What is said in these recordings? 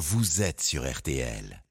vous êtes sur RTL.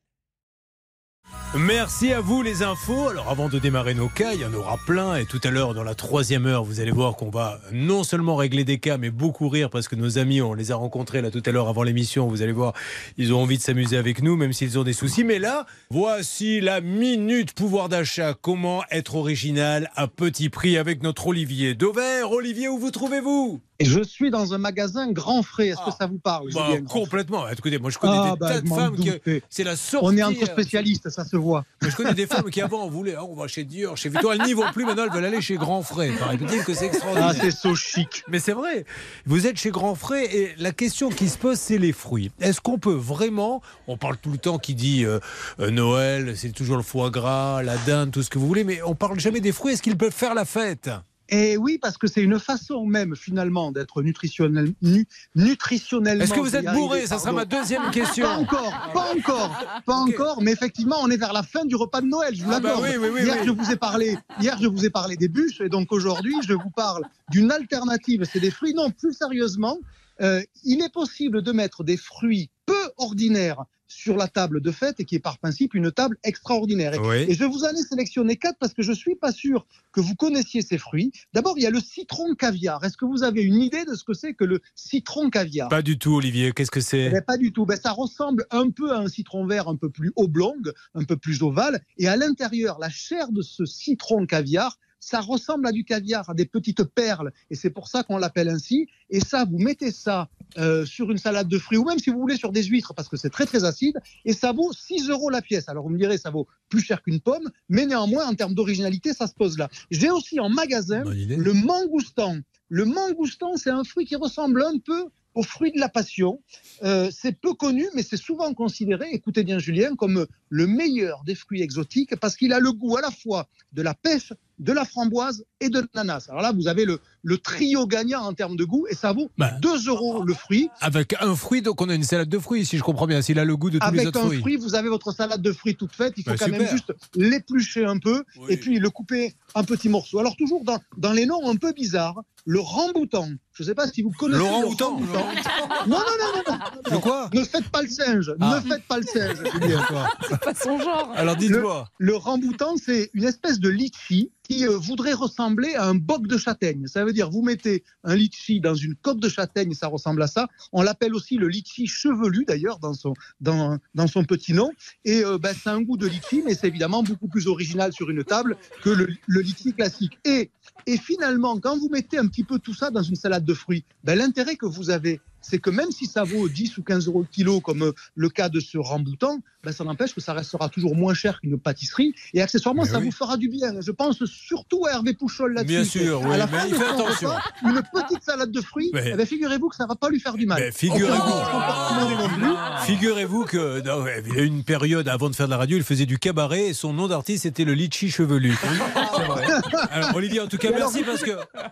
Merci à vous les infos. Alors avant de démarrer nos cas, il y en aura plein et tout à l'heure dans la troisième heure, vous allez voir qu'on va non seulement régler des cas, mais beaucoup rire parce que nos amis, on les a rencontrés là tout à l'heure avant l'émission. Vous allez voir, ils ont envie de s'amuser avec nous, même s'ils ont des soucis. Mais là, voici la minute pouvoir d'achat. Comment être original à petit prix avec notre Olivier Dauvert. Olivier, où vous trouvez-vous? Et je suis dans un magasin grand frais. Est-ce que ça vous parle bah, Complètement. Écoutez, moi je connais Ah, des bah, tas de femmes qui. C'est la sortie. On est entre spécialistes, ça se voit. Je connais des femmes qui avant voulaient, Ah, on va chez Dior, chez Vuitton, elles n'y vont plus, maintenant elles veulent aller chez Grand Frais. Paraît-il que c'est extraordinaire. Ah, c'est so chic. Mais c'est vrai, vous êtes chez Grand Frais et la question qui se pose, c'est les fruits. Est-ce qu'on peut vraiment, on parle tout le temps qui dit euh, euh, Noël, c'est toujours le foie gras, la dinde, tout ce que vous voulez, mais on parle jamais des fruits. Est-ce qu'ils peuvent faire la fête? Et oui, parce que c'est une façon même, finalement, d'être nutritionnel, nu- nutritionnellement. Est-ce que vous êtes bourré Ça sera ma deuxième Pas question. encore, pas encore, pas encore, mais effectivement, on est vers la fin du repas de Noël, je vous Ah bah oui, oui, oui, hier, je vous ai parlé, hier, je vous ai parlé des bûches, et donc aujourd'hui, je vous parle d'une alternative. C'est des fruits. Non, plus sérieusement, euh, il est possible de mettre des fruits peu ordinaires sur la table de fête et qui est par principe une table extraordinaire. Et, Oui. et je vous en ai sélectionné quatre parce que je suis pas sûr que vous connaissiez ces fruits. D'abord, il y a le citron caviar. Est-ce que vous avez une idée de ce que c'est que le citron caviar? Pas du tout, Olivier. Qu'est-ce que eh c'est ben, pas du tout. Ben, ça ressemble un peu à un citron vert un peu plus oblong, un peu plus ovale. Et à l'intérieur, la chair de ce citron caviar, ça ressemble à du caviar, à des petites perles. Et c'est pour ça qu'on l'appelle ainsi. Et ça, vous mettez ça euh, sur une salade de fruits, ou même si vous voulez sur des huîtres, parce que c'est très très acide. Et ça vaut 6 euros la pièce. Alors vous me direz, ça vaut plus cher qu'une pomme. Mais néanmoins, en termes d'originalité, ça se pose là. J'ai aussi en magasin le mangoustan. Le mangoustan, c'est un fruit qui ressemble un peu au fruit de la passion. Euh, c'est peu connu, mais c'est souvent considéré, écoutez bien Julien, comme le meilleur des fruits exotiques parce qu'il a le goût à la fois de la pêche, de la framboise et de l'ananas. Alors là, vous avez le, le trio gagnant en termes de goût et ça vaut Bah. 2 euros le fruit. Avec un fruit, donc on a une salade de fruits, si je comprends bien. S'il a le goût de tous les Avec autres un fruits. fruit, vous avez votre salade de fruits toute faite. Il faut Bah, quand même juste l'éplucher un peu Oui. et puis le couper en petits morceaux. Alors toujours dans, dans les noms un peu bizarres, le ramboutan. Je ne sais pas si vous connaissez Laurent le Houtan. ramboutan. Non, non, non, non, non. Le quoi Ne faites pas le singe. Ah. Ne faites pas le singe. Julien. pas son genre. Alors dites-moi. Le ramboutan, c'est une espèce de litchi qui euh, voudrait ressembler à un boc de châtaigne. Ça veut dire, vous mettez un litchi dans une coque de châtaigne, ça ressemble à ça. On l'appelle aussi le litchi chevelu, d'ailleurs, dans son, dans, dans son petit nom. Et euh, ben, ça a un goût de litchi, mais c'est évidemment beaucoup plus original sur une table que le, le litchi classique. Et, et finalement, quand vous mettez un petit peu tout ça dans une salade de fruits, ben, l'intérêt que vous avez, c'est que même si ça vaut 10 ou 15 euros le kilo, comme euh, le cas de ce ramboutan, ben, ça n'empêche que ça restera toujours moins cher qu'une pâtisserie. Et accessoirement, Mais ça oui. vous fera du bien. Je pense surtout à Hervé Pouchol là-dessus. Bien sûr, oui, à la mais fin il de fait son attention. repas, une petite salade de fruits, eh ben, figurez-vous que ça va pas lui faire du mal. Figurez-vous-. Figurez-vous que non, il y a eu une période avant de faire de la radio, il faisait du cabaret et son nom d'artiste était le Litchi chevelu. C'est vrai. Alors Olivier, en tout cas, merci parce que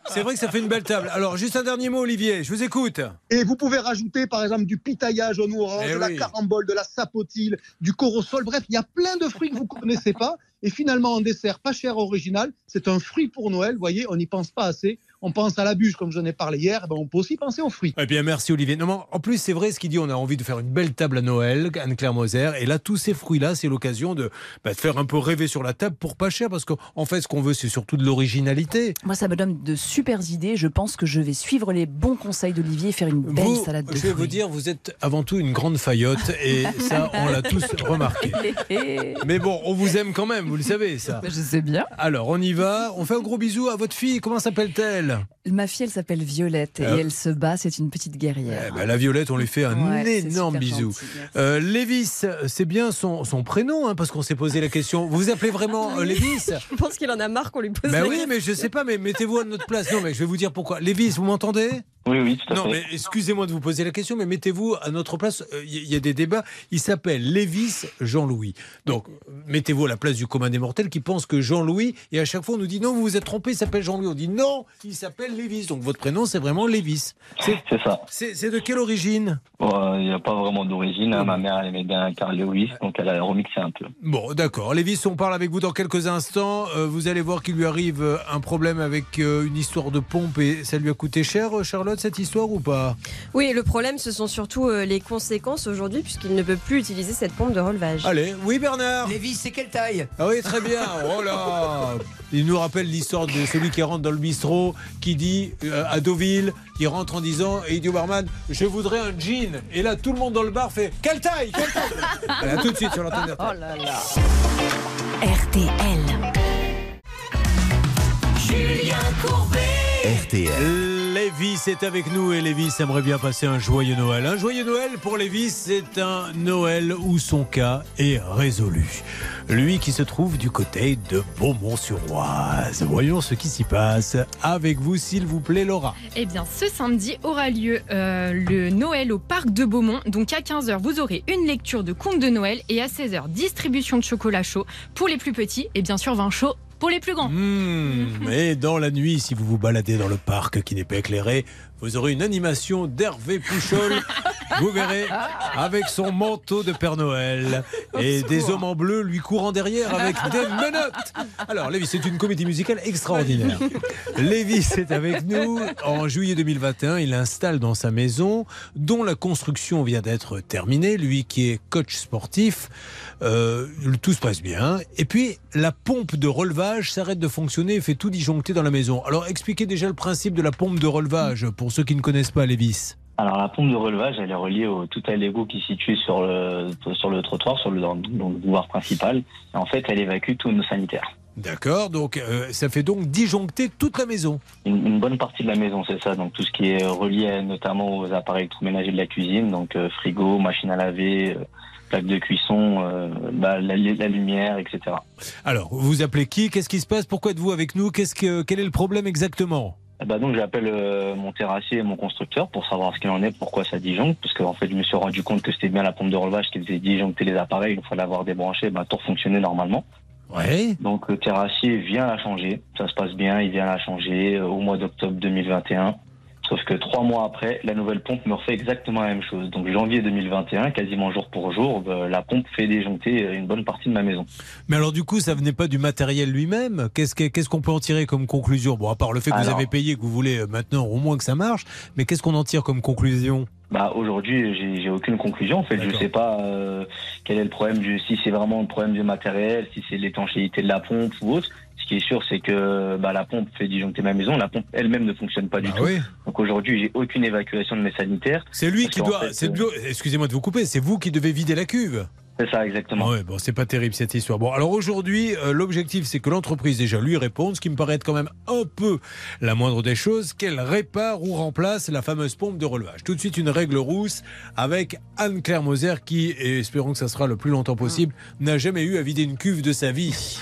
c'est vrai que ça fait une belle table. Alors juste un dernier mot, Olivier, je vous écoute. Et vous pouvez rajouter par exemple du pitaillage au orange, Eh de la carambole, de la sapotille, du corosol. Bref, il y a plein de fruits que vous ne connaissez pas. Et finalement, en dessert pas cher, original, c'est un fruit pour Noël. Vous voyez, on n'y pense pas assez. On pense à la bûche, comme j'en ai parlé hier. Eh ben, on peut aussi penser aux fruits. Eh bien, merci Olivier. Non, mais en plus, c'est vrai ce qu'il dit. On a envie de faire une belle table à Noël, Anne-Claire Moser. Et là, tous ces fruits-là, c'est l'occasion de, bah, de faire un peu rêver sur la table pour pas cher. Parce qu'en fait, ce qu'on veut, c'est surtout de l'originalité. Moi, ça me donne de super idées. Je pense que je vais suivre les bons conseils d'Olivier et faire une belle Vous, salade de je vais vous fruits. dire, vous êtes avant tout une grande faillotte. Et ça, on l'a tous remarqué. Mais bon, on vous aime quand même, vous le savez, ça. Je sais bien. Alors, on y va. On fait un gros bisou à votre fille. Comment s'appelle-t-elle? Ma fille, elle s'appelle Violette et Ah. elle se bat. C'est une petite guerrière. Eh ben, La Violette, on lui fait un Ouais, énorme bisou. Euh, Lévis, c'est bien son, son prénom, hein, parce qu'on s'est posé la question. Vous vous appelez vraiment euh, Lévis? Je pense qu'il en a marre qu'on lui pose Ben la oui, question. mais je sais pas, mais mettez-vous à notre place. Non, mais je vais vous dire pourquoi. Lévis, vous m'entendez? Oui, oui, tout à Non, fait. mais excusez-moi de vous poser la question, mais mettez-vous à notre place. Euh, Il y, y a des débats. Il s'appelle Lévis Jean-Louis. Donc, mettez-vous à la place du commun des mortels qui pense que Jean-Louis, et à chaque fois on nous dit non, vous vous êtes trompé, il s'appelle Jean-Louis. On dit non, il s'appelle Lévis. Donc votre prénom, c'est vraiment Lévis. C'est ça. c'est- de quelle origine? Bon, Il n'y a pas vraiment d'origine. hein. Ma mère, elle aimait bien Carl Lewis, donc elle a remixé un peu. Bon, d'accord. Lévis, on parle avec vous dans quelques instants. Euh, vous allez voir qu'il lui arrive euh, un problème avec euh, une histoire de pompe et ça lui a coûté cher, Charlotte, cette histoire ou pas? Oui, le problème, ce sont surtout euh, les conséquences aujourd'hui, puisqu'il ne peut plus utiliser cette pompe de relevage. Allez, oui Bernard Lévis, c'est quelle taille? Ah oui, très bien. Oh là Il nous rappelle l'histoire de celui qui rentre dans le bistrot, qui dit euh, à Deauville, il rentre en disant, et il dit au barman, je voudrais un jean. Et là, tout le monde dans le bar fait, quelle taille Quelle taille Allez, à tout de suite sur l'antenne Oh là là. RTL. RTL. Lévis est avec nous et Lévis aimerait bien passer un joyeux Noël. Un joyeux Noël pour Lévis, c'est un Noël où son cas est résolu. Lui qui se trouve du côté de Beaumont-sur-Oise. Voyons ce qui s'y passe. Avec vous, s'il vous plaît, Laura. Eh bien, ce samedi aura lieu euh, le Noël au parc de Beaumont. Donc à 15h, vous aurez une lecture de contes de Noël et à 16h, distribution de chocolat chaud pour les plus petits et bien sûr vin chaud pour les plus grands. Mmh. Et dans la nuit, si vous vous baladez dans le parc qui n'est pas éclairé, vous aurez une animation d'Hervé Pouchol. Vous verrez, avec son manteau de Père Noël et des hommes en bleu lui courant derrière avec des menottes. Alors, Lévis, c'est une comédie musicale extraordinaire. Lévis est avec nous. En juillet 2021, il installe dans sa maison, dont la construction vient d'être terminée, lui qui est coach sportif. Euh, tout se passe bien. Et puis, la pompe de relevage s'arrête de fonctionner et fait tout disjoncter dans la maison. Alors, expliquez déjà le principe de la pompe de relevage pour ceux qui ne connaissent pas Lévis. Alors la pompe de relevage, elle est reliée au tout à l'égout qui est situé sur le sur le trottoir, sur le, dans, dans le boulevard principal. Et en fait, elle évacue tous nos sanitaires. D'accord, donc euh, ça fait donc disjoncter toute la maison. Une, une bonne partie de la maison, c'est ça. Donc tout ce qui est relié notamment aux appareils électroménagers de la cuisine, donc euh, frigo, machine à laver, euh, plaque de cuisson, euh, bah, la, la lumière, etc. Alors, vous appelez qui? Qu'est-ce qui se passe? Pourquoi êtes-vous avec nous? Qu'est-ce que, Quel est le problème exactement? Eh ben, donc j'appelle euh, mon terrassier et mon constructeur pour savoir ce qu'il en est, pourquoi ça disjoncte, parce qu'en fait je me suis rendu compte que c'était bien la pompe de relevage qui faisait disjoncter les appareils, une fois l'avoir débranché, ben, tout fonctionnait normalement. Ouais. Donc le terrassier vient la changer, ça se passe bien, il vient la changer euh, au mois d'octobre 2021. Sauf que trois mois après, la nouvelle pompe me refait exactement la même chose. Donc janvier 2021, quasiment jour pour jour, euh, la pompe fait disjoncter euh, une bonne partie de ma maison. Mais alors du coup, ça venait pas du matériel lui-même? Qu'est-ce que- qu'est-ce qu'on peut en tirer comme conclusion? Bon, à part le fait que vous avez payé, que vous voulez euh, maintenant au moins que ça marche, mais qu'est-ce qu'on en tire comme conclusion? Bah aujourd'hui, j'ai aucune conclusion. En fait, je D'accord. sais pas euh, quel est le problème du si c'est vraiment le problème du matériel, si c'est l'étanchéité de la pompe ou autre. Ce qui est sûr, c'est que bah, la pompe fait disjoncter ma maison. La pompe elle-même ne fonctionne pas du Bah tout. oui. Donc aujourd'hui, j'ai aucune évacuation de mes sanitaires. C'est lui qui doit. euh, Excusez-moi de vous couper. C'est vous qui devez vider la cuve. C'est ça exactement. Ouais, bon, c'est pas terrible cette histoire. Bon, alors aujourd'hui, euh, l'objectif, c'est que l'entreprise déjà lui réponde, ce qui me paraît être quand même un peu la moindre des choses, qu'elle répare ou remplace la fameuse pompe de relevage. Tout de suite, une règle rousse avec Anne-Claire Moser qui, et espérons que ça sera le plus longtemps possible, n'a jamais eu à vider une cuve de sa vie.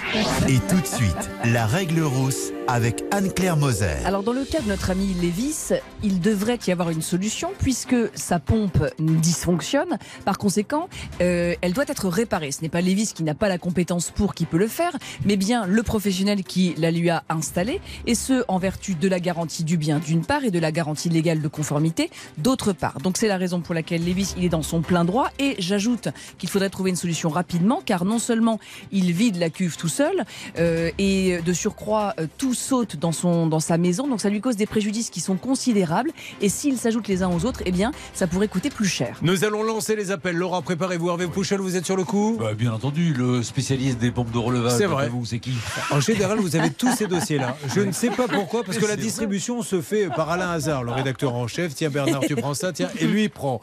Et tout de suite, la règle rousse avec Anne-Claire Moser. Alors dans le cas de notre ami Lévis, il devrait y avoir une solution puisque sa pompe dysfonctionne. Par conséquent, euh, elle doit être réparée. Ce n'est pas Lévis qui n'a pas la compétence pour qui peut le faire, mais bien le professionnel qui la lui a installée, et ce en vertu de la garantie du bien d'une part et de la garantie légale de conformité d'autre part. Donc c'est la raison pour laquelle Lévis il est dans son plein droit. Et j'ajoute qu'il faudrait trouver une solution rapidement, car non seulement il vide la cuve tout seul, euh, et de surcroît euh, tout saute dans son dans sa maison, donc ça lui cause des préjudices qui sont considérables. Et s'ils s'ajoutent les uns aux autres, eh bien ça pourrait coûter plus cher. Nous allons lancer les appels. Laura, préparez-vous. Hervé Pouchel, vous êtes sur le coup? Bah, Bien entendu, le spécialiste des pompes de relevage. C'est vrai. Vous, c'est qui? En général, vous avez tous ces dossiers-là. Je ne sais pas pourquoi, parce que la distribution se fait par Alain Hazard, le rédacteur en chef. Tiens, Bernard, tu prends ça, tiens. Et lui, il prend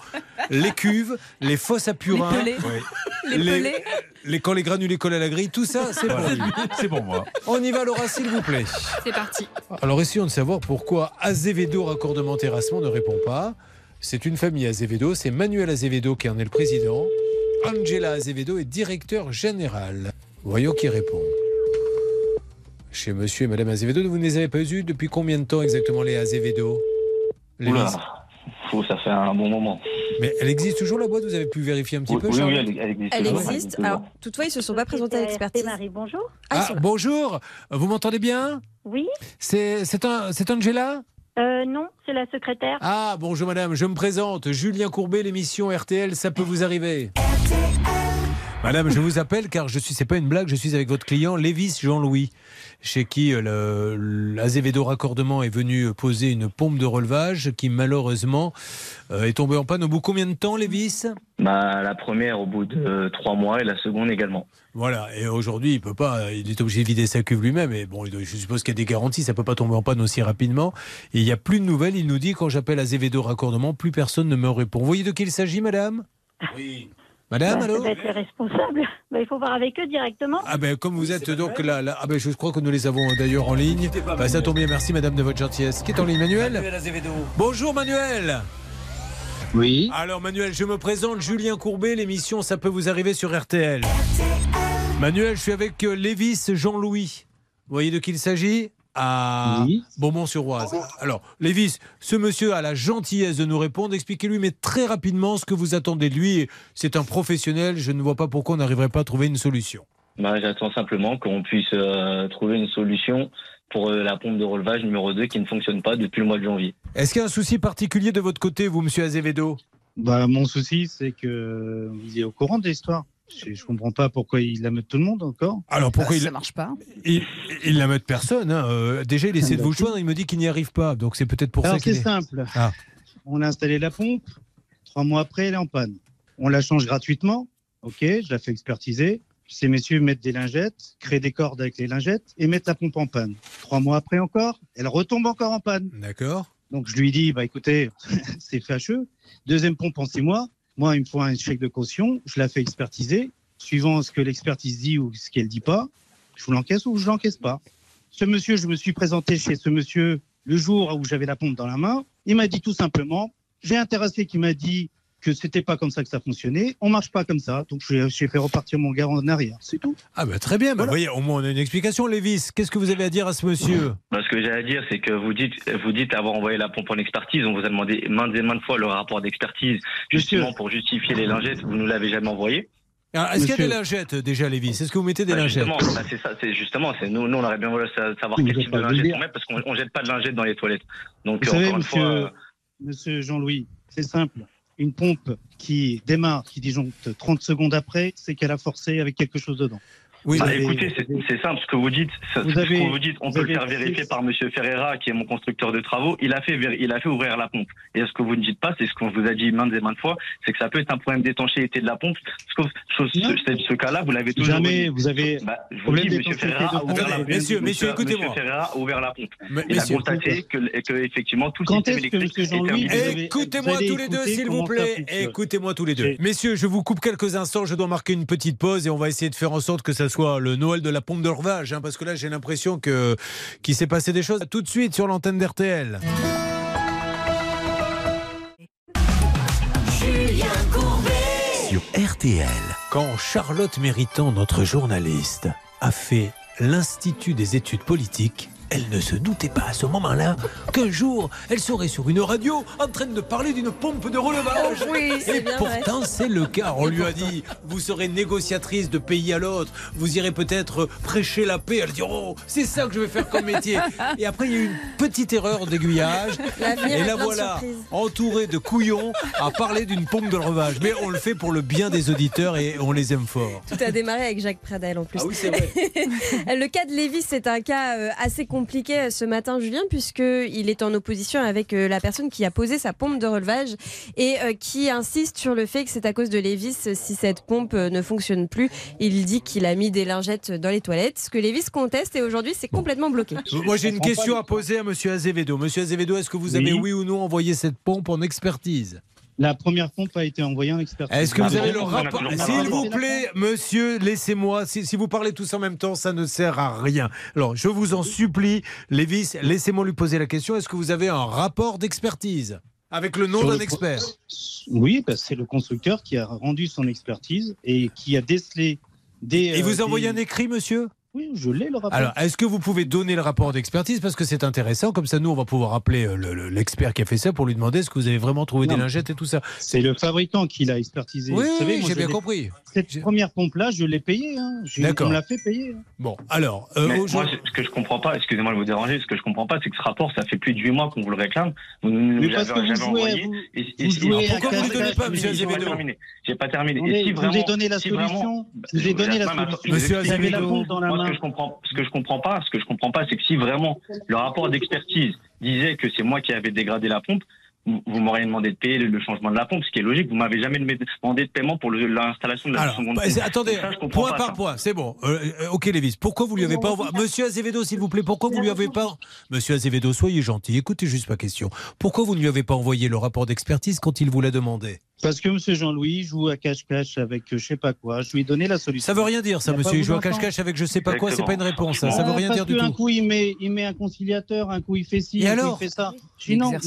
les cuves, les fosses à purin, Les pelés. Les les, pelés. les- quand les granulés collent à la grille, tout ça, c'est pour lui. C'est pour moi. On y va, Laura, s'il vous plaît. C'est parti. Alors, essayons de savoir pourquoi Azevedo Raccordement Terrassement ne répond pas. C'est une famille Azevedo, c'est Manuel Azevedo qui en est le président. Angela Azevedo est directeur général. Voyons qui répond. Chez monsieur et madame Azevedo, vous ne les avez pas eus depuis combien de temps exactement les Azevedo? Les Oula. Faut, ça fait un bon moment. Mais elle existe toujours la boîte? Vous avez pu vérifier un petit Oui, peu oui, elle, elle existe. Elle toujours, existe. Alors, toutefois, ils se sont pas présentés à l'expertise. Marie, bonjour. Ah, Ah, bonjour Vous m'entendez bien? Oui. C'est c'est un- c'est Angela? Euh, non, c'est la secrétaire. Ah, bonjour madame, je me présente. Julien Courbet, l'émission RTL, ça peut vous arriver. Madame, je vous appelle car je suis, c'est pas une blague, je suis avec votre client Lévis Jean-Louis, chez qui euh, l'Azevedo Raccordement est venu poser une pompe de relevage qui malheureusement euh, est tombée en panne au bout de combien de temps, Lévis? Bah, la première au bout de euh, trois mois et la seconde également. Voilà, et aujourd'hui, il peut pas, il est obligé de vider sa cuve lui-même, et bon, je suppose qu'il y a des garanties, ça peut pas tomber en panne aussi rapidement. Et il n'y a plus de nouvelles, il nous dit, quand j'appelle Azevedo Raccordement, plus personne ne me répond. Vous voyez de qui il s'agit, madame? Oui. Madame, Bah, allô ça doit être les responsables. Bah, il faut voir avec eux directement. Ah ben comme vous êtes donc là, là- ah ben je crois que nous les avons d'ailleurs en ligne. Bah, ça tombe bien, merci madame de votre gentillesse. Qui est en ligne, Manuel Bonjour Manuel Oui. Alors Manuel, je me présente, Julien Courbet, l'émission Ça peut vous arriver sur RTL. Manuel, je suis avec euh, Lévis Jean-Louis. Vous voyez de qui il s'agit? À Oui. Beaumont-sur-Oise. Alors, Lévis, ce monsieur a la gentillesse de nous répondre. Expliquez-lui, mais très rapidement, ce que vous attendez de lui. C'est un professionnel. Je ne vois pas pourquoi on n'arriverait pas à trouver une solution. Bah, j'attends simplement qu'on puisse euh, trouver une solution pour euh, la pompe de relevage numéro 2 qui ne fonctionne pas depuis le mois de janvier. Est-ce qu'il y a un souci particulier de votre côté, vous, monsieur Azevedo? Bah, mon souci, c'est que il est au courant de l'histoire. Je, je comprends pas pourquoi il la met tout le monde encore. Alors, pourquoi ça il, marche pas. il, il la met de personne hein. Euh, Déjà, il essaie de vous joindre. Il me dit qu'il n'y arrive pas. Donc, c'est peut-être pour Alors, ça qu'il c'est est... simple. Ah. On a installé la pompe. Trois mois après, elle est en panne. On la change gratuitement. Ok, je la fais expertiser. Ces messieurs mettent des lingettes, créent des cordes avec les lingettes et mettent la pompe en panne. Trois mois après encore, elle retombe encore en panne. D'accord. Donc je lui dis, bah écoutez, c'est fâcheux. Deuxième pompe en six mois. Moi, il me faut un chèque de caution. Je la fais expertiser. Suivant ce que l'expertise dit ou ce qu'elle dit pas, je vous l'encaisse ou je l'encaisse pas. Ce monsieur, je me suis présenté chez ce monsieur le jour où j'avais la pompe dans la main. Il m'a dit tout simplement, j'ai un terrassier qui m'a dit que c'était pas comme ça que ça fonctionnait. On marche pas comme ça. Donc j'ai fait repartir mon gars en arrière. C'est tout. Ah, ben très bien. Bah, Voilà. voyez, au moins, on a une explication, Lévis. Qu'est-ce que vous avez à dire à ce monsieur? Bah, ce que j'ai à dire, c'est que vous dites, vous dites avoir envoyé la pompe en expertise. On vous a demandé maintes et maintes fois le rapport d'expertise, justement Monsieur. pour justifier les lingettes. Vous nous l'avez jamais envoyé. Est-ce qu'il y a des lingettes, déjà, Lévis? Est-ce que vous mettez des Bah, lingettes? justement, bah, c'est ça. C'est justement, c'est nous, nous, on aurait bien voulu sa- savoir Vous quel type de lingettes on met parce qu'on on jette pas de lingettes dans les toilettes. Donc Vous encore savez, une monsieur, fois. euh, monsieur Jean-Louis, c'est simple. Une pompe qui démarre, qui disjoncte 30 secondes après, c'est qu'elle a forcé avec quelque chose dedans. Oui, Bah, avez- écoutez, c'est simple ce que vous dites. Ce Vous ce avez- que vous dites, on vous peut le faire vérifier par Monsieur Ferreira, qui est mon constructeur de travaux. Il a fait, il a fait ouvrir la pompe. Et ce que vous ne dites pas, c'est ce qu'on vous a dit maintes et maintes fois, c'est que ça peut être un problème d'étanchéité de la pompe. Sauf, Non. ce, ce cas-là, vous l'avez toujours Jamais dit. vous avez. Bah, je vous dis, Monsieur Ferreira a ouvert la pompe. Messieurs, messieurs, écoutez-moi. Monsieur Ferreira a ouvert la pompe. Il a constaté que, que effectivement tout le Quand système électrique avez- Écoutez-moi tous les deux, s'il vous plaît. Écoutez-moi tous les deux. Messieurs, je vous coupe quelques instants. Je dois marquer une petite pause et on va essayer de faire en sorte que ça soit le Noël de la pompe de relevage. hein, parce que là, j'ai l'impression que qu'il s'est passé des choses. Tout de suite sur l'antenne d'RTL. sur RTL. Quand Charlotte Méritant, notre journaliste, a fait l'Institut des études politiques, elle ne se doutait pas à ce moment-là qu'un jour, elle serait sur une radio en train de parler d'une pompe de relevage. Oh oui, Et bien pourtant, c'est le cas. On lui a dit, vous serez négociatrice de pays à l'autre, vous irez peut-être prêcher la paix. Elle dit, oh, c'est ça que je vais faire comme métier. Et après, il y a eu une petite erreur d'aiguillage. Et la voilà, entourée de couillons, à parler d'une pompe de relevage. Mais on le fait pour le bien des auditeurs et on les aime fort. Tout a démarré avec Jacques Pradel en plus. Ah oui, c'est vrai. Le cas de Lévis, c'est un cas euh, assez compliqué euh, ce matin, Julien, puisqu'il est en opposition avec euh, la personne qui a posé sa pompe de relevage et euh, qui insiste sur le fait que c'est à cause de Lévis si cette pompe euh, ne fonctionne plus. Il dit qu'il a mis des lingettes dans les toilettes, ce que Lévis conteste et aujourd'hui c'est complètement bloqué. Moi, j'ai une question à poser à Monsieur Azevedo. Monsieur Azevedo, est-ce que vous avez, Oui. oui ou non, envoyé cette pompe en expertise? La première pompe a été envoyée en expertise. Est-ce que vous Ah avez le On a rapport S'il vous plaît, monsieur, laissez-moi. Si, si vous parlez tous en même temps, ça ne sert à rien. Alors, je vous en supplie, Lévis, laissez-moi lui poser la question. Est-ce que vous avez un rapport d'expertise avec le nom d'un expert? Oui, parce que c'est le constructeur qui a rendu son expertise et qui a décelé des. Et euh, vous envoyez des- un écrit, monsieur? Oui, je l'ai le rapport. Alors, est-ce que vous pouvez donner le rapport d'expertise? Parce que c'est intéressant Comme ça, nous, on va pouvoir appeler euh, le- le- l'expert qui a fait ça pour lui demander est-ce que vous avez vraiment trouvé des lingettes et tout ça. C'est le fabricant qui l'a expertisé. Oui, j'ai bien compris. Cette première pompe-là, je l'ai payée. Hein. Je- D'accord. On me l'a fait payer. hein. Bon, alors, euh, Mais moi, ce que je comprends pas, excusez-moi de vous déranger, ce que je comprends pas, c'est que ce rapport, ça fait plus de 8 mois qu'on vous le réclame. Vous ne nous l'avez envoyé. pourquoi vous ne lui donnez pas, monsieur Azevedo terminé. J'ai pas terminé. Je vous ai donné la solution. Je vous ai donné la solution. Monsieur Azevedo, ce que je comprends, ce que je comprends pas, ce que je comprends pas, c'est que si vraiment le rapport d'expertise disait que c'est moi qui avais dégradé la pompe, vous, m'auriez demandé de payer le, changement de la pompe, ce qui est logique. Vous m'avez jamais demandé de paiement pour l'installation de la Alors, seconde bah, pompe. c'est- attendez, ça, point pas, par ça. point, c'est bon. Euh, euh, ok, Lévis, pourquoi vous lui avez pas envoyé Monsieur Azevedo, s'il vous plaît, pourquoi vous lui avez pas Monsieur Azevedo, soyez gentil, écoutez juste ma question. Pourquoi vous ne lui avez pas envoyé le rapport d'expertise quand il vous l'a demandé? Parce que M. Jean-Louis joue à cache-cache avec euh, je sais pas quoi. Je lui ai donné la solution. Ça veut rien dire, ça, monsieur. Il joue à cache-cache avec je sais pas quoi, c'est pas une Exactement. réponse, ça. Ça veut rien parce dire du que Un tout. coup, il met, il met un conciliateur, un coup, il fait ci, Et un coup, alors il fait ça. Sinon, elle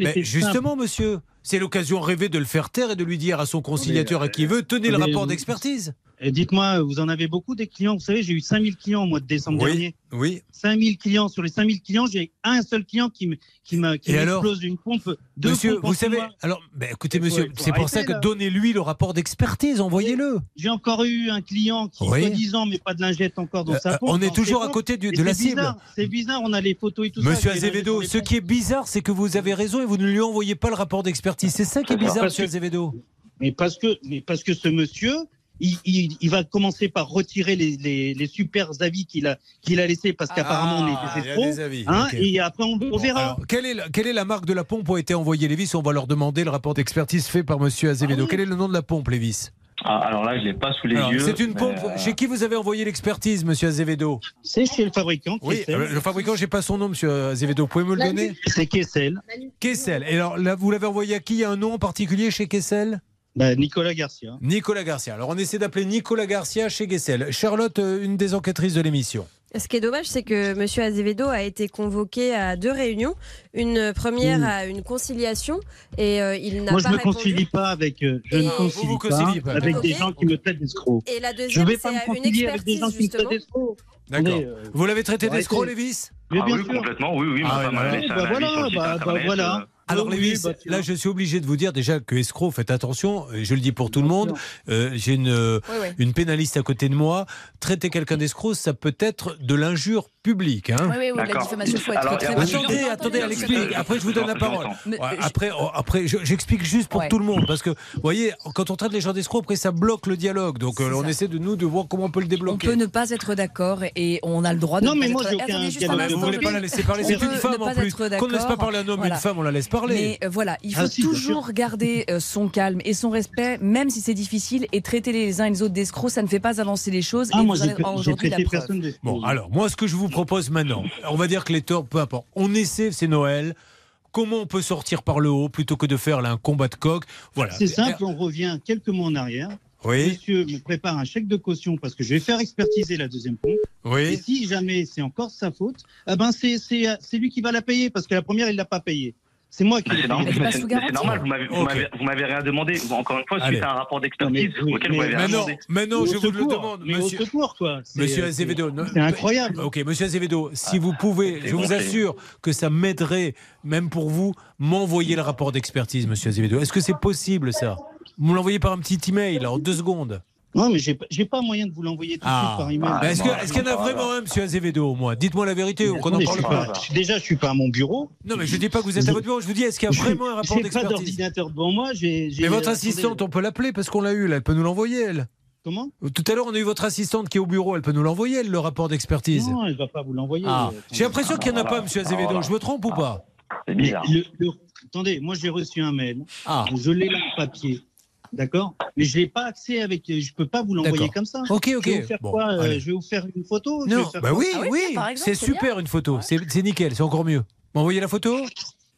Mais simple. justement, monsieur, c'est l'occasion rêvée de le faire taire et de lui dire à son conciliateur à qui il veut tenez le rapport d'expertise. Et dites-moi, vous en avez beaucoup des clients Vous savez, j'ai eu 5000 clients au mois de décembre Oui. dernier. Oui. 5000 clients. Sur les 5000 clients, j'ai un seul client qui me, qui m'explose une pompe. Deux Monsieur, pompes vous savez, mois. alors, ben, écoutez, monsieur, c'est pour ça que donnez-lui le rapport d'expertise, envoyez-le. J'ai encore eu un client qui, Oui. soi-disant, met pas de lingette encore dans Euh, sa pompe. on est toujours à côté du- de la c'est cible. bizarre, C'est bizarre, on a les photos et tout ça. Monsieur les lingettes Azevedo, ce qui est bizarre, c'est que vous avez raison et vous ne lui envoyez pas le rapport d'expertise. C'est ça qui est bizarre, monsieur Azevedo. Mais parce que, mais parce que ce monsieur, il, il- il va commencer par retirer les, les, les super avis qu'il a, qu'il a laissés parce qu'apparemment on Ah, est il des y a escrocs. des avis, hein. Et après on, on Bon, verra. alors, quelle, est la, quelle est la marque de la pompe où a été envoyée Lévis? On va leur demander le rapport d'expertise fait par monsieur Azevedo. Ah oui. Quel est le nom de la pompe, Lévis? Ah, alors là, je l'ai pas sous les Alors, yeux. C'est une pompe. euh, Chez qui vous avez envoyé l'expertise, monsieur Azevedo? C'est chez le fabricant. Oui, Kessel. le fabricant, j'ai pas son nom, monsieur Azevedo. Vous pouvez me le donner? C'est Kessel. Kessel. Et alors, là, vous l'avez envoyé à qui? Il y a un nom en particulier chez Kessel? Bah, Nicolas Garcia. Nicolas Garcia. Alors, on essaie d'appeler Nicolas Garcia chez Kessel. Charlotte, euh, une des enquêtrices de l'émission. Ce qui est dommage, c'est que M. Azevedo a été convoqué à deux réunions. Une première Mmh. à une conciliation et euh, il n'a Moi, je pas ne me répondu. concilie pas avec, euh, je ne Vous concilie vous pas, pas. avec des gens qui me traitent d'escroc. Et la Je ne deuxième, vais c'est pas me à une concilier avec des expertise gens qui me traitent justement. d'escroc. D'accord. Euh, Vous l'avez traité d'escroc. Lévis? Ah bien oui, sûr. complètement, oui, oui. Ah bah bah un avis voilà, bah- bah voilà. Euh, Alors, Oui, Lévis, bah, là, je suis obligé de vous dire déjà que escroc, faites attention, et je le dis pour tout le monde. Euh, J'ai une, euh, Oui, oui. une pénaliste à côté de moi. Traiter quelqu'un d'escroc, ça peut être de l'injure publique. Hein. Oui, oui, oui, la diffamation, il faut être Alors, très. Attendez, attendez, elle explique. Après, je vous donne la parole. Mais, euh, après, oh, après je- j'explique juste pour Ouais. tout le monde. Parce que, vous voyez, quand on traite les gens d'escrocs, après, ça bloque le dialogue. Donc, euh, on ça. essaie de nous de voir comment on peut le On débloquer. peut ne pas être d'accord et on a le droit de Non, mais pas moi, de Vous voulez pas la laisser parler On C'est une ne femme en pas plus. Qu'on ne laisse pas parler un homme, une femme, on la laisse parler. Mais euh, voilà, il faut Ah, si, bien toujours garder euh, son calme et son respect, même si c'est difficile, et traiter les uns et les autres d'escrocs, ça ne fait pas avancer les choses. Ah, et moi, j'ai traité personne. Bon, alors, moi, ce que je vous propose maintenant, on va dire que les torts, peu importe. On essaie, c'est Noël. Comment on peut sortir par le haut plutôt que de faire là, un combat de coq? Voilà. C'est simple, on revient quelques mois en arrière. Oui, Monsieur me prépare un chèque de caution parce que je vais faire expertiser la deuxième pompe. Et oui. si jamais c'est encore sa faute, eh ben c'est lui qui va la payer parce que la première il l'a pas payée. C'est moi qui c'est normal, vous m'avez- rien demandé. Encore une fois, Allez. suite à un rapport d'expertise auquel vous mais- m'avez rien non, demandé. mais non, je vous le demande, mais monsieur. Monsieur c'est- Azevedo, C'est incroyable. Ok, monsieur Azevedo, si vous pouvez, je vous assure que ça m'aiderait, même pour vous, m'envoyer le rapport d'expertise, monsieur Azevedo. Est-ce que c'est possible, ça? Vous me l'envoyez par un petit email, en deux secondes. Non, mais j'ai pas- j'ai pas moyen de vous l'envoyer tout de Ah. suite par email. Ah, Mais Est-ce bon, que- est-ce qu'il y en a vraiment un, monsieur Azevedo, au moins? Dites-moi la vérité, ou qu'on je parle suis pas. pas- déjà, je suis pas à mon bureau. Non, mais je dis pas que vous êtes à votre bureau, je vous dis, est-ce qu'il y a vraiment un rapport J'ai pas d'expertise? d'ordinateur devant moi. j'ai- j'ai- Mais votre assistante, on peut l'appeler parce qu'on l'a eu, là, elle peut nous l'envoyer, elle. Comment? Tout à l'heure, on a eu votre assistante qui est au bureau, elle peut nous l'envoyer, elle, le rapport d'expertise. Non, elle va pas vous l'envoyer. Ah. J'ai l'impression qu'il n'y en a pas, monsieur Azevedo. voilà. Je me trompe ou pas? C'est bizarre. le- le- Attendez, moi j'ai reçu un mail. Ah, Je l'ai là en papier. D'accord Mais je n'ai pas accès avec. Je peux pas vous l'envoyer comme ça. ok, Je vais vous ok. faire Bon, quoi euh. Je vais vous faire une photo je vais Non, faire bah oui, Ah oui, oui, c'est super une photo. C'est c'est nickel, c'est encore mieux. M'envoyez la photo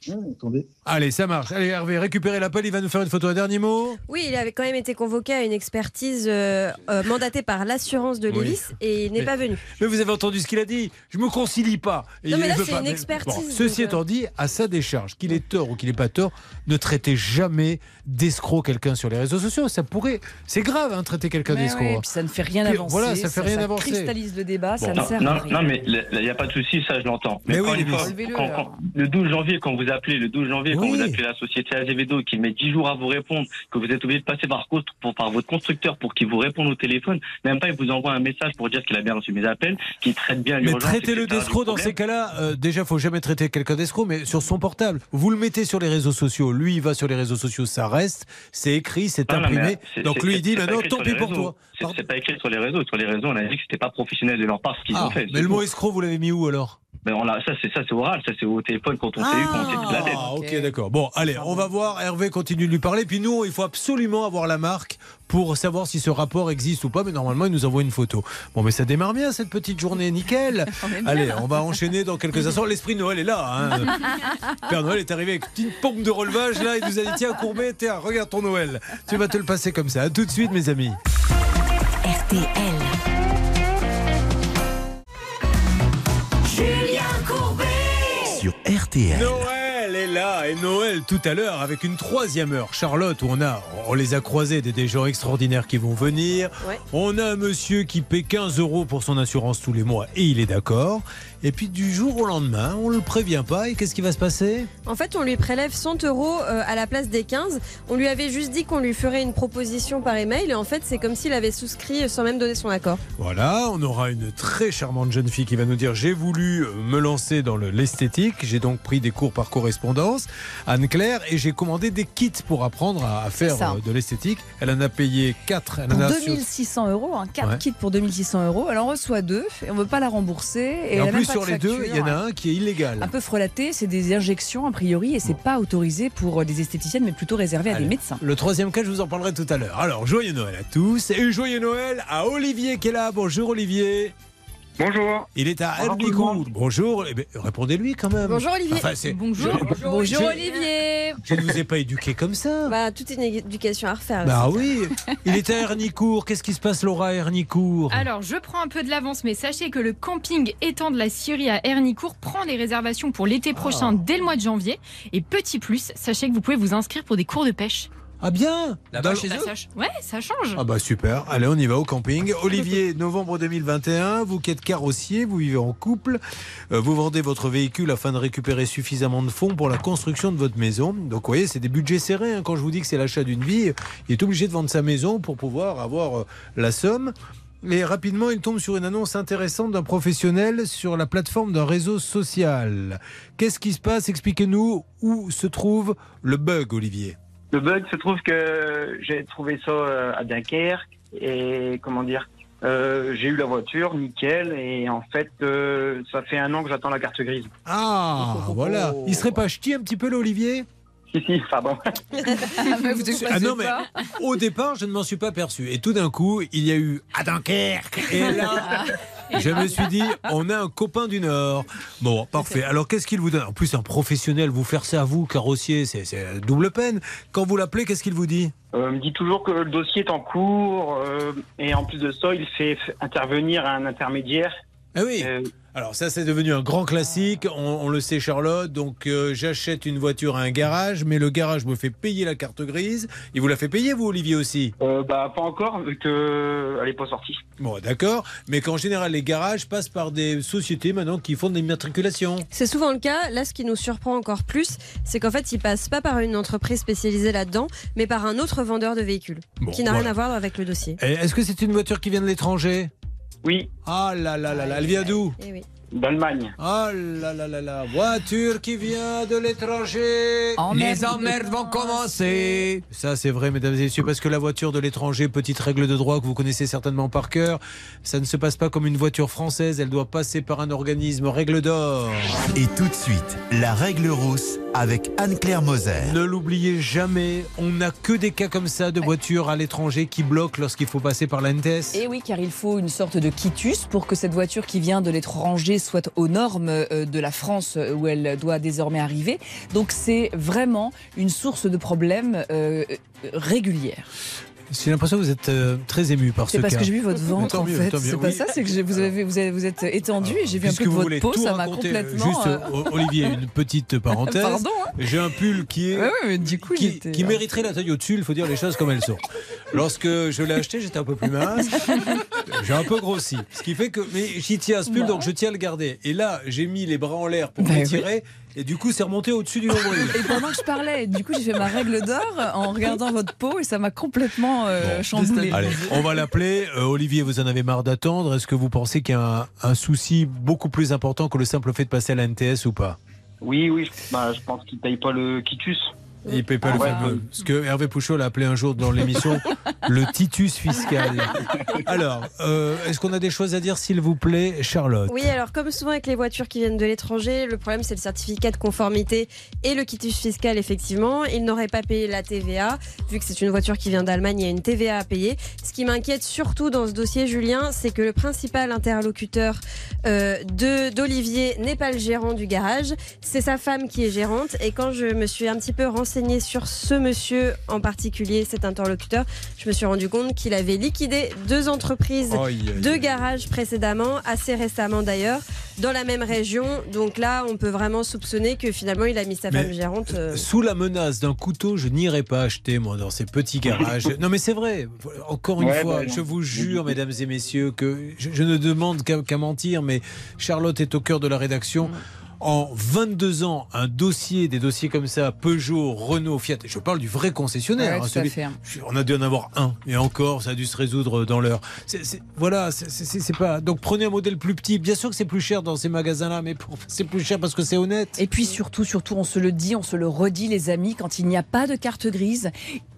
attendez. Allez, ça marche. Allez, Hervé, récupérez l'appel, il va nous faire une photo. Un dernier mot Oui, il avait quand même été convoqué à une expertise euh, euh, mandatée par l'assurance de Oui. Lévis et il n'est pas venu. Mais vous avez entendu ce qu'il a dit Je me concilie pas. Et Non, mais là, c'est pas. une expertise, ceci euh. étant dit, à sa décharge, qu'il ait tort ou qu'il n'ait pas tort, ne traitez jamais d'escroc quelqu'un sur les réseaux sociaux. Ça pourrait. C'est grave, hein, traiter quelqu'un Mais d'escroc. ouais, ça ne fait rien Puis, avancer. voilà, ça fait rien avancer. cristallise le débat, ça ne Non, sert non, à rien. non, mais il n'y a pas de souci, ça je l'entends. Mais, oui, fois, quand- quand- le 12 janvier, quand vous appelez, le 12 janvier, quand vous appelez la société Azevedo qui met 10 jours à vous répondre, que vous êtes obligé de passer par, pour- par votre constructeur pour qu'il vous réponde au téléphone, même pas il vous envoie un message pour dire qu'il a bien reçu mes appels, qu'il traite bien Mais l'urgence. traitez-le etc., d'escroc du dans ces cas-là. euh, déjà, faut jamais traiter quelqu'un d'escroc, mais sur son portable. Vous le mettez sur les réseaux sociaux. Lui, il va sur les réseaux sociaux, ça reste. C'est écrit, c'est Non, non, mais imprimé. Donc lui, il dit maintenant, écrit tant pis pour toi. C'est- pas écrit sur les réseaux. Sur les réseaux, on a dit que c'était pas professionnel de leur part ce qu'ils Ah, ont fait. mais le mot escroc, vous l'avez mis où alors? Mais on l'a- ça, c'est ça, c'est oral. Ça, c'est au téléphone quand on s'est eu, quand on s'est dit la tête. Ah, ok, d'accord. Bon, allez, on va voir. Hervé continue de lui parler. Puis nous, il faut absolument avoir la marque pour savoir si ce rapport existe ou pas. Mais normalement, il nous envoie une photo. Bon, mais ça démarre bien cette petite journée, nickel. Allez, on va enchaîner dans quelques instants. L'esprit Noël est là. hein. Père Noël est arrivé avec une petite pompe de relevage. Là, il nous a dit tiens, Courbet, tiens, regarde ton Noël. Tu vas te le passer comme ça. À tout de suite, mes amis. RTL. Sur RTL. Noël est là et Noël tout à l'heure avec une troisième heure. Charlotte, où on a, on les a croisés, des, des gens extraordinaires qui vont venir. Ouais. On a un monsieur qui paie 15 euros pour son assurance tous les mois et il est d'accord. Et puis du jour au lendemain, on le prévient pas et qu'est-ce qui va se passer? En fait, on lui prélève 100 euros euh, à la place des 15. On lui avait juste dit qu'on lui ferait une proposition par email et en fait, c'est comme s'il avait souscrit sans même donner son accord. Voilà, on aura une très charmante jeune fille qui va nous dire j'ai voulu euh, me lancer dans le- l'esthétique, j'ai donc pris des cours par correspondance, Anne-Claire, et j'ai commandé des kits pour apprendre à, faire euh, de l'esthétique. Elle en a payé 4. Elle Pour en a 2600 euros, un 4 Ouais. kits pour 2600 euros. Elle en reçoit deux et on ne veut pas la rembourser. Et, Et, en plus, sur les deux, il y en a un qui est illégal. Un peu frelaté, c'est des injections a priori et c'est pas autorisé pour des esthéticiennes mais plutôt réservé à des médecins. Le troisième cas, je vous en parlerai tout à l'heure. Alors, joyeux Noël à tous et joyeux Noël à Olivier qui est là. Bonjour Olivier. Bonjour. Il est à Herbicourt. Bonjour. Eh ben, Répondez-lui quand même. Bonjour Olivier. Enfin, c'est- Bonjour. je- Bonjour je- Olivier Je ne vous ai pas éduqué comme ça. Bah, toute une éducation à refaire. Bah c'est oui, il était à Hernicourt. Qu'est-ce qui se passe, Laura, à Hernicourt? Alors, je prends un peu de l'avance, mais sachez que le camping étang de la Syrie à Hernicourt prend les réservations pour l'été prochain Ah. dès le mois de janvier. Et petit plus, sachez que vous pouvez vous inscrire pour des cours de pêche. Ah bien Là-bas, chez Ça, eux ouais, ça change. Ah bah super, allez on y va au camping. Olivier, novembre 2021, vous qui êtes carrossier, vous vivez en couple, euh, vous vendez votre véhicule afin de récupérer suffisamment de fonds pour la construction de votre maison. Donc vous voyez, c'est des budgets serrés. hein. Quand je vous dis que c'est l'achat d'une vie, il est obligé de vendre sa maison pour pouvoir avoir euh, la somme. Et rapidement, il tombe sur une annonce intéressante d'un professionnel sur la plateforme d'un réseau social. Qu'est-ce qui se passe? Expliquez-nous où se trouve le bug, Olivier. Le bug se trouve que j'ai trouvé ça euh, à Dunkerque et comment dire, euh, j'ai eu la voiture, nickel, et en fait, euh, ça fait un an que j'attends la carte grise. Ah, voilà. Il serait pas ch'ti un petit peu, là, Olivier? Si, si, pardon. Ah non, mais au départ, je ne m'en suis pas perçu. Et tout d'un coup, il y a eu à Dunkerque. Et là, je me suis dit, on a un copain du Nord. Bon, parfait. Alors, qu'est-ce qu'il vous donne? En plus, un professionnel, vous faire ça à vous, carrossier, c'est c'est double peine. Quand vous l'appelez, qu'est-ce qu'il vous dit? Euh, il me dit toujours que le dossier est en cours, euh, et en plus de ça, il fait intervenir un intermédiaire. Ah oui. Euh, Alors ça, c'est devenu un grand classique. On, on le sait, Charlotte. Donc, euh, j'achète une voiture à un garage, mais le garage me fait payer la carte grise. Il vous la fait payer, vous, Olivier, aussi? Euh, bah, pas encore, vu qu'elle n'est pas sortie. Bon, d'accord. Mais qu'en général, les garages passent par des sociétés maintenant qui font des immatriculations. C'est souvent le cas. Là, ce qui nous surprend encore plus, c'est qu'en fait, il passe pas par une entreprise spécialisée là-dedans, mais par un autre vendeur de véhicules, Bon, qui n'a voilà. rien à voir avec le dossier. Est-ce que c'est une voiture qui vient de l'étranger? Oui, Ah là là là là, elle vient d'où Eh oui. d'Allemagne. Ah là là là là, voiture qui vient de l'étranger. Les emmerdes vont commencer. Ça, c'est vrai, mesdames et messieurs, parce que la voiture de l'étranger, petite règle de droit que vous connaissez certainement par cœur, ça ne se passe pas comme une voiture française, elle doit passer par un organisme règle d'or. Et tout de suite, la règle rousse avec Anne-Claire Moser. Ne l'oubliez jamais, on n'a que des cas comme ça de voitures à l'étranger qui bloquent lorsqu'il faut passer par l'ANTES. Et oui, car il faut une sorte de quitus pour que cette voiture qui vient de l'étranger soit aux normes euh, de la France euh, où elle doit désormais arriver. Donc c'est vraiment une source de problèmes euh, régulière. J'ai l'impression que vous êtes euh, très ému par ce C'est parce cas. que j'ai vu votre ventre Tant en mieux, fait. tant mieux, C'est pas oui. ça, c'est que vous, avez, vous, avez- vous êtes étendu et j'ai vu un peu que vous votre peau, ça m'a complètement. Juste, euh, euh, Olivier, une petite parenthèse. Pardon, hein. J'ai un pull qui est. Ouais, ouais, mais du coup, qui, qui mériterait la taille au-dessus, il faut dire les choses comme elles sont. Lorsque je l'ai acheté, j'étais un peu plus mince. J'ai un peu grossi. Ce qui fait que. Mais j'y tiens à ce pull, donc je tiens à le garder. Et là, j'ai mis les bras en l'air pour Bah oui. Et du coup, c'est remonté au-dessus du nombril. Et pendant que je parlais, du coup, j'ai fait ma règle d'or en regardant votre peau et ça m'a complètement euh, chamboulé. Allez, on va l'appeler. Euh, Olivier, vous en avez marre d'attendre. Est-ce que vous pensez qu'il y a un, un souci beaucoup plus important que le simple fait de passer à la NTS ou pas? Oui, oui, bah, je pense qu'il paye pas le quitus. Il paye pas le Ouais. fameux. Ce que Hervé Pouchot l'a appelé un jour dans l'émission le titus fiscal. Alors, euh, est-ce qu'on a des choses à dire, s'il vous plaît, Charlotte? Oui, alors comme souvent avec les voitures qui viennent de l'étranger, le problème c'est le certificat de conformité et le quitus fiscal effectivement. Il n'aurait pas payé la TVA, vu que c'est une voiture qui vient d'Allemagne, il y a une TVA à payer. Ce qui m'inquiète surtout dans ce dossier, Julien, c'est que le principal interlocuteur euh, de d'Olivier n'est pas le gérant du garage, c'est sa femme qui est gérante. Et quand je me suis un petit peu renseignée sur ce monsieur en particulier, cet interlocuteur, je me suis rendu compte qu'il avait liquidé deux entreprises Aïe, aïe, de aïe. garage précédemment, assez récemment d'ailleurs, dans la même région. Donc là, on peut vraiment soupçonner que finalement, il a mis sa femme gérante. euh, Sous la menace d'un couteau, je n'irai pas acheter, moi, dans ces petits garages. Non, mais c'est vrai. Encore une Ouais, fois, bah, je vous jure, mesdames et messieurs, que je, je ne demande qu'à qu'à mentir, mais Charlotte est au cœur de la rédaction. En 22 ans, un dossier, des dossiers comme ça, Peugeot, Renault, Fiat, je parle du vrai concessionnaire. Ouais, hein, celui- hein. On a dû en avoir un, et encore, ça a dû se résoudre dans l'heure. Voilà, c'est- pas. Donc prenez un modèle plus petit. Bien sûr que c'est plus cher dans ces magasins-là, mais c'est plus cher parce que c'est honnête. Et puis surtout, surtout, on se le dit, on se le redit, les amis, quand il n'y a pas de carte grise,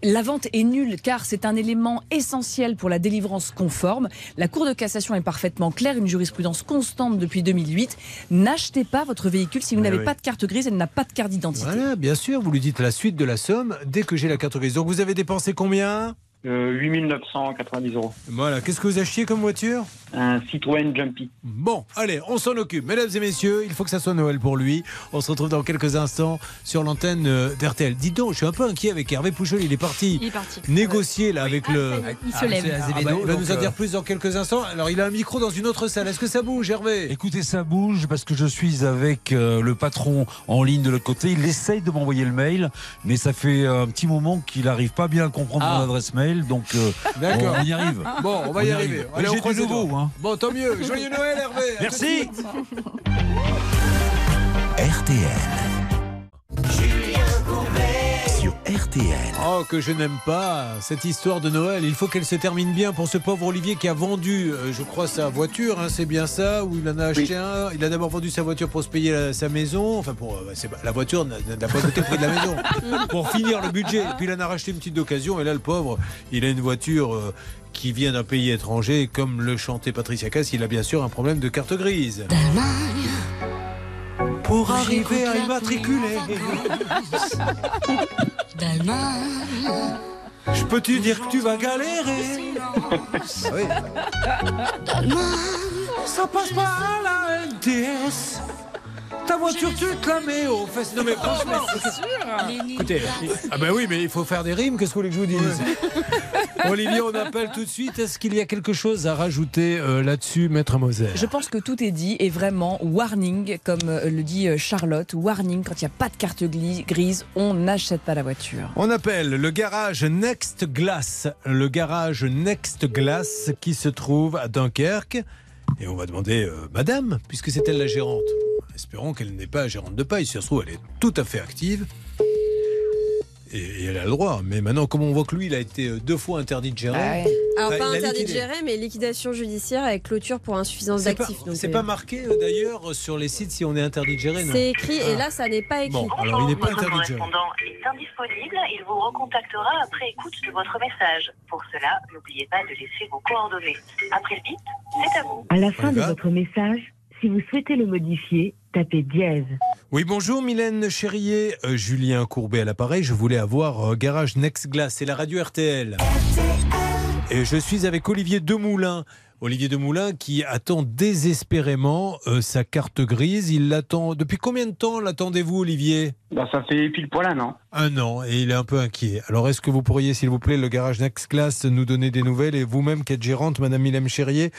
la vente est nulle car c'est un élément essentiel pour la délivrance conforme. La Cour de cassation est parfaitement claire, une jurisprudence constante depuis 2008. N'achetez pas votre véhicule si vous Mais n'avez oui. pas de carte grise et n'a pas de carte d'identité. Voilà, bien sûr, vous lui dites la suite de la somme dès que j'ai la carte grise. Donc vous avez dépensé combien? Euh, 8990 euros. Voilà, qu'est-ce que vous achetiez comme voiture? Un Citroën Jumpy. Bon, allez, on s'en occupe. Mesdames et messieurs, il faut que ça soit Noël pour lui. On se retrouve dans quelques instants sur l'antenne euh, d'RTL. Dis donc, je suis un peu inquiet avec Hervé Pouchol, il est parti. Il est parti. Négocier là avec le. Il se lève. Ah, bah, il va nous en dire plus dans quelques instants. Alors, il a un micro dans une autre salle. Est-ce que ça bouge, Hervé? Écoutez, ça bouge parce que je suis avec euh, le patron en ligne de l'autre côté. Il essaye de m'envoyer le mail, mais ça fait euh, un petit moment qu'il n'arrive pas bien à comprendre Ah. mon adresse mail, donc euh, D'accord. on y arrive. Bon, on va On y y arriver. arrive. Allez, on croise nouveau, Bon, tant mieux. Joyeux Noël, Hervé. Merci. RTL. Sur RTL. Oh, que je n'aime pas cette histoire de Noël. Il faut qu'elle se termine bien pour ce pauvre Olivier qui a vendu, euh, je crois, sa voiture. hein, c'est bien ça Ou il en a acheté un Il a d'abord vendu sa voiture pour se payer la- sa maison. Enfin, pour euh, c'est pas- la voiture n'a n'a pas coûté le prix de la maison. pour finir le budget. Et puis il en a racheté une petite d'occasion. Et là, le pauvre, il a une voiture. euh, qui vient d'un pays étranger, comme le chantait Patricia Cass, il a bien sûr un problème de carte grise. Pour arriver à immatriculer. Je peux te dire que tu vas galérer? Oui. Ça passe pas à la NTS. Ta voiture, tu te la mets aux fesses. Non mais franchement. Écoutez, ah ben oui, mais il faut faire des rimes. Qu'est-ce que vous voulez que je vous dise Olivier, on appelle tout de suite. Est-ce qu'il y a quelque chose à rajouter euh, là-dessus, Maître Moser Je pense que tout est dit et vraiment warning, comme euh, le dit euh, Charlotte, warning quand il n'y a pas de carte grise, on n'achète pas la voiture. On appelle le garage Next Glass, le garage Next Glass qui se trouve à Dunkerque. Et on va demander, euh, Madame, puisque c'est elle la gérante. Espérons qu'elle n'est pas gérante de paille. Si ça se trouve, elle est tout à fait active. Et, et elle a le droit. Mais maintenant, comme on voit que lui, il a été euh, deux fois interdit de gérer. Alors, Bah, pas interdit de gérer, mais liquidation judiciaire avec clôture pour insuffisance C'est pas, d'actifs. c'est euh, pas marqué euh, d'ailleurs sur les sites si on est interdit de gérer, C'est écrit, et Ah. là, ça n'est pas écrit. Bon, alors il n'est pas interdit de gérer. correspondant est indisponible. Il vous recontactera après écoute de votre message. Pour cela, n'oubliez pas de laisser vos coordonnées. Après le bip, c'est à vous. À la fin de votre message, si vous souhaitez le modifier, tapez dièse. Oui, bonjour Mylène Chérier, Euh, Julien Courbet à l'appareil. Je voulais avoir euh, Garage Next Glass, c'est la radio RTL. Et je suis avec Olivier Demoulin. Olivier Demoulin qui attend désespérément euh, sa carte grise. Il l'attend. Depuis combien de temps l'attendez-vous, Olivier? Bah, ça fait pile poil un an. Un an et il est un peu inquiet. Alors est-ce que vous pourriez, s'il vous plaît, le garage Next Class, nous donner des nouvelles? Et vous-même qui êtes gérante, Madame Mylène Chérier,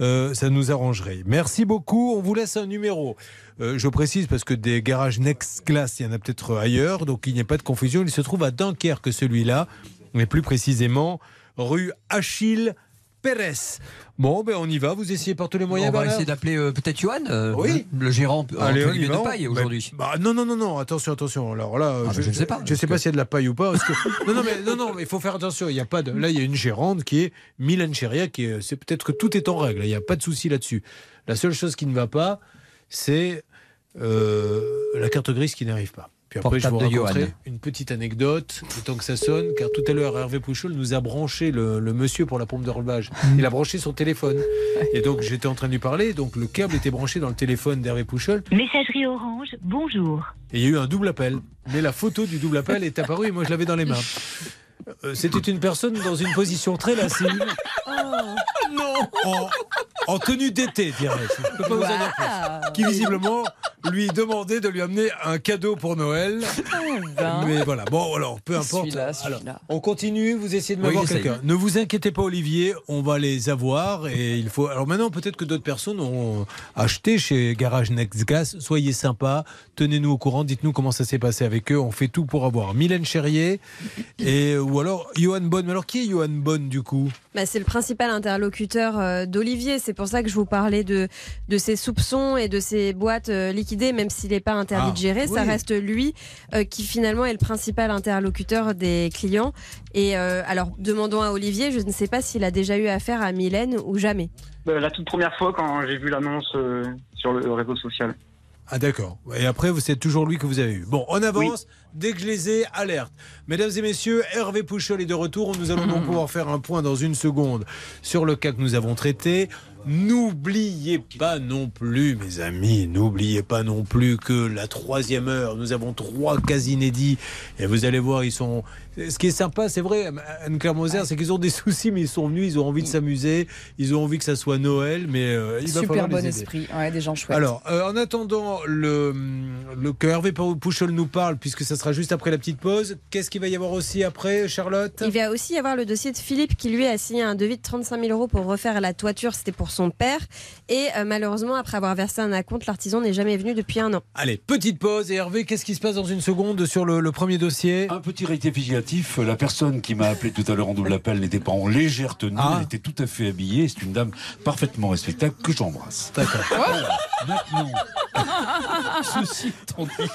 euh, ça nous arrangerait. Merci beaucoup. On vous laisse un numéro. Euh, je précise parce que des garages Next Class, il y en a peut-être ailleurs, donc il n'y a pas de confusion. Il se trouve à Dunkerque, celui-là, mais plus précisément rue Achille Pérez. Bon, ben on y va. Vous essayez par tous les moyens. On va Bernard essayer d'appeler euh, peut-être Johan, euh, Oui. le, gérant euh, Allez, entre guillemets, de paille aujourd'hui. Bah, non, non, non, non, attention, attention. Alors là, Ah, je ne sais pas, Je sais pas s'il y a de la paille ou pas. parce que- non, non, mais non, non, il faut faire attention. Il y a pas de. Là, il y a une gérante qui est Mylène Cheria, qui est. C'est peut-être que tout est en règle. Il n'y a pas de souci là-dessus. La seule chose qui ne va pas, c'est euh, la carte grise qui n'arrive pas. Puis après, je vous raconterai une petite anecdote, le temps que ça sonne, car tout à l'heure, Hervé Pouchol nous a branché le, le monsieur pour la pompe de relevage. Il a branché son téléphone. Et donc, j'étais en train de lui parler, donc le câble était branché dans le téléphone d'Hervé Pouchol. Messagerie orange, bonjour. Et il y a eu un double appel. Mais la photo du double appel est apparue et moi je l'avais dans les mains. Euh, C'était une personne dans une position très lascive. non en, en tenue d'été, dirais-je. Je peux pas vous en dire plus. Qui visiblement lui demandait de lui amener un cadeau pour Noël. ben. Mais voilà, bon alors, peu importe. Celui-là, Alors, celui-là. on continue, vous essayez de Oui, m'avoir j'essaye. quelqu'un. Ne vous inquiétez pas Olivier, on va les avoir et il faut. Alors maintenant peut-être que d'autres personnes ont acheté chez Garage Next Gas. Soyez sympa, tenez-nous au courant, dites-nous comment ça s'est passé avec eux. On fait tout pour avoir Mylène Cherrier et ou alors Johan Bonne. Mais alors qui est Johan Bonne du coup Bah, c'est le principal interlocuteur euh, d'Olivier. C'est pour ça que je vous parlais de, de ses soupçons et de ses boîtes euh, liquidées, même s'il n'est pas interdit Ah, de gérer. Ça reste lui euh, qui finalement est le principal interlocuteur des clients. Et euh, alors, demandons à Olivier, je ne sais pas s'il a déjà eu affaire à Mylène ou jamais. Euh, la toute première fois quand j'ai vu l'annonce euh, sur le réseau social. Ah d'accord. Et après, c'est toujours lui que vous avez eu. Bon, on avance. Dès que je les ai, alerte. Mesdames et messieurs, Hervé Pouchol est de retour. Nous allons donc pouvoir faire un point dans une seconde sur le cas que nous avons traité. N'oubliez pas non plus, mes amis, n'oubliez pas non plus que la troisième heure, nous avons trois cas inédits. Et vous allez voir, ils sont. Ce qui est sympa, c'est vrai, Anne-Claire Moser, c'est qu'ils ont des soucis, mais ils sont venus, ils ont envie de s'amuser, ils ont envie que ça soit Noël, mais euh, il va Super falloir bon les aider. esprit. Ouais, des gens chouettes. Alors, euh, en attendant le, le, que Hervé Pouchol nous parle, puisque ça sera juste après la petite pause, qu'est-ce qu'il va y avoir aussi après, Charlotte? Il va aussi y avoir le dossier de Philippe qui lui a signé un devis de 35 000 euros pour refaire la toiture. C'était pour son père. Et euh, malheureusement, après avoir versé un acompte, l'artisan n'est jamais venu depuis un an. Allez, petite pause. Et Hervé, qu'est-ce qui se passe dans une seconde sur le, le premier dossier? Un petit rectificatif. La personne qui m'a appelé tout à l'heure en double appel n'était pas en légère tenue, Ah. elle était tout à fait habillée. C'est une dame parfaitement respectable que j'embrasse. D'accord. Maintenant, ceci étant dit.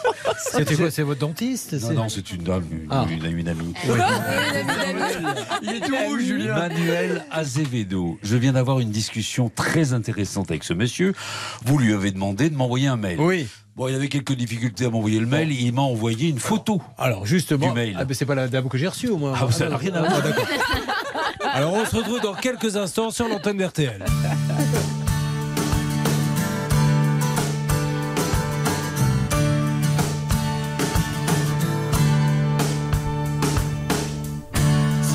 C'était quoi C'est votre dentiste Non, c'est- non, c'est une dame, une, Ah. une- une amie. Il est tout rouge, Julien. Manuel Azevedo. Je viens d'avoir une discussion très intéressante avec ce monsieur. Vous lui avez demandé de m'envoyer un mail. Oui. Bon, il avait quelques difficultés à m'envoyer le mail. Il m'a envoyé une photo. Alors, justement. Du mail. Ah, ben, c'est pas la dame que j'ai reçue, au moins. Ah, ça n'a rien à voir. Ah, d'accord. Alors, on se retrouve dans quelques instants sur l'antenne d'RTL.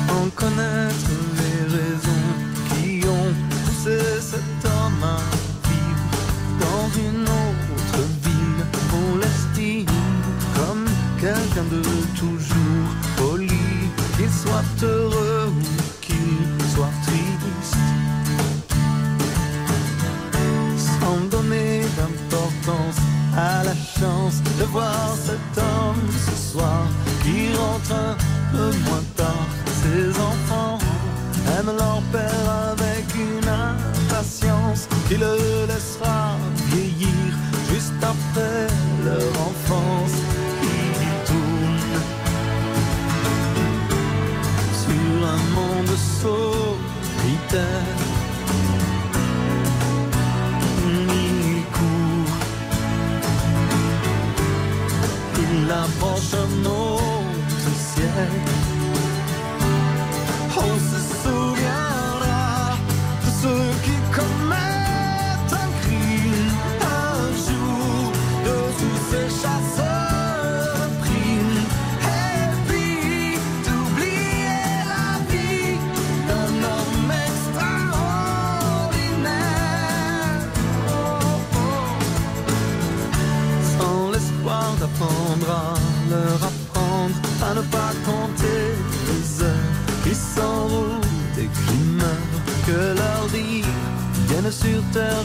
sans connaître les raisons qui ont poussé cet homme de toujours poli, qu'il soit heureux ou qu'il soit triste. Sans donner d'importance à la chance de voir cet homme ce soir qui rentre un peu moins tard. Ses enfants aiment leur père avec une impatience qui le laissera sur terre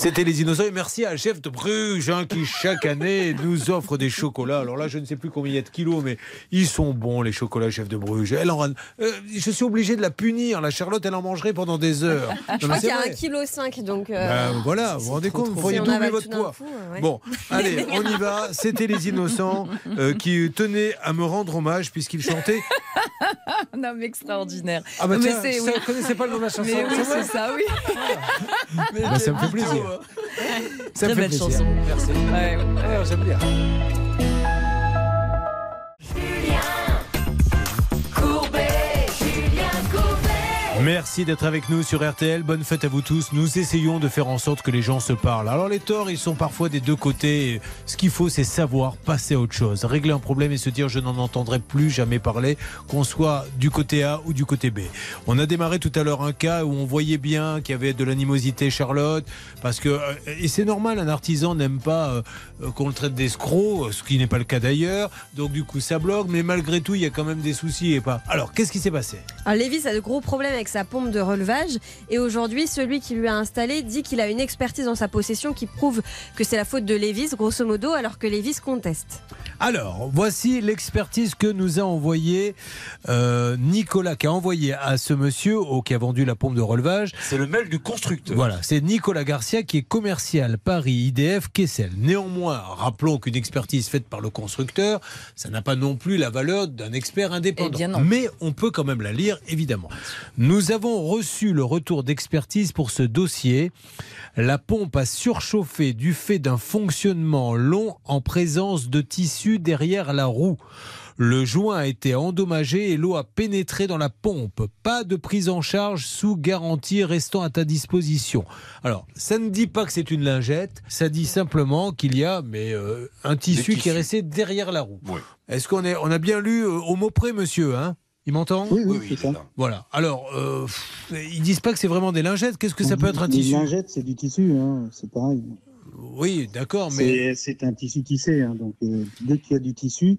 C'était les dinosaures et merci à Chef de Bruges hein, qui chaque année nous offre des chocolats. Alors là, je ne sais plus combien il y a de kilos, mais ils sont bons les chocolats Chef de Bruges. Elle en... euh, je suis obligé de la punir. La Charlotte, elle en mangerait pendant des heures. Je Non, crois qu'il y a vrai. 1,5 kg, donc. euh, Ben, voilà, vous vous rendez compte, vous pourriez doubler votre poids. coup, ouais. Bon, allez, on y va. C'était les innocents euh, qui tenaient à me rendre hommage puisqu'ils chantaient. Un homme extraordinaire. Ah bah mais tiens, c'est- oui. connaissez pas le nom de la chanson Mais oui, c'est ça, oui. Bah, ça me fait plaisir. Ça me Très fait belle plaisir. chanson. Merci. Ouais, ouais. Ah, J'aime bien. Merci d'être avec nous sur RTL. Bonne fête à vous tous. Nous essayons de faire en sorte que les gens se parlent. Alors les torts, ils sont parfois des deux côtés. Ce qu'il faut, c'est savoir passer à autre chose, régler un problème et se dire je n'en entendrai plus jamais parler, qu'on soit du côté A ou du côté B. On a démarré tout à l'heure un cas où on voyait bien qu'il y avait de l'animosité, Charlotte, parce que euh, et c'est normal, un artisan n'aime pas euh, euh, qu'on le traite d'escroc, ce qui n'est pas le cas d'ailleurs. Donc du coup, ça bloque, mais malgré tout, il y a quand même des soucis et pas. Alors, qu'est-ce qui s'est passé? Alors Lévis a de gros problèmes avec sa pompe de relevage et aujourd'hui celui qui lui a installé dit qu'il a une expertise dans sa possession qui prouve que c'est la faute de Lévis grosso modo alors que Lévis conteste. Alors, voici l'expertise que nous a envoyé euh, Nicolas, qui a envoyé à ce monsieur au, qui a vendu la pompe de relevage. C'est le mail du constructeur. Voilà, c'est Nicolas Garcia qui est commercial Paris IDF Kessel. Néanmoins, rappelons qu'une expertise faite par le constructeur, ça n'a pas non plus la valeur d'un expert indépendant. Eh bien non. Mais on peut quand même la lire, évidemment. Nous avons reçu le retour d'expertise pour ce dossier. La pompe a surchauffé du fait d'un fonctionnement long en présence de tissu derrière la roue. Le joint a été endommagé et l'eau a pénétré dans la pompe. Pas de prise en charge sous garantie restant à ta disposition. Alors, ça ne dit pas que c'est une lingette, ça dit simplement qu'il y a mais euh, un tissu qui est resté derrière la roue. Est-ce qu'on est, on a bien lu euh, au mot près, monsieur hein? Il m'entend Oui, oui, c'est ça. Voilà. Alors, euh, ils disent pas que c'est vraiment des lingettes. Qu'est-ce que ça peut être un Les tissu lingettes, c'est du tissu, hein, c'est pareil. Oui, d'accord, mais C'est un tissu tissé, hein, donc euh, dès qu'il y a du tissu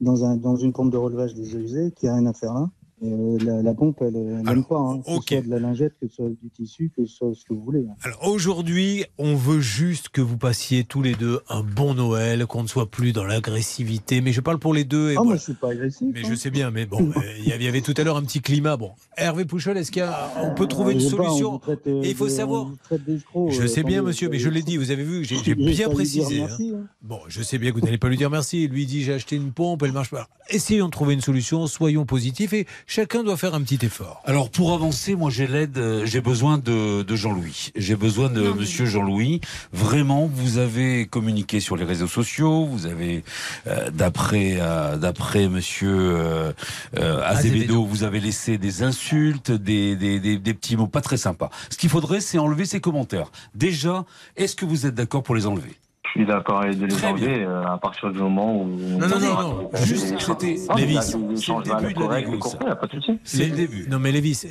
dans, un, dans une pompe de relevage usées, qu'il n'y a rien à faire là, Euh, la, la pompe, elle elle n'aime pas. Hein, que ce soit de la lingette, que ce soit du tissu, que ce soit ce que vous voulez. hein. Alors aujourd'hui, on veut juste que vous passiez tous les deux un bon Noël, qu'on ne soit plus dans l'agressivité. Mais je parle pour les deux. Et Ah, moi, moi, je suis pas agressif. Mais hein. je sais bien, mais bon, euh, il y avait- tout à l'heure un petit climat. Bon, Hervé Pouchol, est-ce qu'il y a, on peut trouver Ah, une pas, solution? traite, euh, Et il faut de- savoir. Je sais bien, monsieur, mais je l'ai dit. Vous avez vu, j'ai bien précisé. merci, hein. Bon, je sais bien que vous n'allez pas lui dire merci. Il lui dit j'ai acheté une pompe, elle marche pas. Essayons de trouver une solution. Soyons positifs et chacun doit faire un petit effort. Alors pour avancer, moi j'ai l'aide, euh, j'ai besoin de, de Jean-Louis. J'ai besoin de Monsieur Jean-Louis. Vraiment, vous avez communiqué sur les réseaux sociaux. Vous avez, euh, d'après euh, d'après Monsieur euh, euh, Azevedo, vous avez laissé des insultes, des, des, des, des petits mots pas très sympas. Ce qu'il faudrait, c'est enlever ces commentaires. Déjà, est-ce que vous êtes d'accord pour les enlever? Suis d'accord avec de les enlever euh, à partir du moment où. Non, non, non, non. Juste, c'était Lévis. C'est le début de la négo, pas de souci. C'est le début. Non, mais Lévis,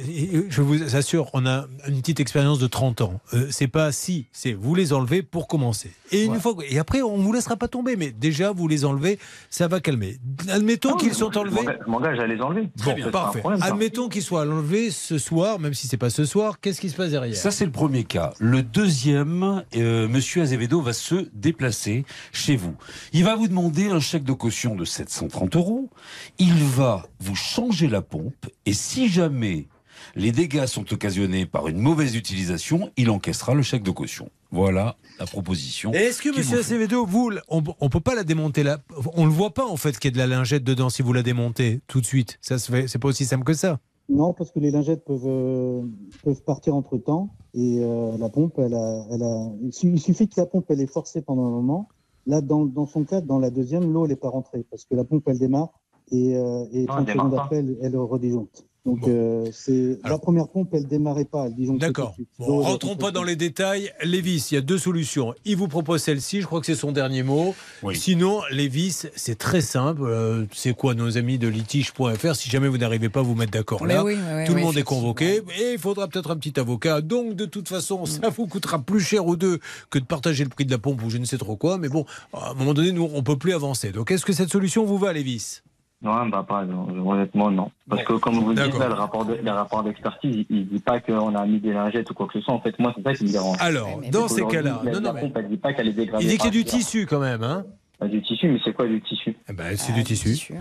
je vous assure, on a une petite expérience de 30 ans. Euh, c'est pas si, c'est vous les enlevez pour commencer. Et une fois, que- et après, on vous laissera pas tomber. Mais déjà, vous les enlevez, ça va calmer. Admettons qu'ils sont enlevés. Je m'engage à les enlever. Bon, parfait. problème. Admettons qu'ils soient enlevés ce soir, même si c'est pas ce soir. Qu'est-ce qui se passe derrière? Ça, c'est le premier cas. Le deuxième, euh, Monsieur Azevedo va se déplacer chez vous. Il va vous demander un chèque de caution de 730 euros. Il va vous changer la pompe. Et si jamais les dégâts sont occasionnés par une mauvaise utilisation, il encaissera le chèque de caution. Voilà la proposition. Est-ce que Monsieur. Acevedo, vous, on, on peut pas la démonter là? On le voit pas en fait qu'il y a de la lingette dedans si vous la démontez tout de suite. Ça se fait. C'est pas aussi simple que ça. Non, parce que les lingettes peuvent, euh, peuvent partir entre temps et euh, la pompe, elle a, elle a... Il su- il suffit que la pompe elle est forcée pendant un moment. Là, dans, dans son cas, dans la deuxième, l'eau elle n'est pas rentrée parce que la pompe elle démarre et, euh, et elle 30 démarre secondes après elle, elle redisjoncte. Donc euh, c'est la première pompe elle démarrait pas, D'accord. Bon, rentrons pas dans les détails. Lévis, il y a deux solutions. Il vous propose celle-ci, je crois que c'est son dernier mot. Sinon, Lévis, c'est très simple. Euh, c'est quoi nos amis de litige.fr Si jamais vous n'arrivez pas à vous mettre d'accord là, oui, oui, oui, tout le oui, monde est convoqué. Et il faudra peut-être un petit avocat. Donc, de toute façon, ça vous coûtera plus cher aux deux que de partager le prix de la pompe ou je ne sais trop quoi. Mais bon, à un moment donné, nous, on peut plus avancer. Donc, est-ce que cette solution vous va, Lévis? Non, bah pas, non, honnêtement, non. Parce que comme vous le dites, là, le rapport de- le rapport d'expertise, il, il dit pas qu'on a mis des lingettes ou quoi que ce soit. En fait, moi, c'est ça qui me dérange. Alors, dans ces cas-là, non, non, la mais- pompe, elle dit pas qu'elle est dégradée. Il dit qu'il y a du tissu quand même, hein Bah, Du tissu, mais c'est quoi du tissu? Eh ben, c'est du tissu.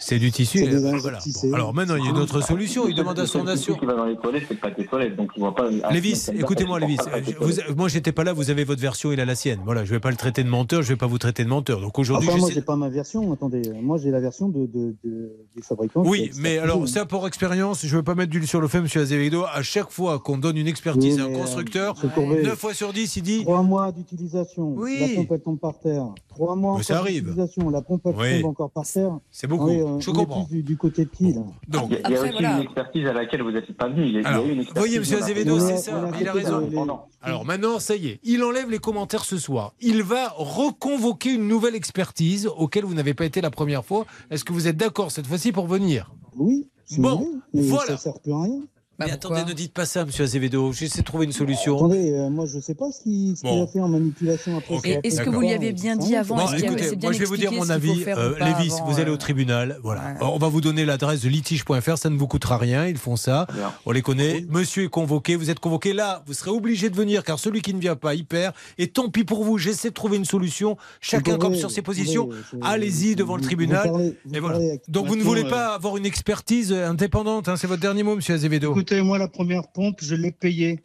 C'est du tissu. C'est euh, voilà. Bon, alors maintenant, il y a une autre solution. Il demande à son assureur. qui va dans les toilettes, c'est pas tes toilettes, donc je vois pas. Lévis, écoutez-moi, Lévis. Vous- moi, j'étais pas là. Vous avez votre version, il a la sienne. Voilà, je vais pas le traiter de menteur. Je vais pas vous traiter de menteur. Donc aujourd'hui, Enfin, moi, j'ai pas ma version. Attendez, moi, j'ai la version de, de, de- du fabricant. qui Oui, mais alors ça pour expérience, je veux pas mettre d'huile sur le feu, Monsieur Azevedo. À chaque fois qu'on donne une expertise Oui, à un euh, constructeur, Courbet, 9 fois sur 10, il dit Trois mois d'utilisation, Oui. la pompe elle tombe par terre. Trois mois Mais ça arrive. d'utilisation, la pompe elle tombe encore par terre. C'est beaucoup. Euh, Je on est comprends. plus Du, du côté de qui là Donc, Il y a, il y a aussi une expertise à laquelle vous n'êtes pas venu. Il y a, il y a Alors, eu une expertise voyez, la- Azevedo, c'est ça, a il a raison. les- Alors maintenant, ça y est, il enlève les commentaires ce soir. Il va reconvoquer une nouvelle expertise auquel vous n'avez pas été la première fois. Est-ce que vous êtes d'accord cette fois-ci pour venir? Oui. Bon, mais voilà. Ça sert plus à rien. Mais attendez, ne dites pas ça, monsieur Azevedo. J'essaie de trouver une solution. Attendez, euh, moi je sais pas ce qu'il Bon. a fait en manipulation après. Est-ce que vous lui avez bien dit avant Bon, écoutez, c'est bien moi je vais vous dire mon avis. Euh, Lévis, avant, vous allez euh, au tribunal. Voilà. On va vous donner l'adresse de litige.fr. Ça ne vous coûtera rien. Ils font ça. On les connaît. Monsieur est convoqué. Vous êtes convoqué là. Vous serez obligé de venir car celui qui ne vient pas, il perd. Et tant pis pour vous. J'essaie de trouver une solution. Chacun comme sur ses positions. Allez-y devant le tribunal. Et voilà. Donc vous ne voulez euh, pas avoir une expertise indépendante. hein, C'est votre dernier mot, monsieur Azevedo. Écoutez, moi la première pompe, je l'ai payée.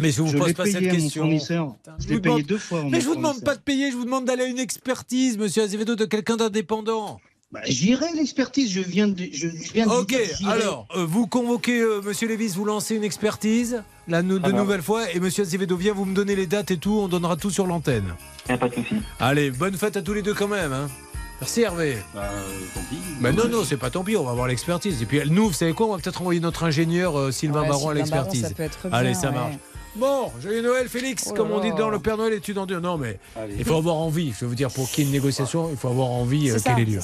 Mais je vous je pose pas payée cette question. Je Je l'ai vous payé demande- deux fois. Mais je vous demande pas de payer. Je vous demande d'aller à une expertise, monsieur Azevedo, de quelqu'un d'indépendant. Bah, J'irai à l'expertise, je viens de, je viens de Ok, alors, euh, vous convoquez euh, Monsieur Lévis, vous lancez une expertise, la de bien. nouvelle fois, et Monsieur Azevedo vient, vous me donnez les dates et tout, on donnera tout sur l'antenne. Il n'y a pas de souci. Allez, bonne fête à tous les deux quand même. hein. Merci Hervé. Bah, tant pis. Mais non, non, c'est pas tant pis, on va voir l'expertise. Et puis nous, vous savez quoi, on va peut-être envoyer notre ingénieur euh, Sylvain Ouais, Baron à l'expertise. Allez, ça ouais. marche. Bon, joyeux Noël, Félix, comme on dit dans le Père Noël une endure. Non, mais il faut avoir envie. Je veux vous dire, pour qu'il y ait une négociation, il faut avoir envie euh, qu'elle ait lieu.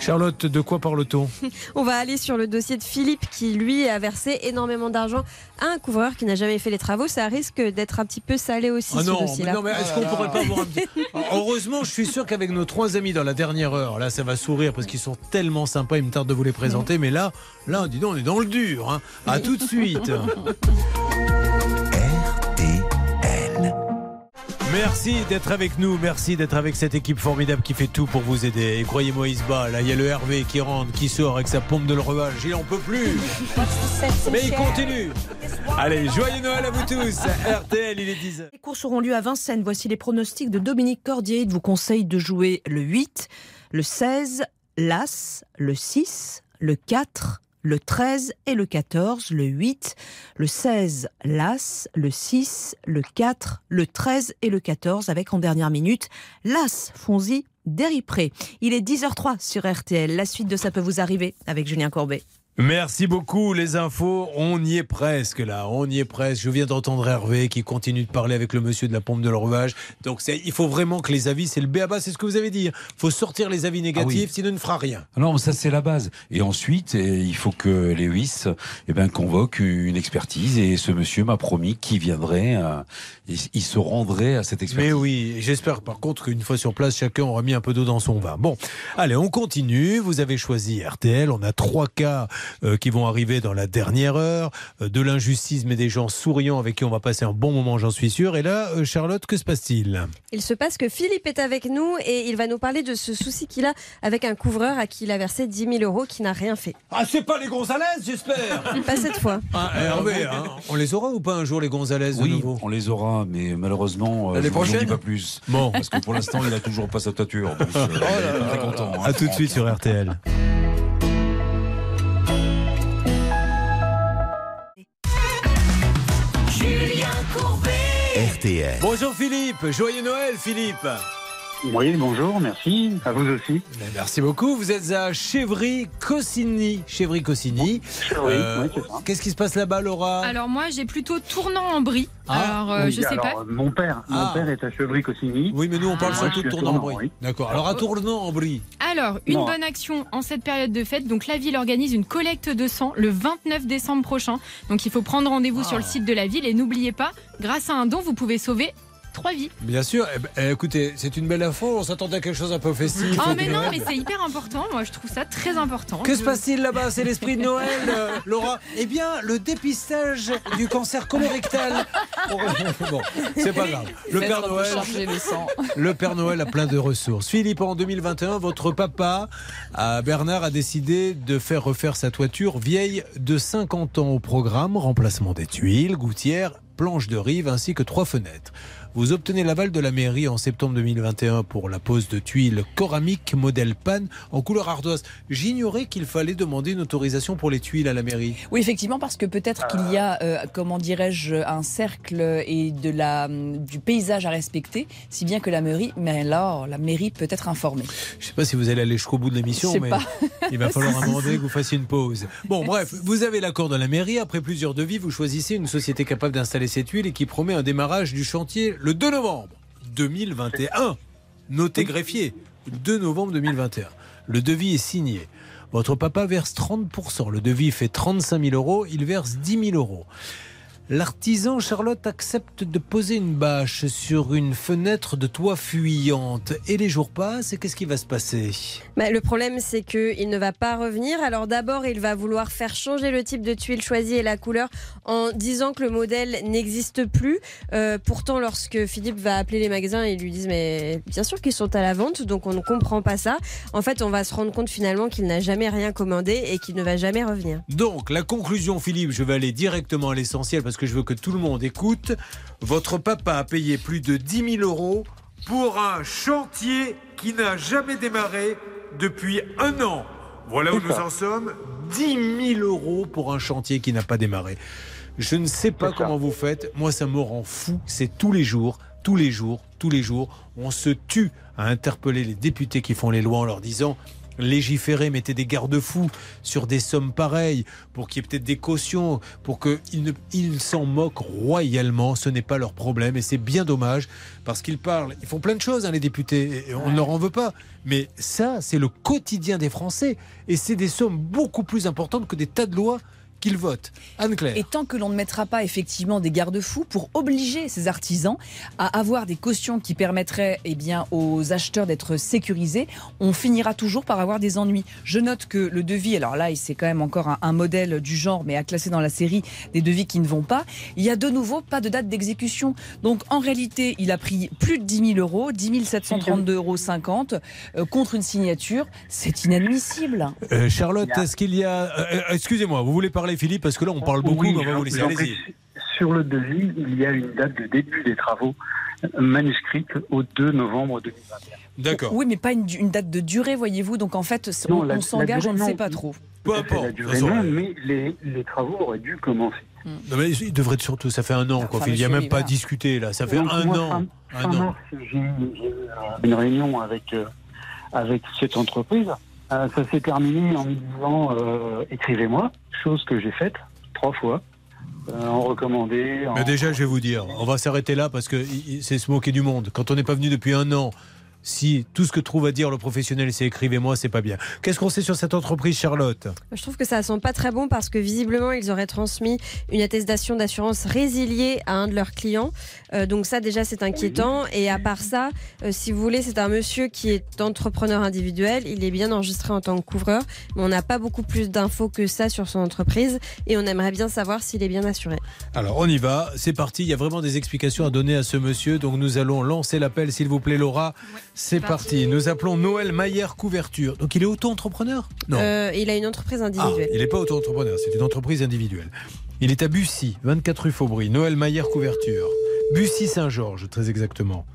Charlotte, de quoi parle-t-on? On va aller sur le dossier de Philippe qui, lui, a versé énormément d'argent à un couvreur qui n'a jamais fait les travaux. Ça risque d'être un petit peu salé aussi, Ah ce non, mais, dossier-là. non, mais est-ce qu'on pourrait pas avoir un petit... Heureusement, je suis sûr qu'avec nos trois amis dans la dernière heure, là, ça va sourire parce qu'ils sont tellement sympas. Il me tarde de vous les présenter, mais là, là, dis donc, on est dans le dur. Hein. À tout de suite. Merci d'être avec nous, merci d'être avec cette équipe formidable qui fait tout pour vous aider. Et croyez-moi, il se bat. Là, il y a le Hervé qui rentre, qui sort avec sa pompe de l'enrevage. Il en peut plus. Mais il continue. Allez, joyeux Noël à vous tous. RTL, il est 10h. Les courses auront lieu à Vincennes. Voici les pronostics de Dominique Cordier. Il vous conseille de jouer le 8, le 16, l'As, le 6, le 4, le 13 et le 14, le 8, le 16, l'As, le 6, le 4, le 13 et le 14, avec en dernière minute l'As, Fonzi, Déripré. Il est 10h03 sur RTL. La suite de Ça peut vous arriver avec Julien Courbet. Merci beaucoup, les infos. On y est presque là, on y est presque. Je viens d'entendre Hervé qui continue de parler avec le monsieur de la pompe de l'enrevage. Donc c'est- il faut vraiment que les avis, c'est le béaba, c'est ce que vous avez dit. Il faut sortir les avis négatifs, sinon il ne fera rien. Non, mais ça c'est la base. Et ensuite, eh, il faut que les WIS eh ben, convoquent une expertise. Et ce monsieur m'a promis qu'il viendrait, euh, il, il se rendrait à cette expertise. Mais oui, j'espère par contre qu'une fois sur place, chacun aura mis un peu d'eau dans son vin. Bon, allez, on continue. Vous avez choisi RTL. On a trois cas euh, qui vont arriver dans la dernière heure. Euh, de l'injustice, mais des gens souriants avec qui on va passer un bon moment, j'en suis sûr. Et là, euh, Charlotte, que se passe-t-il? Il se passe que Philippe est avec nous et il va nous parler de ce souci qu'il a avec un couvreur à qui il a versé 10 000 euros qui n'a rien fait. Ah, c'est pas les Gonzalez, j'espère Pas cette fois. Ah, Hervé, hein, on les aura ou pas un jour, les Gonzalez de Oui, nouveau? on les aura, mais malheureusement, euh, L'année je en dis pas plus. Bon. Parce que pour l'instant, il a toujours pas sa toiture. Donc, euh, il est pas très content. hein. À tout de suite sur RTL. RTL. Bonjour Philippe, joyeux Noël Philippe. Oui, bonjour, merci. À vous aussi. Merci beaucoup. Vous êtes à Chevry-Cossigny. Chevry-Cossigny. Chevry, oui, c'est ça. Qu'est-ce qui se passe là-bas, Laura? Alors moi j'ai plutôt tournant en brie. Ah. Alors euh, Oui, je sais alors, pas. euh, Mon père, Ah. mon père est à Chevry-Cossigny. Oui, mais nous on parle surtout de tournant en brie. oui. D'accord. Alors à tournant en brie. Alors, une Non. bonne action en cette période de fête. Donc, la ville organise une collecte de sang le 29 décembre prochain. Donc, il faut prendre rendez-vous Ah. sur le site de la ville. Et n'oubliez pas, grâce à un don, vous pouvez sauver trois vies. Bien sûr. Eh ben, eh, écoutez, c'est une belle info. On s'attendait à quelque chose un peu festif. Oh, mais non, mais c'est hyper important. Moi, je trouve ça très important. Que Je- se passe-t-il là-bas? C'est l'esprit de Noël, euh, Laura Eh bien, le dépistage du cancer colorectal. bon, c'est pas grave. Le Père Noël. le sang. Le Père Noël a plein de ressources. Philippe, en 2021, votre papa, à Bernard, a décidé de faire refaire sa toiture vieille de 50 ans au programme, remplacement des tuiles, gouttières, planches de rive ainsi que trois fenêtres. Vous obtenez l'aval de la mairie en septembre 2021 pour la pose de tuiles coramiques modèle panne en couleur ardoise. J'ignorais qu'il fallait demander une autorisation pour les tuiles à la mairie. Oui, effectivement, parce que peut-être qu'il y a, euh, comment dirais-je, un cercle et de la, hum, du paysage à respecter, si bien que la mairie, mais alors, la mairie peut être informée. Je sais pas si vous allez aller jusqu'au bout de l'émission, mais pas. il va falloir un moment donné que vous fassiez une pause. Bon, bref, vous avez l'accord de la mairie. Après plusieurs devis, vous choisissez une société capable d'installer ces tuiles et qui promet un démarrage du chantier le 2 novembre 2021. Notez greffier, 2 novembre 2021. Le devis est signé. Votre papa verse 30%. Le devis fait 35 000 euros. Il verse 10 000 euros. L'artisan Charlotte accepte de poser une bâche sur une fenêtre de toit fuyante. Et les jours passent et qu'est-ce qui va se passer? Bah, le problème, c'est qu'il ne va pas revenir. Alors d'abord, il va vouloir faire changer le type de tuile choisi et la couleur en disant que le modèle n'existe plus. Euh, pourtant, lorsque Philippe va appeler les magasins, ils lui disent mais bien sûr qu'ils sont à la vente, donc on ne comprend pas ça. En fait, on va se rendre compte finalement qu'il n'a jamais rien commandé et qu'il ne va jamais revenir. Donc, la conclusion, Philippe, je vais aller directement à l'essentiel parce que je veux que tout le monde écoute. Votre papa a payé plus de 10 000 euros pour un chantier qui n'a jamais démarré depuis un an. Voilà où nous en sommes. 10 000 euros pour un chantier qui n'a pas démarré. Je ne sais pas comment vous faites. Moi, ça me rend fou. C'est tous les jours, tous les jours, tous les jours. On se tue à interpeller les députés qui font les lois en leur disant légiférer, mettez des garde-fous sur des sommes pareilles, pour qu'il y ait peut-être des cautions, pour qu'ils ils s'en moquent royalement. Ce n'est pas leur problème et c'est bien dommage parce qu'ils parlent, ils font plein de choses, hein, les députés, et on ne leur en veut pas. Mais ça, c'est le quotidien des Français et c'est des sommes beaucoup plus importantes que des tas de lois qu'ils votent. Anne-Claire. Et tant que l'on ne mettra pas effectivement des garde-fous pour obliger ces artisans à avoir des cautions qui permettraient eh bien, aux acheteurs d'être sécurisés, on finira toujours par avoir des ennuis. Je note que le devis, alors là, c'est quand même encore un, un modèle du genre, mais à classer dans la série des devis qui ne vont pas. Il y a de nouveau pas de date d'exécution. Donc en réalité, il a pris plus de 10 000 euros, 10 732,50 euros euh, contre une signature. C'est inadmissible. Euh, Charlotte, est-ce qu'il y a. euh, euh, Excusez-moi, vous voulez parler, Philippe, parce que là, on parle beaucoup, Oui, mais on va vous laisser. Allez-y. Sur le devis, il y a une date de début des travaux manuscrite au 2 novembre 2021. D'accord. Oui, mais pas une, une date de durée, voyez-vous. Donc en fait, on, Non, la- on s'engage, on ne sait pas trop. Peu importe. la durée, non, mais les, les travaux auraient dû commencer. Non, mais il devrait être surtout, ça fait un an, quoi. Enfin, Il n'y a même pas discuté, là. Ça fait Donc, un moi, an. Fin, Un fin an. mars, j'ai eu j'ai eu, euh, une réunion avec, euh, avec cette entreprise. Euh, ça s'est terminé en me disant euh, écrivez-moi, chose que j'ai faite trois fois, euh, en recommandé. En... Mais déjà, je vais vous dire, on va s'arrêter là parce que c'est se moquer du monde. Quand on n'est pas venu depuis un an, si tout ce que trouve à dire le professionnel, c'est écrivez-moi, c'est pas bien. Qu'est-ce qu'on sait sur cette entreprise, Charlotte? Je trouve que ça sent pas très bon parce que visiblement ils auraient transmis une attestation d'assurance résiliée à un de leurs clients. Euh, donc ça déjà c'est inquiétant. Et à part ça, euh, si vous voulez, c'est un monsieur qui est entrepreneur individuel. Il est bien enregistré en tant que couvreur, mais on n'a pas beaucoup plus d'infos que ça sur son entreprise et on aimerait bien savoir s'il est bien assuré. Alors, on y va, c'est parti. Il y a vraiment des explications à donner à ce monsieur. Donc, nous allons lancer l'appel, s'il vous plaît, Laura. C'est parti. Nous appelons Noël Maillère Couverture. Donc, il est auto-entrepreneur? Non. Euh, il a une entreprise Ah, individuelle. il n'est pas auto-entrepreneur, c'est une entreprise individuelle. Il est à Bussy, 24 rue Faubry, Noël Maillère Couverture. Bussy-Saint-Georges, très exactement,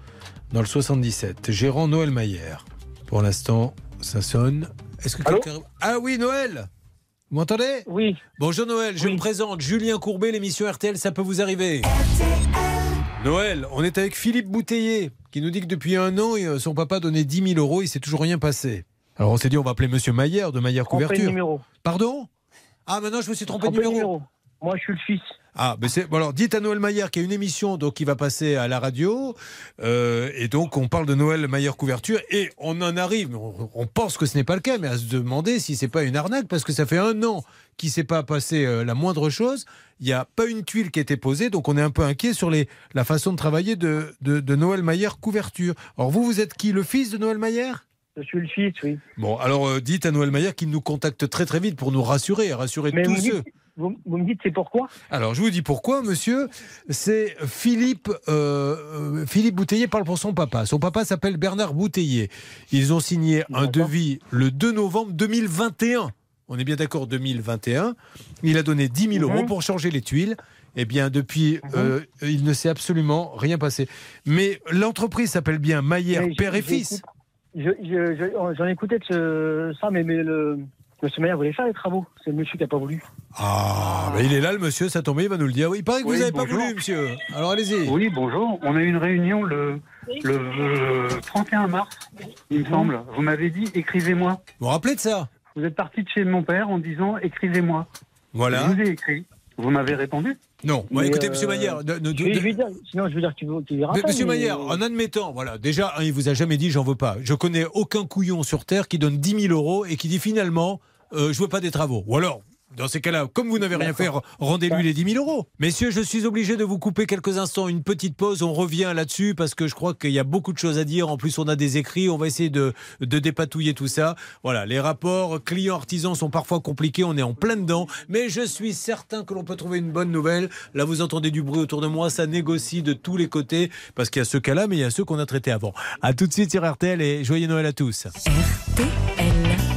dans le 77. Gérant Noël Maillère. Pour l'instant, ça sonne. Est-ce que quelqu'un. Ah oui, Noël Vous m'entendez? Oui. Bonjour Noël, je me présente. Julien Courbet, l'émission RTL, ça peut vous arriver. Noël, on est avec Philippe Bouteiller, qui nous dit que depuis un an, euh, son papa donnait 10 000 euros, il s'est toujours rien passé. Alors on s'est dit, on va appeler Monsieur Maillère de Maillère Couverture. numéro. Pardon? Ah, maintenant je me suis trompé de Trompé de numéro. numéro. Moi, je suis le fils. Ah, mais c'est bon, alors dites à Noël Maillère qu'il y a une émission donc qui va passer à la radio euh, et donc on parle de Noël Maillère couverture et on en arrive, on, on pense que ce n'est pas le cas, mais à se demander si c'est pas une arnaque parce que ça fait un an qu'il s'est pas passé euh, la moindre chose. Il n'y a pas une tuile qui a été posée, donc on est un peu inquiet sur les, la façon de travailler de, de, de Noël Maillère couverture. Alors vous, vous êtes qui, le fils de Noël Maillère Je suis le fils, oui. Bon, alors euh, dites à Noël Maillère qu'il nous contacte très très vite pour nous rassurer rassurer Mais tous ceux. Vous, vous me dites c'est pourquoi? Alors, je vous dis pourquoi, monsieur. C'est Philippe, euh, euh, Philippe Bouteiller parle pour son papa. Son papa s'appelle Bernard Bouteiller. Ils ont signé un devis le 2 novembre 2021. On est bien d'accord, 2021. Il a donné 10 000 euros Mhm. pour changer les tuiles. Eh bien, depuis, euh, il ne s'est absolument rien passé. Mais l'entreprise s'appelle bien Maillère Père et Fils. je- je- je- J'en ai écouté de ce- ça, mais, mais le, monsieur Maillard voulait faire les travaux? C'est le monsieur qui n'a pas voulu. Ah, bah, il est là, le monsieur, ça tombe, il va nous le dire. Oui, il paraît que vous n'avez pas voulu, monsieur. Alors, allez-y. Oui, bonjour. On a eu une réunion le, le euh, 31 mars, il me semble. Vous m'avez dit écrivez-moi. Vous vous rappelez de ça? Vous êtes parti de chez mon père en disant écrivez-moi. Voilà. Je vous ai écrit. Vous m'avez répondu Non. Bon, écoutez, euh, monsieur Maillère, de- de- je vais- de- je vais dire- sinon, je veux dire que tu, tu verras Mais, pas, Monsieur mais- en admettant, voilà, déjà, hein, il vous a jamais dit j'en veux pas. Je connais aucun couillon sur Terre qui donne 10 000 euros et qui dit finalement euh, je veux pas des travaux. Ou alors, dans ces cas-là, comme vous n'avez rien fait, rendez-lui les 10 000 euros. Messieurs, je suis obligé de vous couper quelques instants, une petite pause. On revient là-dessus parce que je crois qu'il y a beaucoup de choses à dire. En plus, on a des écrits. On va essayer de, de dépatouiller tout ça. Voilà, les rapports clients-artisans sont parfois compliqués. On est en plein dedans. Mais je suis certain que l'on peut trouver une bonne nouvelle. Là, vous entendez du bruit autour de moi. Ça négocie de tous les côtés parce qu'il y a ce cas-là, mais il y a ceux qu'on a traités avant. À tout de suite sur RTL et joyeux Noël à tous. RTL.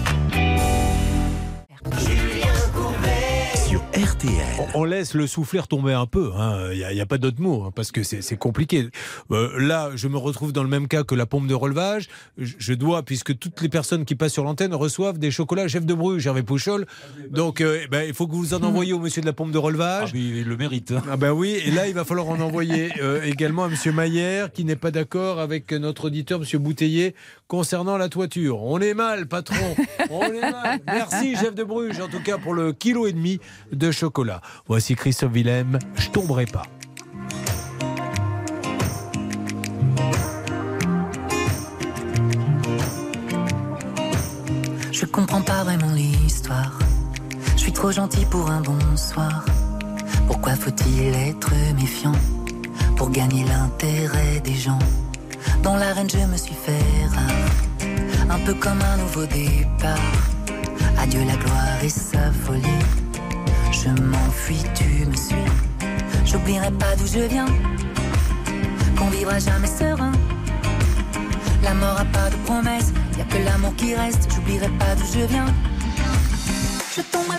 RTL. On laisse le souffler tomber un peu, il n'y a, pas d'autre mot, hein, parce que c'est compliqué. Euh, là, je me retrouve dans le même cas que la pompe de relevage. Je, je dois, puisque toutes les personnes qui passent sur l'antenne reçoivent des chocolats chef de Bruges, Hervé Pouchol. Donc, euh, eh ben, il faut que vous en envoyiez au monsieur de la pompe de relevage. Ah, il le mérite. hein. Ah ben oui, et là, il va falloir en envoyer euh, également à monsieur Maillère, qui n'est pas d'accord avec notre auditeur, monsieur Bouteiller, concernant la toiture. On est mal, patron. On est mal. Merci, chef de Bruges, en tout cas, pour le kilo et demi de chocolat. Voici Christophe Willem, je tomberai pas. Je comprends pas vraiment l'histoire. Je suis trop gentil pour un bonsoir. Pourquoi faut-il être méfiant pour gagner l'intérêt des gens? Dans l'arène, je me suis fait rare, un peu comme un nouveau départ. Adieu la gloire et sa folie. Je m'enfuis, tu me suis. J'oublierai pas d'où je viens, qu'on vivra jamais serein. La mort a pas de promesse, y a que l'amour qui reste. J'oublierai pas d'où je viens. Je tomberai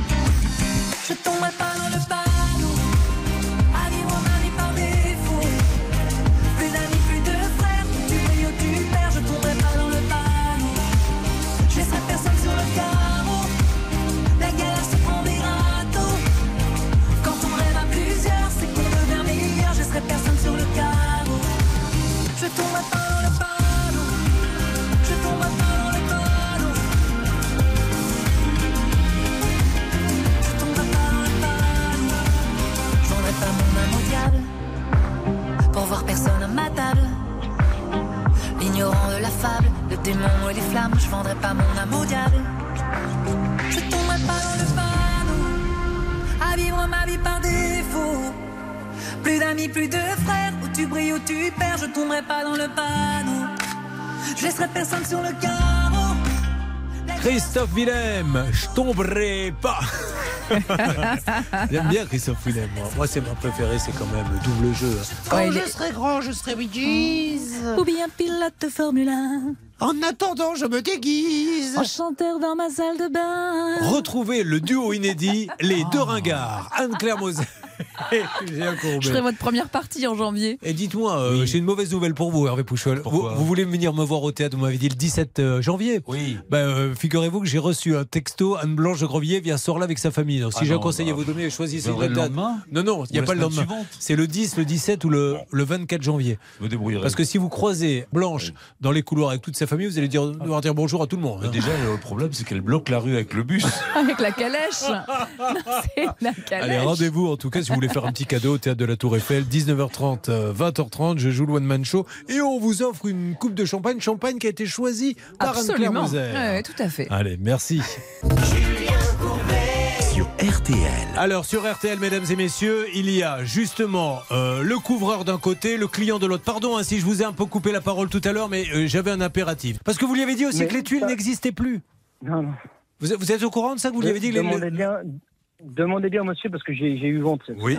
Je tomberai pas dans le panneau. Vivre ma vie par défaut. Plus d'amis, plus de frères. Tu brilles ou Je tomberai pas dans le panneau. Je laisserai personne sur le carreau. La galère se prend des râteaux Quand on rêve à plusieurs C'est qu'on devient meilleur. Je laisserai personne sur le carreau. Je tomberai pas ma table L'ignorant de la fable Le démon et les flammes Je vendrai pas mon âme au diable. Je tomberai pas dans le panneau. À vivre ma vie par défaut. Plus d'amis, plus de frères. Où tu brilles, où tu perds Je tomberai pas dans le panneau. Je laisserai personne sur le carreau. Christophe Willem, je tomberai pas. J'aime bien Christophe Willem. Moi, moi c'est ma préférée, c'est quand même le double jeu. hein. Quand je serai grand, je serai Bee Gees. Ou bien pilote de Formule 1. En attendant, je me déguise. En chanteur dans ma salle de bain. Retrouvez le duo inédit, les deux ringards, Anne-Claire Moser et Julien Courbet. Je ferai votre première partie en janvier. Et dites-moi, euh, j'ai une mauvaise nouvelle pour vous, Hervé Pouchol. Vous, vous voulez venir me voir au théâtre, vous m'avez dit le 17 euh, janvier Oui. Ben, euh, Figurez-vous que j'ai reçu un texto, Anne-Blanche de Grovier vient sort là avec sa famille. Donc, si Ah j'ai un conseil à bah, vous donner, choisissez vous une date. lendemain Non, non, il n'y a pas le lendemain. C'est le 10, le 17 ou le, le 24 janvier. Je me débrouillerai. Parce que si vous croisez Blanche dans les couloirs avec toute sa famille, vous allez dire, devoir dire bonjour à tout le monde. hein. Déjà, le problème, c'est qu'elle bloque la rue avec le bus. Avec la calèche. Non, c'est la calèche. Allez, rendez-vous en tout cas si vous voulez faire un petit cadeau au théâtre de la Tour Eiffel, 19h30, euh, 20h30. Je joue le One Man Show et on vous offre une coupe de champagne, champagne qui a été choisie par Anne-Claire Absolument. Moser. Ouais, tout à fait. Allez, merci. Sur RTL. Alors sur RTL, mesdames et messieurs, il y a justement euh, le couvreur d'un côté, le client de l'autre. Pardon hein, si je vous ai un peu coupé la parole tout à l'heure, mais euh, j'avais un impératif. Parce que vous lui avez dit aussi Mais que les tuiles ça- n'existaient plus. Non, non. Vous, êtes- vous êtes au courant de ça que vous lui avez dit que les- demandez bien, demandez bien au monsieur parce que j'ai eu vente cette Oui.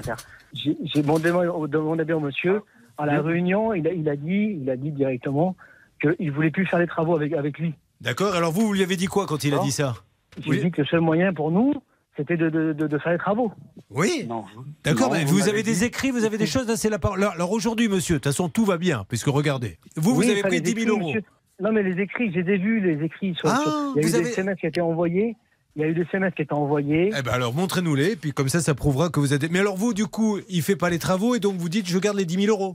J'ai demandé, demandé bien au monsieur à la réunion, il a, il a dit, il a dit directement qu'il voulait plus faire les travaux avec avec lui. D'accord, alors vous, vous lui avez dit quoi quand il a Non. dit ça? J'ai dit que le seul moyen pour nous, c'était de, de, de, de faire les travaux. Oui. Non. D'accord, mais vous avez des écrits, vous avez des choses, là, c'est la parole. Alors, alors aujourd'hui, monsieur, de toute façon, tout va bien, puisque regardez, vous, Oui, vous avez pris les 10 000 écrits, euros. monsieur. Non, mais les écrits, j'ai déjà vu les écrits. Sur, Ah, sur- il y a vous eu avez- des SMS qui ont été envoyés. Il y a eu des SMS qui étaient envoyés. Eh ben alors montrez-nous-les, puis comme ça, ça prouvera que vous êtes. Mais alors vous, du coup, il fait pas les travaux et donc vous dites je garde les 10 000 euros.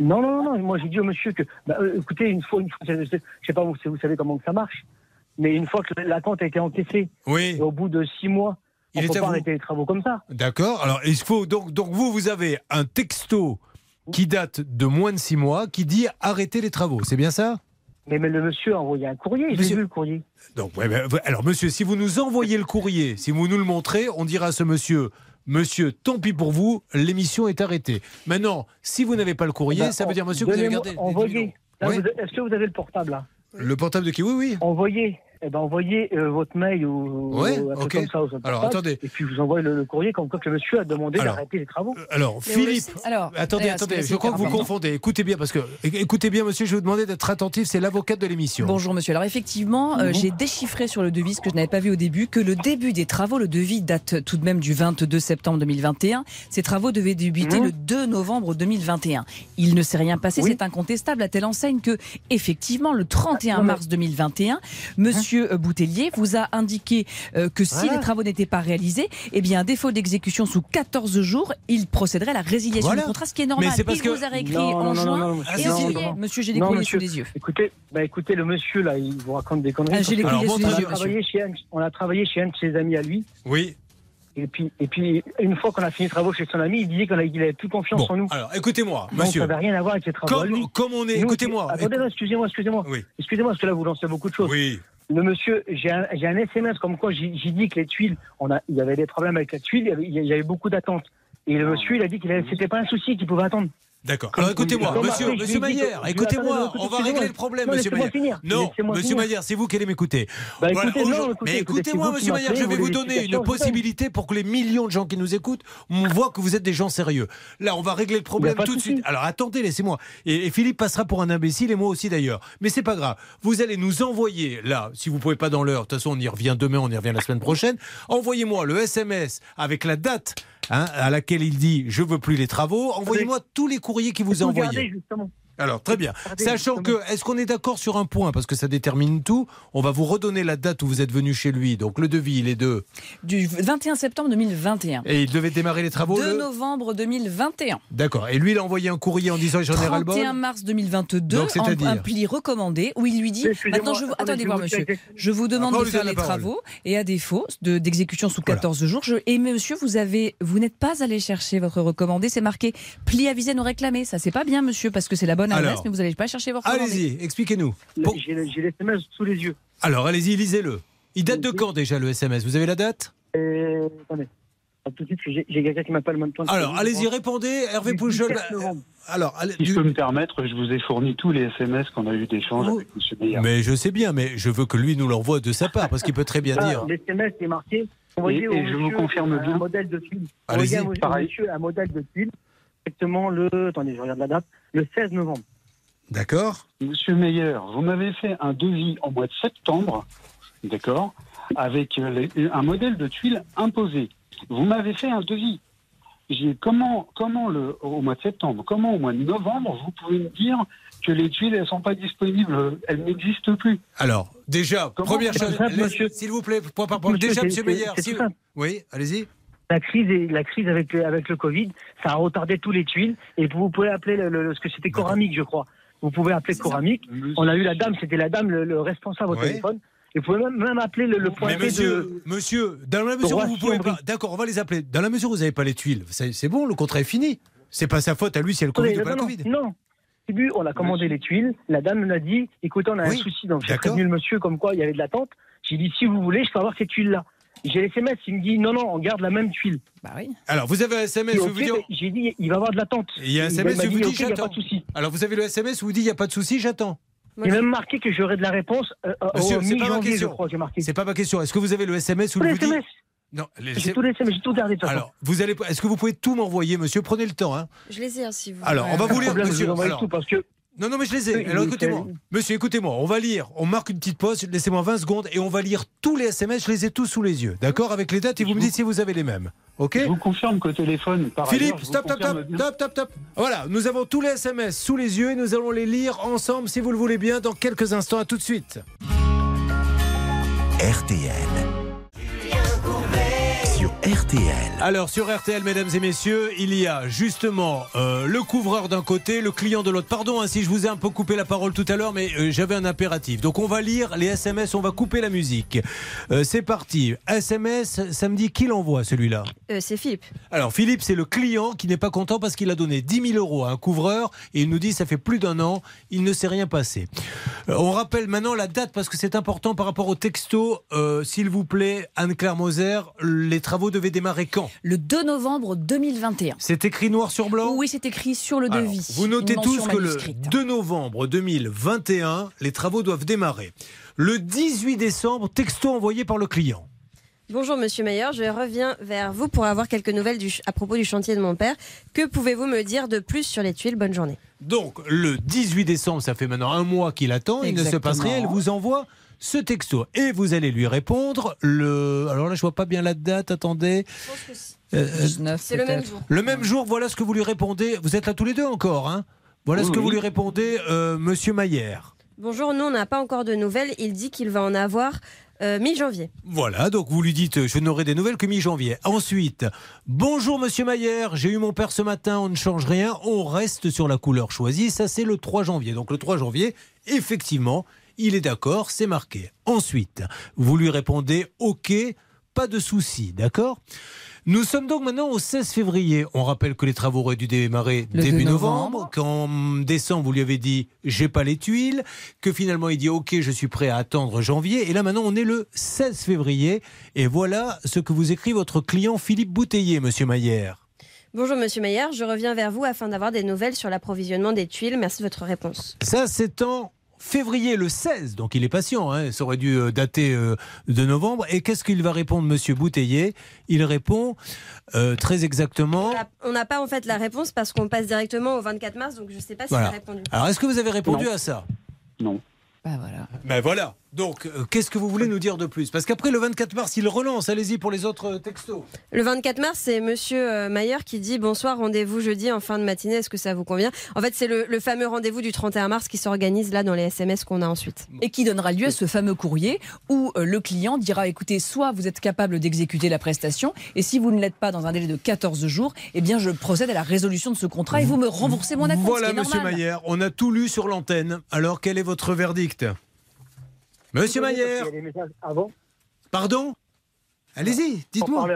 Non, non, non, moi j'ai dit au monsieur que, bah, euh, écoutez, une fois, une fois, je sais pas, vous, vous savez comment que ça marche, mais une fois que la compte a été encaissée, Oui. et au bout de six mois, on Il ne peut pas arrêter les travaux comme ça. D'accord. Alors il faut donc donc vous vous avez un texto qui date de moins de 6 mois qui dit arrêtez les travaux. C'est bien ça? Mais, mais le monsieur a envoyé un courrier, j'ai Monsieur- vu le courrier. Donc, ouais, ben, alors, monsieur, si vous nous envoyez le courrier, si vous nous le montrez, on dira à ce monsieur. Monsieur, tant pis pour vous, l'émission est arrêtée. Maintenant, si vous n'avez pas le courrier, ben, ça veut dire, monsieur, que vous avez gardé. Là, Oui. Est-ce que vous avez le portable là? Le portable de qui? Oui, oui. Envoyez. Eh ben, envoyez euh, votre mail ou, Ouais, ou comme ça. Alors, attendez. Et puis vous envoyez le, le courrier comme quoi que le monsieur a demandé Alors, d'arrêter les travaux. Alors, Mais on le Philippe. Alors, attendez, d'ailleurs, attendez, je crois que vous important. confondez. Écoutez bien, parce que, écoutez bien, monsieur, je vais vous demander d'être attentif, c'est l'avocate de l'émission. Bonjour monsieur. Alors effectivement, euh, j'ai déchiffré sur le devis ce que je n'avais pas vu au début que le début des travaux, le devis date tout de même du 22 septembre 2021. Ces travaux devaient débuter Mhm. le 2 novembre 2021. Il ne s'est rien passé, Oui. c'est incontestable à telle enseigne que effectivement le 31 Ah, mars 2021, monsieur euh, Boutellier vous a indiqué euh, que si Voilà. les travaux n'étaient pas réalisés, eh bien à défaut d'exécution sous 14 jours, il procéderait à la résiliation Voilà. du contrat, ce qui est normal. Mais c'est parce il que- vous a réécrit Non, en non, non, juin non, non, et en juillet. Monsieur, j'ai des monsieur. sous les yeux. Écoutez, bah, écoutez, le monsieur là, il vous raconte des conneries. Ah, j'ai les sous les yeux, travaillé chez un, on a travaillé chez un de ses amis à lui. Oui. Et puis, et puis une fois qu'on a fini les travaux chez son ami, il disait qu'il avait plus confiance Bon, en nous. alors, écoutez-moi, Donc, monsieur. ça n'avait rien à voir avec les travaux. à lui. Comme, comme on est. Écoutez-moi. Attendez, excusez-moi, excusez-moi. Oui. Excusez-moi, parce que là, vous lancez beaucoup de choses. Oui. Le monsieur, j'ai un, un SMS comme quoi j'ai dit que les tuiles, on a, il y avait des problèmes avec les tuiles, il y avait, il y avait beaucoup d'attentes. Et le monsieur, il a dit que c'était pas un souci, qu'il pouvait attendre. D'accord. Alors écoutez-moi, monsieur, après, monsieur Maillère, écoutez-moi, on va régler le problème, Non, monsieur Maillère. Non, monsieur. Maillère, c'est vous qui allez m'écouter. Bah, Voilà, mais c'est écoutez-moi, monsieur Maillère, je vais vous donner une possibilité pour que les millions de gens qui nous écoutent, on voit que vous êtes des gens sérieux. Là, on va régler le problème tout de suite. Alors attendez, laissez-moi. Et, et Philippe passera pour un imbécile et moi aussi d'ailleurs. Mais c'est pas grave. Vous allez nous envoyer, là, si vous pouvez pas dans l'heure, de toute façon on y revient demain, on y revient la semaine prochaine. Envoyez-moi le SMS avec la date hein, à laquelle il dit je veux plus les travaux. Envoyez-moi tous les courriers qu'il vous Regardez, justement. Alors, très bien. Sachant que, est-ce qu'on est d'accord sur un point? Parce que ça détermine tout. On va vous redonner la date où vous êtes venu chez lui. Donc, le devis, il est de. Du 21 septembre 2021. Et il devait démarrer les travaux 2 le. novembre 2021. D'accord. Et lui, il a envoyé un courrier en disant j'en ai ras le bol 31 mars 2022, Donc, en- un pli recommandé où il lui dit maintenant je vous attendez, attendez voir monsieur, je vous demande Ah, de lui faire les parole. travaux et à défaut de d'exécution sous 14 jours. Je, et monsieur, vous avez vous n'êtes pas allé chercher votre recommandé, c'est marqué pli avisé non réclamé. Ça c'est pas bien monsieur parce que c'est la bonne adresse Alors, mais vous n'allez pas chercher votre. Allez-y, expliquez-nous. Bon, J'ai le- j'ai les SMS sous les yeux. alors, allez-y, lisez-le. Il date de quand déjà le SMS Vous avez la date? Euh, attendez. Tout de suite, j'ai quelqu'un qui m'appelle temps. Alors, allez-y, répondez. Hervé Pouchol. 17 novembre. Alors, allez- Si je peux me permettre, je vous ai fourni tous les SMS qu'on a eu d'échange Oh. avec M. Meillard. mais je sais bien, mais je veux que lui nous l'envoie de sa part parce qu'il peut très bien Ah, dire. Les SMS, c'est marqué. Envoyez Et- au et je vous monsieur confirme un bien. modèle de tuile. Allez-y. Un modèle de tuile. Exactement le. Attendez, je regarde la date. Le 16 novembre. D'accord Monsieur Meyer, vous m'avez fait un devis en mois de septembre, d'accord, avec euh, les- un modèle de tuile imposé. Vous m'avez fait un devis. J'ai comment, comment le, au mois de septembre, comment au mois de novembre, vous pouvez me dire que les tuiles, elles sont pas disponibles, elles n'existent plus? Alors, déjà, Comment première chose, s'il vous plaît, point par point. Monsieur, Déjà, monsieur Meyer, si-. Oui, allez-y. La crise, et, la crise avec, le- avec le Covid, ça a retardé tous les tuiles. Et vous pouvez appeler le, le- ce que c'était Coramic, je crois. Vous pouvez appeler Coramic. On a eu la dame, c'était la dame, le, le responsable au Ouais. téléphone. Et vous pouvez même, appeler le, le Mais pointé monsieur, de. monsieur, dans la mesure où vous pouvez pas, d'accord, on va les appeler. Dans la mesure où vous n'avez pas les tuiles, c'est bon, le contrat est fini. C'est pas sa faute à lui si elle le Covid Attendez, ou pas le non, Covid. non, début, on a commandé les tuiles. La dame nous a dit écoutez, on a Oui, un souci. Donc, j'ai prévenu le monsieur comme quoi il y avait de l'attente. J'ai dit si vous voulez, je peux avoir ces tuiles-là. J'ai les SMS, il me dit non, non, on garde la même tuile. Bah oui. Alors, vous avez un SMS où vous dit. mais J'ai dit il va y avoir de l'attente. Il y a un SMS où vous dit, dit ok, il y a pas j'attends. de souci. Alors, vous avez le SMS où vous dit il n'y a pas de souci, j'attends. Il m'a même marqué que j'aurais de la réponse euh, Monsieur, au c'est pas ma question. j'ai. C'est pas ma question. Est-ce que vous avez le SMS où vous dit. SMS. Non, les- J'ai tous les SMS, j'ai tout gardé de. Alors, vous allez. Est-ce que vous pouvez tout m'envoyer, monsieur? Prenez le temps, hein. Je les ai, hein, si vous. Alors, on va vous lire, problème, je monsieur. vous envoie Alors, tout parce que Non, non, mais je les ai. Alors écoutez-moi. Monsieur, écoutez-moi. On va lire. On marque une petite pause. Laissez-moi 20 secondes et on va lire tous les SMS. Je les ai tous sous les yeux. D'accord? Avec les dates et vous me dites si vous avez les mêmes. OK? Je vous confirme qu'au téléphone, par Philippe, ailleurs, stop, stop, stop, stop, stop, stop. Voilà, nous avons tous les SMS sous les yeux et nous allons les lire ensemble, si vous le voulez bien, dans quelques instants. À tout de suite. RTL. RTL. Alors sur RTL, mesdames et messieurs, il y a justement euh, le couvreur d'un côté, le client de l'autre. Pardon hein, si je vous ai un peu coupé la parole tout à l'heure, mais euh, j'avais un impératif. Donc on va lire les SMS, on va couper la musique. Euh, c'est parti. SMS, ça me dit qui l'envoie celui-là? Euh, c'est Philippe. Alors Philippe, c'est le client qui n'est pas content parce qu'il a donné 10 000 euros à un couvreur et il nous dit ça fait plus d'un an, il ne s'est rien passé. Euh, on rappelle maintenant la date parce que c'est important par rapport au texto. Euh, S'il vous plaît, Anne-Claire Moser, les travaux devaient démarrer quand Le 2 novembre 2021. C'est écrit noir sur blanc Oui, c'est écrit sur le Alors, devis. vous notez tous que le manuscrite. 2 novembre 2021, les travaux doivent démarrer. Le 18 décembre, texto envoyé par le client. Bonjour Monsieur Mayer, je reviens vers vous pour avoir quelques nouvelles du à propos du chantier de mon père. Que pouvez-vous me dire de plus sur les tuiles? Bonne journée. Donc, le 18 décembre, ça fait maintenant un mois qu'il attend, il ne se passe rien, il vous envoie ce texto. Et vous allez lui répondre le... Alors là, je vois pas bien la date, attendez. Euh, euh, C'est le même jour. le même jour, voilà ce que vous lui répondez. Vous êtes là tous les deux encore, hein Voilà Oui, ce que vous lui répondez, euh, Monsieur Maillère. Bonjour, nous on n'a pas encore de nouvelles. Il dit qu'il va en avoir euh, mi-janvier. Voilà, donc vous lui dites, je n'aurai des nouvelles que mi-janvier. Ensuite, bonjour Monsieur Maillère, j'ai eu mon père ce matin, on ne change rien, on reste sur la couleur choisie, ça c'est le 3 janvier. Donc le 3 janvier, effectivement, il est d'accord, c'est marqué. Ensuite, vous lui répondez, ok, pas de souci, d'accord? Nous sommes donc maintenant au 16 février. On rappelle que les travaux auraient dû démarrer Le début 2 novembre. novembre. Qu'en décembre, vous lui avez dit j'ai pas les tuiles. Que finalement, il dit ok, je suis prêt à attendre janvier. Et là, maintenant, on est le 16 février. Et voilà ce que vous écrit votre client Philippe Bouteiller, monsieur Maillère. Bonjour Monsieur Mayer, je reviens vers vous afin d'avoir des nouvelles sur l'approvisionnement des tuiles. Merci de votre réponse. Ça, c'est en février le 16, donc il est patient, hein, ça aurait dû euh, dater euh, de novembre. Et qu'est-ce qu'il va répondre, monsieur Bouteiller? Il répond euh, très exactement. On n'a- pas en fait la réponse parce qu'on passe directement au 24 mars, donc je ne sais pas s'il Voilà. a répondu. Alors, est-ce que vous avez répondu Non. à ça? Non. Bah voilà. Ben voilà. Donc, euh, qu'est-ce que vous voulez nous dire de plus? Parce qu'après le 24 mars, il relance. Allez-y pour les autres euh, textos. Le 24 mars, c'est Monsieur euh, Mayer qui dit bonsoir, rendez-vous jeudi en fin de matinée. Est-ce que ça vous convient? En fait, c'est le, le fameux rendez-vous du 31 mars qui s'organise là dans les SMS qu'on a ensuite. Et qui donnera lieu à ce fameux courrier où euh, le client dira écoutez, soit vous êtes capable d'exécuter la prestation, et si vous ne l'êtes pas dans un délai de 14 jours, eh bien je procède à la résolution de ce contrat et vous me remboursez mon acompte. Voilà, ce qui est monsieur normal. Maillère. On a tout lu sur l'antenne. Alors, quel est votre verdict? Monsieur Maillère Pardon Allez-y, dites-moi.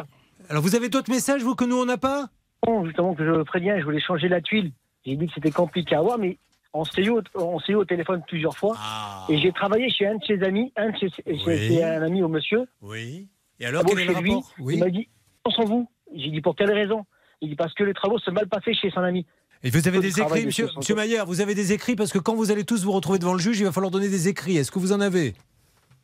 Alors, vous avez d'autres messages, vous, que nous, on n'a pas? Non, justement, que je préviens, je voulais changer la tuile. J'ai dit que c'était compliqué à avoir, mais on s'est eu, au- eu téléphone plusieurs fois. Ah. Et j'ai travaillé chez un de ses amis, un de ses, chez un ami au monsieur. Oui. Et alors, quel est le lui. rapport? Oui. Il m'a dit, on s'en vous. J'ai dit, pour quelle raison? Il dit, parce que les travaux se mal passés chez son ami. Et vous avez des écrits, monsieur, monsieur pote. Maillère, vous avez des écrits parce que quand vous allez tous vous retrouver devant le juge, il va falloir donner des écrits. Est-ce que vous en avez?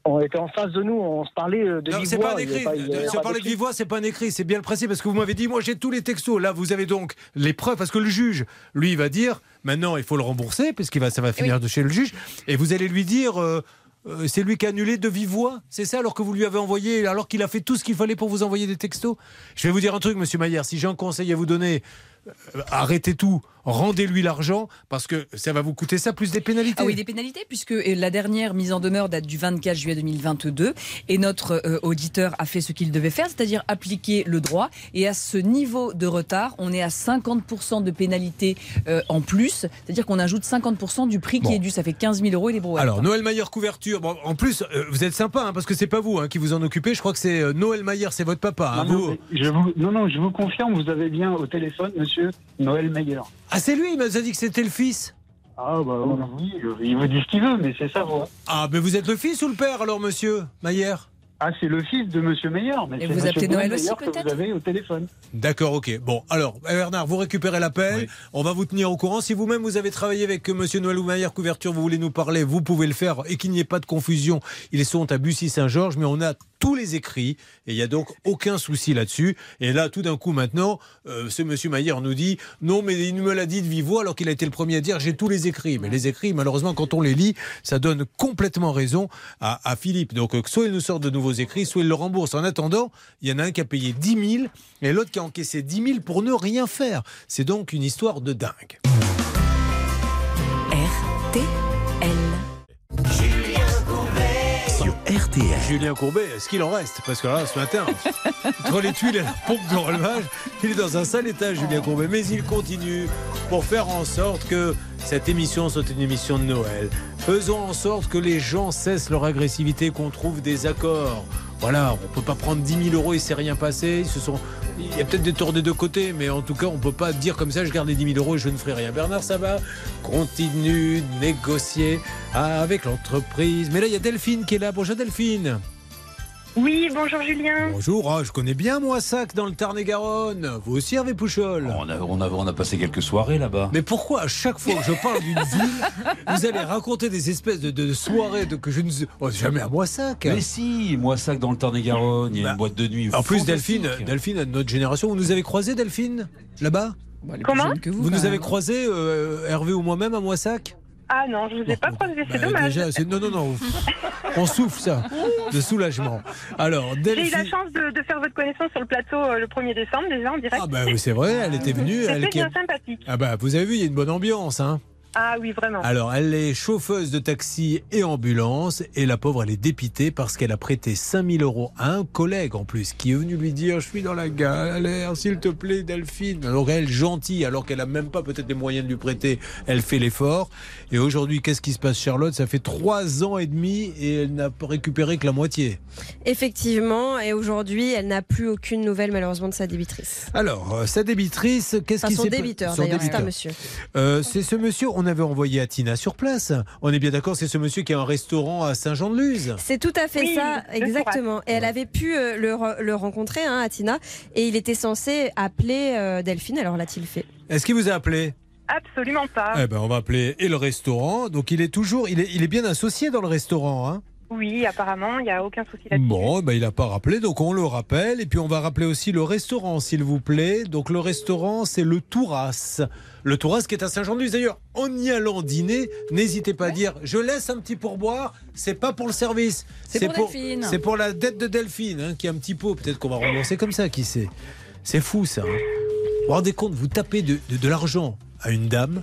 On était en face de nous, on se parlait euh, de Non, vive c'est voix, pas un écrit. pas- Se pas parler de vive voix, c'est pas un écrit. C'est bien le principe parce que vous m'avez dit, moi j'ai tous les textos. Là, vous avez donc les preuves parce que le juge, lui, il va dire, maintenant il faut le rembourser parce qu'il va, ça va finir de chez le juge. Et vous allez lui dire, euh, euh, c'est lui qui a annulé de vive voix. C'est ça alors que vous lui avez envoyé, alors qu'il a fait tout ce qu'il fallait pour vous envoyer des textos. Je vais vous dire un truc, monsieur Maillère. Si j'ai un conseil à vous donner, euh, arrêtez tout, rendez-lui l'argent parce que ça va vous coûter ça plus des pénalités. Ah oui, des pénalités, puisque euh, la dernière mise en demeure date du 24 juillet 2022 et notre euh, auditeur a fait ce qu'il devait faire, c'est-à-dire appliquer le droit. Et à ce niveau de retard, on est à 50% de pénalité euh, en plus, c'est-à-dire qu'on ajoute 50% du prix Bon. qui est dû. Ça fait 15 000 euros et les brouettes. Alors, Noël Maillard couverture. Bon, en plus, euh, vous êtes sympa hein, parce que c'est pas vous hein, qui vous en occupez. Je crois que c'est euh, Noël Maillard, c'est votre papa. hein, Non, vous- non, je vous, non, non, je vous confirme, vous avez bien au téléphone monsieur Noël Meyer. Ah, c'est lui, il m'a dit que c'était le fils. Ah, bah oui, il vous dit ce qu'il veut, mais c'est ça, voilà. Ah, mais vous êtes le fils ou le père alors, monsieur Maillard Ah, c'est le fils de monsieur Meyer. Mais Et vous monsieur appelez Noël aussi, Meyer peut-être? vous avez au téléphone. D'accord, ok. Bon, alors, eh, Bernard, vous récupérez l'appel. On va vous tenir au courant. Si vous-même vous avez travaillé avec euh, Monsieur Noël ou Maillard Couverture, vous voulez nous parler, vous pouvez le faire et qu'il n'y ait pas de confusion. Ils sont à Bussy-Saint-Georges, mais on a tous les écrits et il n'y a donc aucun souci là-dessus. Et là, tout d'un coup, maintenant, euh, ce Monsieur Maillard nous dit non, mais il me l'a dit de vive voix alors qu'il a été le premier à dire j'ai tous les écrits. Mais les écrits, malheureusement, quand on les lit, ça donne complètement raison à, à Philippe. Donc, euh, soit il nous sort de nouveaux écrits, soit il le rembourse. En attendant, il y en a un qui a payé 10 000 et l'autre qui a encaissé 10 000 pour ne rien faire. C'est donc une histoire de dingue. Julien Courbet, est-ce qu'il en reste? Parce que là, ce matin, entre les tuiles et la pompe de relevage, il est dans un sale état, Julien Courbet. Mais il continue pour faire en sorte que cette émission soit une émission de Noël. Faisons en sorte que les gens cessent leur agressivité, qu'on trouve des accords. Voilà, on peut pas prendre 10 000 euros et c'est rien passé. Sont... Il y a peut-être des torts des deux côtés, mais en tout cas, on peut pas dire comme ça, je garde les 10 000 euros et je ne ferai rien. Bernard Sabat continue de négocier avec l'entreprise. Mais là, il y a Delphine qui est là. Bonjour Delphine. Oui, bonjour Julien. Bonjour, ah, je connais bien Moissac dans le Tarn-et-Garonne. Vous aussi Hervé Pouchol On a, on, a, on a passé quelques soirées là-bas. Mais pourquoi à chaque fois que je parle d'une ville, vous allez raconter des espèces de, de soirées de, que je ne oh, jamais à Moissac Mais si, Moissac dans le Tarn-et-Garonne, il y a une boîte de nuit. En plus, Delphine, Delphine, de notre génération, vous nous avez croisé Delphine Là-bas? Comment? Vous, nous avez croisé, euh, Hervé ou moi-même, à Moissac Ah non, je ne vous ai pas croisé, c'est dommage. Déjà, c'est- non, non, non. On souffle ça, de soulagement. Alors, J'ai eu la chance de, de faire votre connaissance sur le plateau euh, le 1er décembre déjà en direct. Ah bah oui, c'est vrai, elle était venue. C'était bien sympathique. Ah bah vous avez vu, il y a une bonne ambiance, hein. Ah oui, vraiment. Alors, elle est chauffeuse de taxi et ambulance, et la pauvre, elle est dépitée parce qu'elle a prêté 5000 euros à un collègue en plus, qui est venu lui dire Je suis dans la galère, s'il te plaît, Delphine. Alors, elle, gentille, alors qu'elle a même pas peut-être les moyens de lui prêter, elle fait l'effort. Et aujourd'hui, qu'est-ce qui se passe, Charlotte? Ça fait trois ans et demi et elle n'a récupéré que la moitié. Effectivement, et aujourd'hui, elle n'a plus aucune nouvelle malheureusement de sa débitrice. Alors, euh, sa débitrice, qu'est-ce Enfin, qui son s'est pa- débiteur, son d'ailleurs, c'est un monsieur. Euh, c'est ce monsieur, on avait envoyé à Tina sur place. On est bien d'accord, c'est ce monsieur qui a un restaurant à Saint-Jean-de-Luz. C'est tout à fait Oui, ça, exactement. Et elle avait pu euh, le rencontrer, hein, Atina, et il était censé appeler euh, Delphine. Alors l'a-t-il fait? Est-ce qu'il vous a appelé? Absolument pas. Eh ben, on va appeler et le restaurant. Donc, il est toujours, il est, il est bien associé dans le restaurant, hein. Oui, apparemment, il n'y a aucun souci là-dessus. Bon, ben, il n'a pas rappelé, donc on le rappelle. Et puis, on va rappeler aussi le restaurant, s'il vous plaît. Donc, le restaurant, c'est le Touras. Le Touras qui est à Saint-Jean-de-Luz. D'ailleurs, en y allant dîner, n'hésitez pas à dire je laisse un petit pourboire, c'est pas pour le service. C'est pour Delphine. C'est pour la dette de Delphine, hein, qui est un petit pot. Peut-être qu'on va rembourser comme ça, qui sait. C'est fou, ça. hein. Vous vous rendez compte, vous tapez de, de- de l'argent à une dame,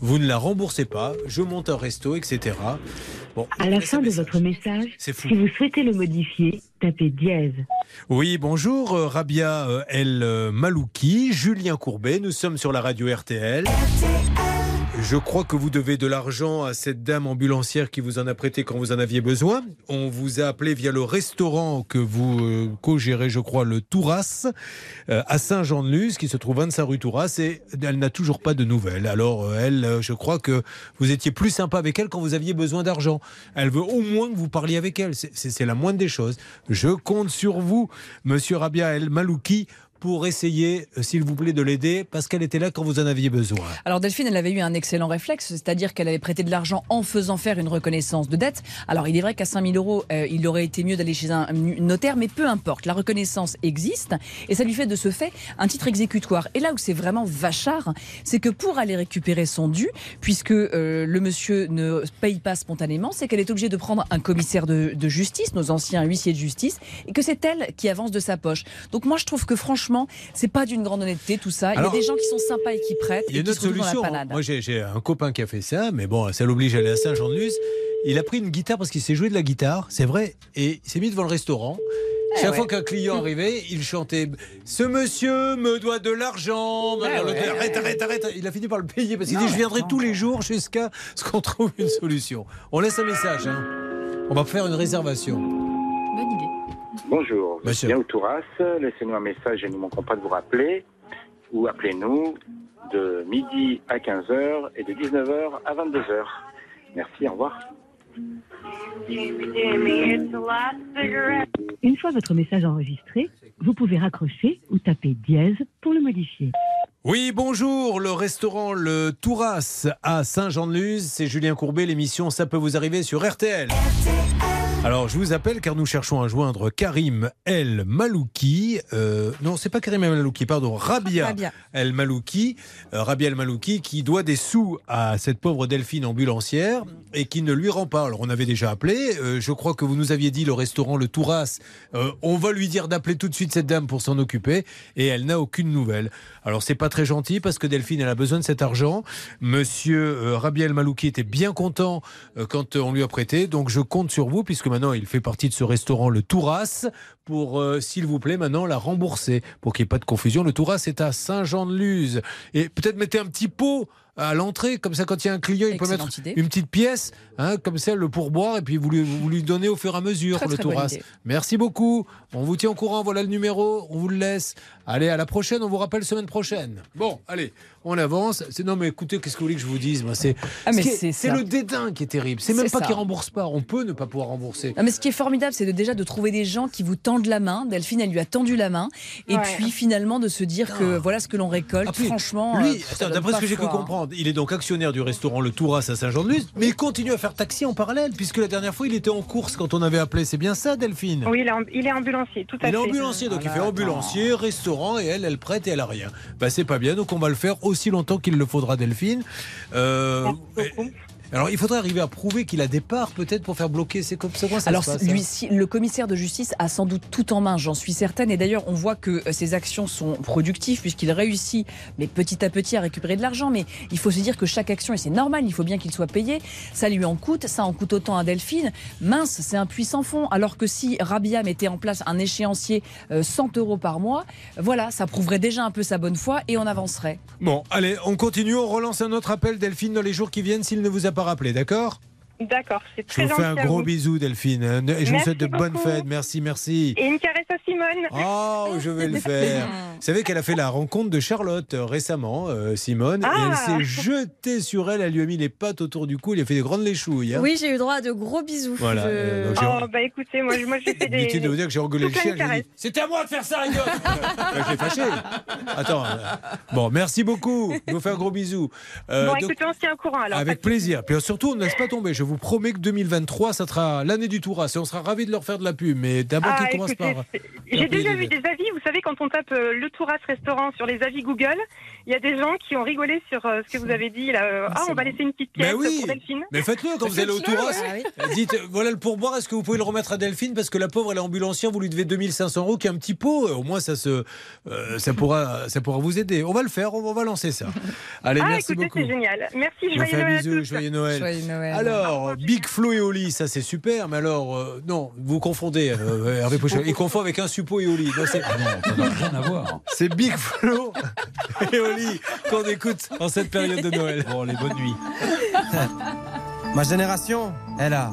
vous ne la remboursez pas, je monte un resto, etc. Bon, À la fin de votre message, C'est fou. si vous souhaitez le modifier, tapez dièse. Oui, bonjour, euh, Rabia euh, El euh, Malouki, Julien Courbet, nous sommes sur la radio RTL. Je crois que vous devez de l'argent à cette dame ambulancière qui vous en a prêté quand vous en aviez besoin. On vous a appelé via le restaurant que vous euh, co-gérez, je crois, le Touras, euh, à Saint-Jean-de-Luz, qui se trouve 25 rue Touras, et elle n'a toujours pas de nouvelles. Alors, euh, elle, euh, je crois que vous étiez plus sympa avec elle quand vous aviez besoin d'argent. Elle veut au moins que vous parliez avec elle. C'est- la moindre des choses. Je compte sur vous, monsieur Rabia El Malouki, pour essayer, euh, s'il vous plaît, de l'aider, parce qu'elle était là quand vous en aviez besoin. Alors Delphine, elle avait eu un excellent réflexe, c'est-à-dire qu'elle avait prêté de l'argent en faisant faire une reconnaissance de dette. Alors il est vrai qu'à 5000 euros, euh, il aurait été mieux d'aller chez un notaire, mais peu importe, la reconnaissance existe et ça lui fait de ce fait un titre exécutoire. Et là où c'est vraiment vachard, c'est que pour aller récupérer son dû, puisque euh, le monsieur ne paye pas spontanément, c'est qu'elle est obligée de prendre un commissaire de, de justice, nos anciens huissiers de justice, et que c'est elle qui avance de sa poche. Donc moi je trouve que franchement, c'est pas d'une grande honnêteté tout ça. Alors- il y a des gens qui sont sympas et qui prêtent Il y a une autre solution. Moi, j'ai un copain qui a fait ça, mais bon, ça l'oblige à aller à Saint-Jean-de-Luz. Il a pris une guitare parce qu'il sait jouer de la guitare, c'est vrai, et il s'est mis devant le restaurant. Eh Chaque ouais. fois qu'un client arrivait, il chantait Ce monsieur me doit de l'argent. Ouais. gars, arrête, arrête, arrête. Il a fini par le payer parce qu'il dit Je viendrai non. tous les jours jusqu'à ce qu'on trouve une solution. On laisse un message. hein. On va faire une réservation. Bonne idée. Bonjour, Monsieur. au Touras. Laissez-nous un message et nous ne manquerons pas de vous rappeler. Ou appelez-nous de midi à 15h et de 19h à 22h. Merci, au revoir. Une fois votre message enregistré, vous pouvez raccrocher ou taper dièse pour le modifier. Oui, bonjour, le restaurant Le Touras à Saint-Jean-de-Luz. C'est Julien Courbet, l'émission Ça peut vous arriver sur RTL. Alors, je vous appelle car nous cherchons à joindre Karim El Malouki. Euh, non, c'est pas Karim El Malouki, pardon, Rabia, Rabia. El Malouki. Euh, Rabia El Malouki qui doit des sous à cette pauvre Delphine ambulancière et qui ne lui rend pas. Alors, on avait déjà appelé. Euh, je crois que vous nous aviez dit le restaurant Le Touras. Euh, on va lui dire d'appeler tout de suite cette dame pour s'en occuper et elle n'a aucune nouvelle. Alors, c'est pas très gentil parce que Delphine, elle a besoin de cet argent. Monsieur euh, Rabia El Malouki était bien content quand on lui a prêté. Donc, je compte sur vous puisque maintenant il fait partie de ce restaurant, le Touras, pour, euh, s'il vous plaît, maintenant la rembourser. Pour qu'il n'y ait pas de confusion, le Touras est à Saint-Jean-de-Luz. Et peut-être mettez un petit pot à l'entrée, comme ça quand il y a un client, il peut mettre idée. une petite pièce, hein, comme ça le pourboire, et puis vous lui, vous lui donnez au fur et à mesure Très, le très Touras. Merci beaucoup. On vous tient au courant, voilà le numéro, on vous le laisse. Allez, à la prochaine, on vous rappelle semaine prochaine. Bon, allez, on avance. C'est- Non mais écoutez, qu'est-ce que vous voulez que je vous dise moi, C'est Ah, ce est- c'est le dédain qui est terrible. C'est même C'est pas ça. qu'ils remboursent pas. On peut ne pas pouvoir rembourser. Non, mais ce qui est formidable, c'est de, déjà de trouver des gens qui vous tendent la main. Delphine, elle lui a tendu la main. Et Ouais. puis finalement de se dire que voilà ce que l'on récolte. Ah, puis, Franchement, Lui, euh, d'après ce que j'ai cru hein. comprendre, il est donc actionnaire du restaurant Le Touras à Saint-Jean-de-Luz, mais il continue à faire taxi en parallèle, puisque la dernière fois il était en course quand on avait appelé. C'est bien ça, Delphine? Oui, il est, amb- il est ambulancier, tout à Il est fait. ambulancier, donc il fait ambulancier, restaurant, et elle, elle prête et elle a rien. Bah, c'est pas bien, donc on va le faire aussi longtemps qu'il le faudra, Delphine. Euh, alors, il faudrait arriver à prouver qu'il a des parts, peut-être, pour faire bloquer. C'est comme ça, Alors, se passe lui, hein si- le commissaire de justice a sans doute tout en main, j'en suis certaine. Et d'ailleurs, on voit que euh, ses actions sont productives puisqu'il réussit, mais petit à petit, à récupérer de l'argent. Mais il faut se dire que chaque action, et c'est normal, il faut bien qu'il soit payé, ça lui en coûte, ça en coûte autant à Delphine. Mince, c'est un puissant fond. Alors que si Rabia mettait en place un échéancier euh, 100 euros par mois, voilà, ça prouverait déjà un peu sa bonne foi et on avancerait. Bon, allez, on continue, on relance un autre appel, Delphine, dans les jours qui viennent, s'il ne vous a pas rappelé, d'accord? D'accord, c'est Je très vous fais un gros bisou, Delphine, hein, et je vous souhaite de bonnes fêtes. Merci, merci. Et une caresse à Simone. Oh, je vais le faire. Vous savez qu'elle a fait la rencontre de Charlotte euh, récemment, euh, Simone, et Ah. elle s'est jetée sur elle, elle lui a mis les pattes autour du cou, il a fait des grandes léchouilles. hein. Oui, j'ai eu droit à de gros bisous. Voilà, Je- euh, Oh, bah écoutez, moi, moi j'ai fait des. L'habitude de vous dire que j'ai engueulé le chien. C'était à moi de faire ça, gars Bah, Je l'ai fâché. Attends. Bon, merci beaucoup. Je vous fais un gros bisou. Euh, bon, donc, écoutez, on se tient au courant alors. avec plaisir. Puis surtout, on ne laisse pas tomber. Je vous promets que 2023, ça sera l'année du Touras et on sera ravis de leur faire de la pub. Mais d'abord, Ah, qu'ils commencent par. J'ai déjà vu des avis, vous savez, quand on tape euh, le Touras restaurant sur les avis Google, il y a des gens qui ont rigolé sur euh, ce que vous avez dit. Là. euh, Ah, on va laisser une petite pièce Mais oui. pour Delphine. Mais faites-le quand vous allez au Touras. ouais. Dites, euh, voilà le pourboire, est-ce que vous pouvez le remettre à Delphine Parce que la pauvre, elle est ambulancière, vous lui devez 2500 euros, qui est un petit pot. Au moins, ça, se, euh, ça, pourra, ça pourra vous aider. On va le faire, on, on va lancer ça. Allez, ah, merci écoutez, beaucoup. c'est génial. Merci, joyeux Noël joyeux Noël. Joyeux Noël. Alors, Big Flo et Oli, ça c'est super, mais alors, euh, non, vous confondez, euh, Hervé. Il confond avec un suppôt et Oli. Non, c'est- ça n'a rien à voir. C'est Big Flo et Oli qu'on écoute en cette période de Noël. Bon, les bonnes nuits. Ma génération, elle a,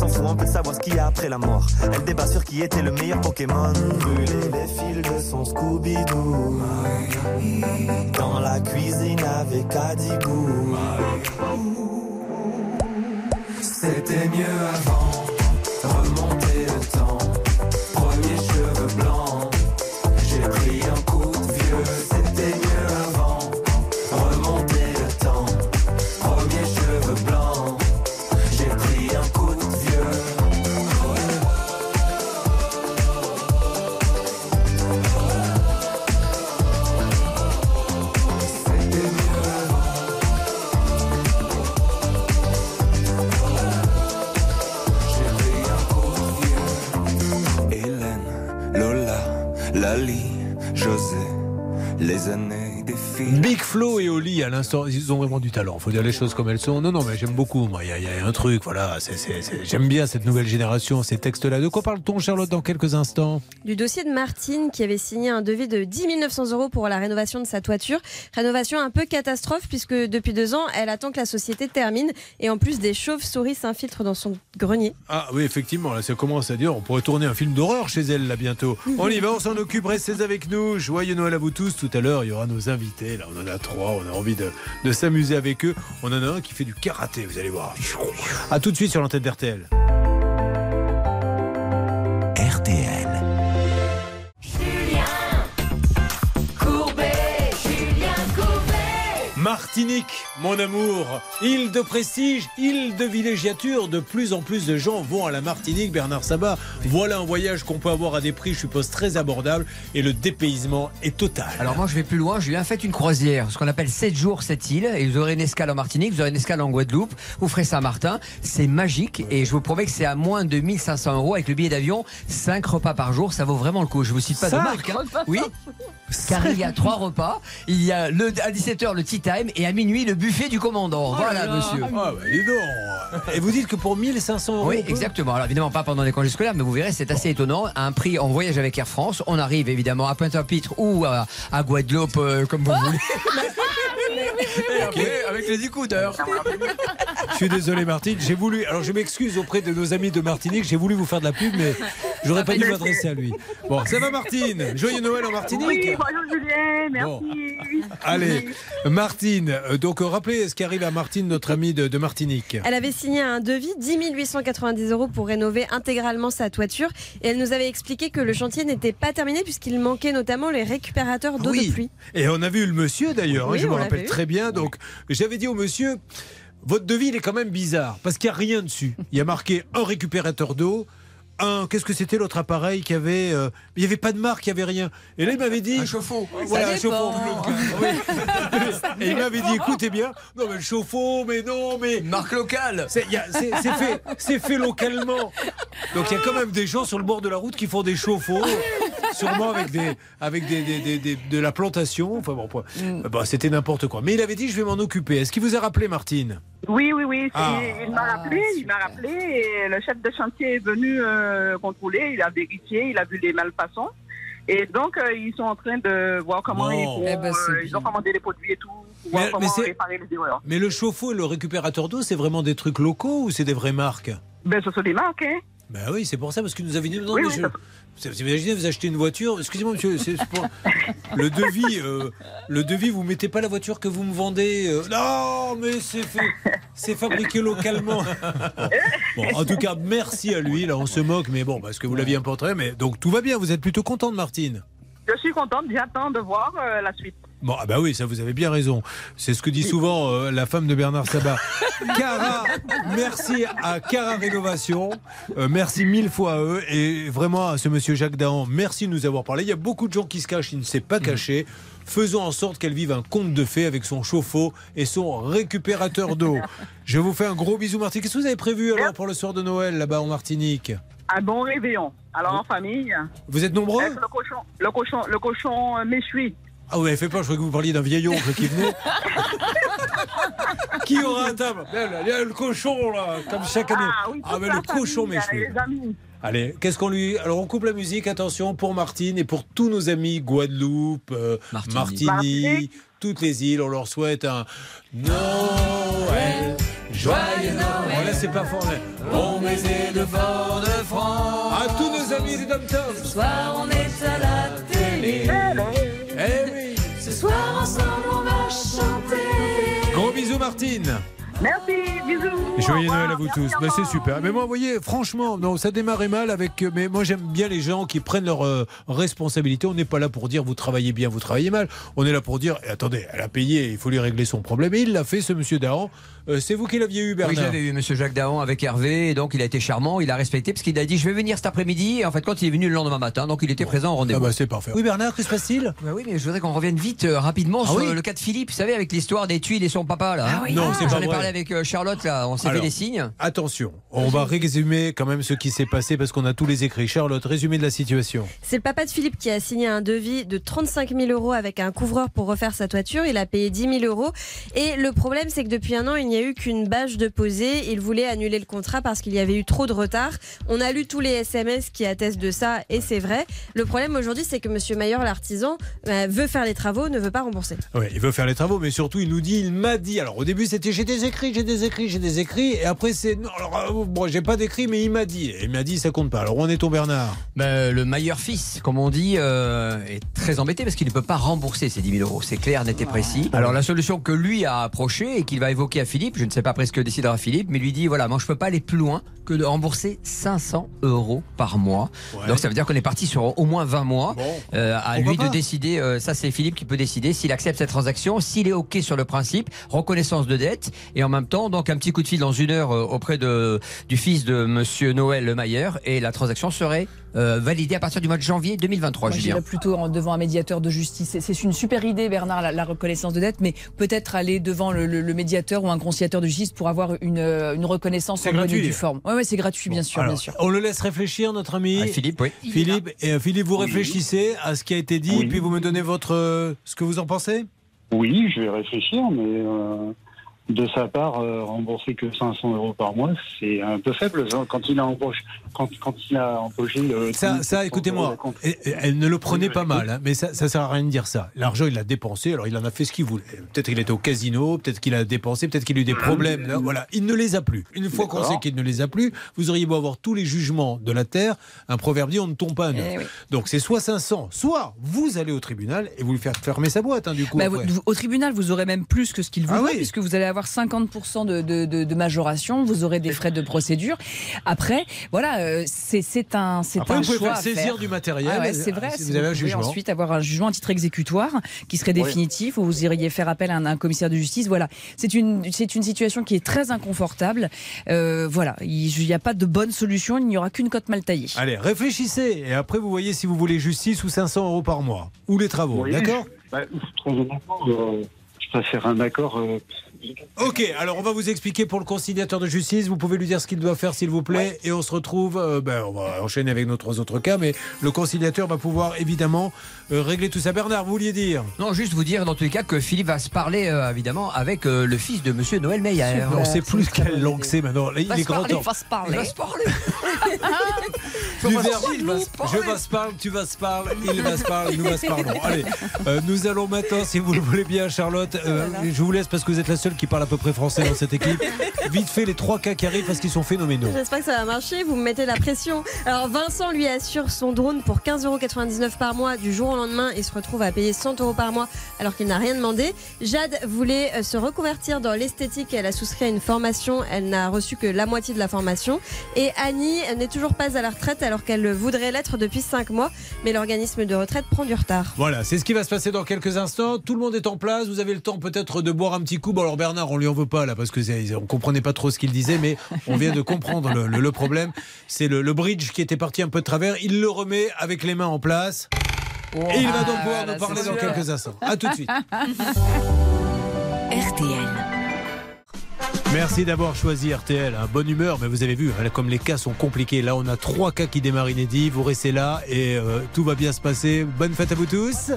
S'en fout un peu de savoir ce qu'il y a après la mort. Elle débat sur qui était le meilleur Pokémon. Brûler les fils de son Scooby-Doo. Dans la cuisine avec Adibou. C'était mieux avant. Les années. Big Flo et Oli, à l'instant, ils ont vraiment du talent. Faut dire les choses comme elles sont. Non, non, mais j'aime beaucoup. Moi, il y, a- il y a un truc, voilà. J'aime bien cette nouvelle génération, ces textes-là. De quoi parle-t-on, Charlotte, dans quelques instants? Du dossier de Martine qui avait signé un devis de 10 900 euros pour la rénovation de sa toiture. Rénovation un peu catastrophe puisque depuis deux ans, elle attend que la société termine et en plus des chauves-souris s'infiltrent dans son grenier. Ah oui, effectivement, là, ça commence à dire. On pourrait tourner un film d'horreur chez elle, là, bientôt. On y va, on s'en occupe. Restez avec nous. Joyeux Noël à vous tous. Tout à l'heure, il y aura nos invités. Là, on en a trois. On a envie de, s'amuser avec eux. On en a un qui fait du karaté, vous allez voir. À tout de suite sur l'antenne d'RTL. Martinique, mon amour, île de prestige, île de villégiature, de plus en plus de gens vont à la Martinique, Bernard Sabat. Voilà un voyage qu'on peut avoir à des prix, je suppose, très abordables. Et le dépaysement est total. Alors moi je vais plus loin, Julien, faites une croisière, ce qu'on appelle 7 jours, 7 îles, et vous aurez une escale en Martinique, vous aurez une escale en Guadeloupe, vous ferez Saint-Martin, c'est magique, et je vous promets que c'est à moins de 1500 euros. Avec le billet d'avion, 5 repas par jour, ça vaut vraiment le coup, je vous cite pas de marque. hein. Oui, car il y a 3 repas, il y a le, à 17h le tea time, et à minuit le buffet du commandant. voilà monsieur. Ah bah dis donc. Et vous dites que pour 1500 euros Oui, exactement. Alors évidemment pas pendant les congés scolaires, mais vous verrez, c'est assez étonnant. À un prix en voyage avec Air France, on arrive évidemment à Pointe-à-Pitre ou à, à Guadeloupe, euh, comme vous voulez. Et après, avec les écouteurs. Je suis désolé Martine, j'ai voulu, alors je m'excuse auprès de nos amis de Martinique, j'ai voulu vous faire de la pub, mais j'aurais pas dû m'adresser à lui. Bon, ça va Martine? Joyeux Noël en Martinique Oui, bonjour Julien, merci. Allez, Martine, euh, donc euh, rappelez ce qui arrive à Martine, notre amie de, de Martinique. Elle avait signé un devis 10 890 euros pour rénover intégralement sa toiture et elle nous avait expliqué que le chantier n'était pas terminé puisqu'il manquait notamment les récupérateurs d'eau de pluie. Et on a vu le monsieur d'ailleurs, hein, Oui, je me on rappelle très bien. Donc j'avais dit au monsieur, votre devis il est quand même bizarre parce qu'il n'y a rien dessus. Il y a marqué un récupérateur d'eau. Un, qu'est-ce que c'était l'autre appareil qui avait euh, Il n'y avait pas de marque, il n'y avait rien. Et là, il m'avait dit. Un chauffe-eau. Voilà, un chauffe-eau. Oui. Et il m'avait dit écoutez bien, non, mais le chauffe-eau, mais non, mais. Marque locale C'est fait, c'est fait localement. Donc il y a quand même des gens sur le bord de la route qui font des chauffe-eau, sûrement avec, des, avec des, des- des- des- de la plantation. Enfin bon, point. Bah, c'était n'importe quoi. Mais il avait dit je vais m'en occuper. Est-ce qu'il vous a rappelé, Martine? Oui, oui, oui. Ah. Il, m'a rappelé, il m'a rappelé et le chef de chantier est venu euh, contrôler, il a vérifié, il a vu les malfaçons. Et donc, euh, ils sont en train de voir comment Bon. ils vont. Eh ben, euh, ils ont commandé les produits et tout, pour Mais- réparer les erreurs. Mais le chauffe-eau et le récupérateur d'eau, c'est vraiment des trucs locaux ou c'est des vraies marques? Ben, ce sont des marques, hein. Ben oui, c'est pour ça, parce que nous avait dit non, Oui. Vous imaginez, vous achetez une voiture, excusez-moi, monsieur, c'est pour- le devis, euh, le devis, vous mettez pas la voiture que vous me vendez. euh, non, mais c'est fait, c'est fabriqué localement. Bon, en tout cas, merci à lui. Là, on se moque, mais bon, parce que vous l'aviez importé. Mais donc tout va bien. Vous êtes plutôt contente, Martine? Je suis contente, j'attends de voir euh, la suite. Bon, ah bah oui, ça vous avez bien raison. C'est ce que dit souvent euh, la femme de Bernard Sabat. Cara, merci à Cara Rénovation. Euh, merci mille fois à eux. Et vraiment à ce monsieur Jacques Dahan, merci de nous avoir parlé. Il y a beaucoup de gens qui se cachent, il ne s'est pas caché. Faisons en sorte qu'elle vive un conte de fées avec son chauffe-eau et son récupérateur d'eau. Je vous fais un gros bisou, Martinique. Qu'est-ce que vous avez prévu alors pour le soir de Noël là-bas en Martinique? Un bon réveillon. Alors, en famille. Vous êtes nombreux? Avec le cochon, le cochon, le cochon euh, méchoui. Ah, vous avez fait peur, je croyais que vous parliez d'un vieil oncle qui venait. qui aura un table? Là, Il y a le cochon, là, comme chaque année. Ah oui, toute mais la le cochon. Les amis. Allez, qu'est-ce qu'on lui. Alors, on coupe la musique, attention, pour Martine et pour tous nos amis Guadeloupe, euh, Martinique. toutes les îles. On leur souhaite un Noël. Joyeux Noël. Oh, là, c'est pas fort. Bon baiser de fort de France. À tous nos amis des dom Ce soir, on est à la télé. Eh oui. Ce soir, ensemble, on va chanter. Gros bisous, Martine. Merci, bisous. Joyeux Noël à vous tous. Ben, c'est super. Mais moi, vous voyez, franchement, non, ça démarrait mal avec. euh, Mais moi, j'aime bien les gens qui prennent leurs euh, responsabilités. On n'est pas là pour dire vous travaillez bien, vous travaillez mal. On est là pour dire eh, attendez, elle a payé, il faut lui régler son problème. Et il l'a fait, ce monsieur Dahan. Euh, c'est vous qui l'aviez eu, Bernard Oui, j'avais eu Monsieur Jacques Dahan avec Hervé, et donc il a été charmant, il a respecté, parce qu'il a dit je vais venir cet après-midi, et en fait, quand il est venu le lendemain matin, donc il était présent au rendez-vous. Ah bah, c'est parfait. Oui, Bernard, que se passe-t-il? Bah oui, mais je voudrais qu'on revienne vite, euh, rapidement, Ah sur oui le cas de Philippe, vous savez, avec l'histoire des tuiles et son papa, là. hein. Non, c'est J'en pas vrai. Avec euh, Charlotte, là, on s'est fait Alors, des signes. Attention, on va résumer quand même ce qui s'est passé parce qu'on a tous les écrits. Charlotte, résumé de la situation. C'est le papa de Philippe qui a signé un devis de 35 000 euros avec un couvreur pour refaire sa toiture. Il a payé 10 000 euros. Et le problème, c'est que depuis un an, il n'y a eu qu'une bâche de posée. Il voulait annuler le contrat parce qu'il y avait eu trop de retard. On a lu tous les SMS qui attestent de ça et c'est vrai. Le problème aujourd'hui, c'est que Monsieur Mayer, l'artisan, euh, veut faire les travaux, ne veut pas rembourser. Ouais, il veut faire les travaux, mais surtout, il nous dit, il m'a dit. Alors, au début, c'était j'ai des écrits, j'ai des écrits, j'ai des écrits. Et après, c'est non, alors, euh, bon, j'ai pas d'écrits, mais il m'a dit. Il m'a dit, ça compte pas. Alors, où en est ton Bernard? Bah, le meilleur fils, comme on dit, euh, est très embêté parce qu'il ne peut pas rembourser ces 10 000 euros. C'est clair, net et précis. Alors la solution que lui a approchée et qu'il va évoquer à Philippe, je ne sais pas après ce que décidera Philippe, mais lui dit voilà, moi je peux pas aller plus loin que de rembourser 500 euros par mois. Ouais. Donc ça veut dire qu'on est parti sur au moins 20 mois. Euh, à lui de décider, euh, ça c'est Philippe qui peut décider s'il accepte cette transaction, s'il est OK sur le principe, reconnaissance de dette, et en même temps, donc un petit coup de fil dans une heure euh, auprès de, du fils de Monsieur Noël Le Mayer, et la transaction serait euh, validée à partir du mois de janvier 2023, Moi, Julien. plutôt en- devant un médiateur de justice. C'est- une super idée, Bernard, la, la reconnaissance de dette, mais peut-être aller devant le, le- le médiateur ou un conciliateur de justice pour avoir une, euh, une reconnaissance en bonne et due forme. Ouais, ouais, c'est gratuit, bien sûr, Alors, bien sûr. On le laisse réfléchir, notre ami Ah, Philippe, oui. Philippe, et, euh, Philippe, vous réfléchissez à ce qui a été dit, Oui. et puis vous me donnez votre, euh, ce que vous en pensez? Oui, je vais réfléchir, mais euh, de sa part, euh, rembourser que 500 euros par mois, c'est un peu faible. Genre, Quand il a embauché, quand, quand il a embauché le. Ça, ça écoutez-moi, elle ne le prenait pas mal, hein, mais ça, ça sert à rien de dire ça. L'argent, il l'a dépensé, alors il en a fait ce qu'il voulait. Peut-être qu'il était au casino, peut-être qu'il a dépensé, peut-être qu'il a eu des problèmes. là, voilà, il ne les a plus. Une fois qu'on sait qu'il ne les a plus, vous auriez beau avoir tous les jugements de la terre, un proverbe dit on ne tombe pas à neuf. Eh oui. Donc c'est soit 500, soit vous allez au tribunal et vous lui faites fermer sa boîte, hein, du coup. Bah, vous- au tribunal, vous aurez même plus que ce qu'il vous Ah oui. puisque vous allez avoir 50% de, de, de- de majoration, vous aurez des frais de procédure. Après, voilà, euh, c'est un, c'est Après, un vous pouvez à saisir faire. du matériel, Ah ouais, c'est euh, vrai. si vous avez un pouvez jugement. ensuite avoir un jugement à titre exécutoire qui serait Oui. définitif, où vous iriez faire appel à un, un commissaire de justice. Voilà, c'est une, c'est une situation qui est très inconfortable. Euh, voilà, il n'y a pas de bonne solution, il n'y aura qu'une cote mal taillée. Allez, réfléchissez et après vous voyez si vous voulez justice ou 500 euros par mois ou les travaux, Oui, d'accord? Bah, Très honnêtement, euh, je préfère un accord. euh, Ok, alors on va vous expliquer pour le conciliateur de justice. Vous pouvez lui dire ce qu'il doit faire, s'il vous plaît, et on se retrouve. euh, ben, on va enchaîner avec nos trois autres cas, mais le conciliateur va pouvoir évidemment euh, régler tout ça. Bernard, vous vouliez dire? Non, juste vous dire dans tous les cas que Philippe va se parler euh, évidemment avec euh, le fils de Monsieur Noël Meyer. On sait plus quelle langue c'est maintenant. Il Va est se grand parler, temps. va se parler. Il va se parler. Du va se verbe, parler, il va se- parler. je vas se parler, tu vas se parler, il va se parler, nous va se parlons. Allez, euh, nous allons maintenant, si vous le voulez bien, Charlotte, euh, je vous laisse parce que vous êtes la seule qui parle à peu près français dans cette équipe. Vite fait les trois cas qui arrivent parce qu'ils sont phénoménaux. J'espère que ça va marcher, vous me mettez la pression. Alors Vincent lui assure son drone pour 15,99€ par mois du jour au lendemain et se retrouve à payer 100 euros par mois alors qu'il n'a rien demandé. Jade voulait euh, se reconvertir dans l'esthétique et elle a souscrit à une formation, elle n'a reçu que la moitié de la formation. Et Annie n'est toujours pas à la retraite alors qu'elle voudrait l'être depuis 5 mois, mais l'organisme de retraite prend du retard. Voilà, c'est ce qui va se passer dans quelques instants. Tout le monde est en place. Vous avez le temps peut-être de boire un petit coup. Bon, alors Bernard, on lui en veut pas là parce que on comprenait pas trop ce qu'il disait, mais on vient de comprendre le, le- le problème. C'est le, le bridge qui était parti un peu de travers. Il le remet avec les mains en place. Et il va donc Ah, pouvoir nous parler dans sûr. quelques instants. À tout de suite. RTL. Merci d'avoir choisi RTL. hein. Bonne humeur, mais vous avez vu, hein, comme les cas sont compliqués. Là, on a trois cas qui démarrent inédits. Vous restez là et euh, tout va bien se passer. Bonne fête à vous tous.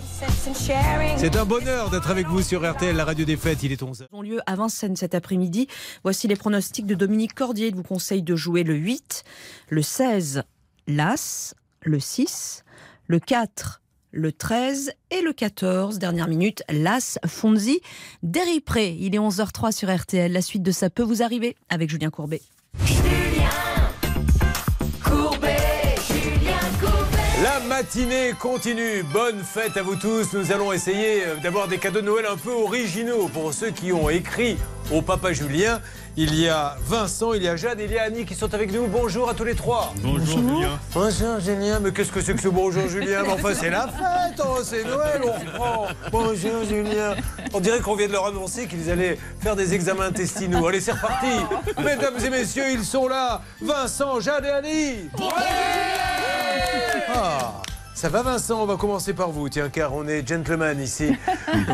C'est un bonheur d'être avec vous sur RTL, la radio des fêtes. Il est 11h. ont lieu à Vincennes cet après-midi. Voici les pronostics de Dominique Cordier. Il vous conseille de jouer le 8, le 16, l'As, le 6, le 4, le 13 et le 14. Dernière minute, l'As Fonzi Déripré. Il est 11h03 sur RTL. La suite de ça peut vous arriver avec Julien Courbet. Courbet, Julien Courbet. La matinée continue. Bonne fête à vous tous. Nous allons essayer euh, d'avoir des cadeaux de Noël un peu originaux pour ceux qui ont écrit au papa Julien. Il y a Vincent, il y a Jeanne, il y a Annie qui sont avec nous. Bonjour à tous les trois. Bonjour, Julien. Bonjour Julien. Mais qu'est-ce que c'est que ce bonjour Julien Mais Enfin, c'est la fête, oh, c'est Noël, on reprend. Bonjour Julien. On dirait qu'on vient de leur annoncer qu'ils allaient faire des examens intestinaux. Allez, c'est reparti. Mesdames et messieurs, ils sont là. Vincent, Jeanne et Annie. Ah, ça va Vincent? On va commencer par vous, tiens, car on est gentleman ici.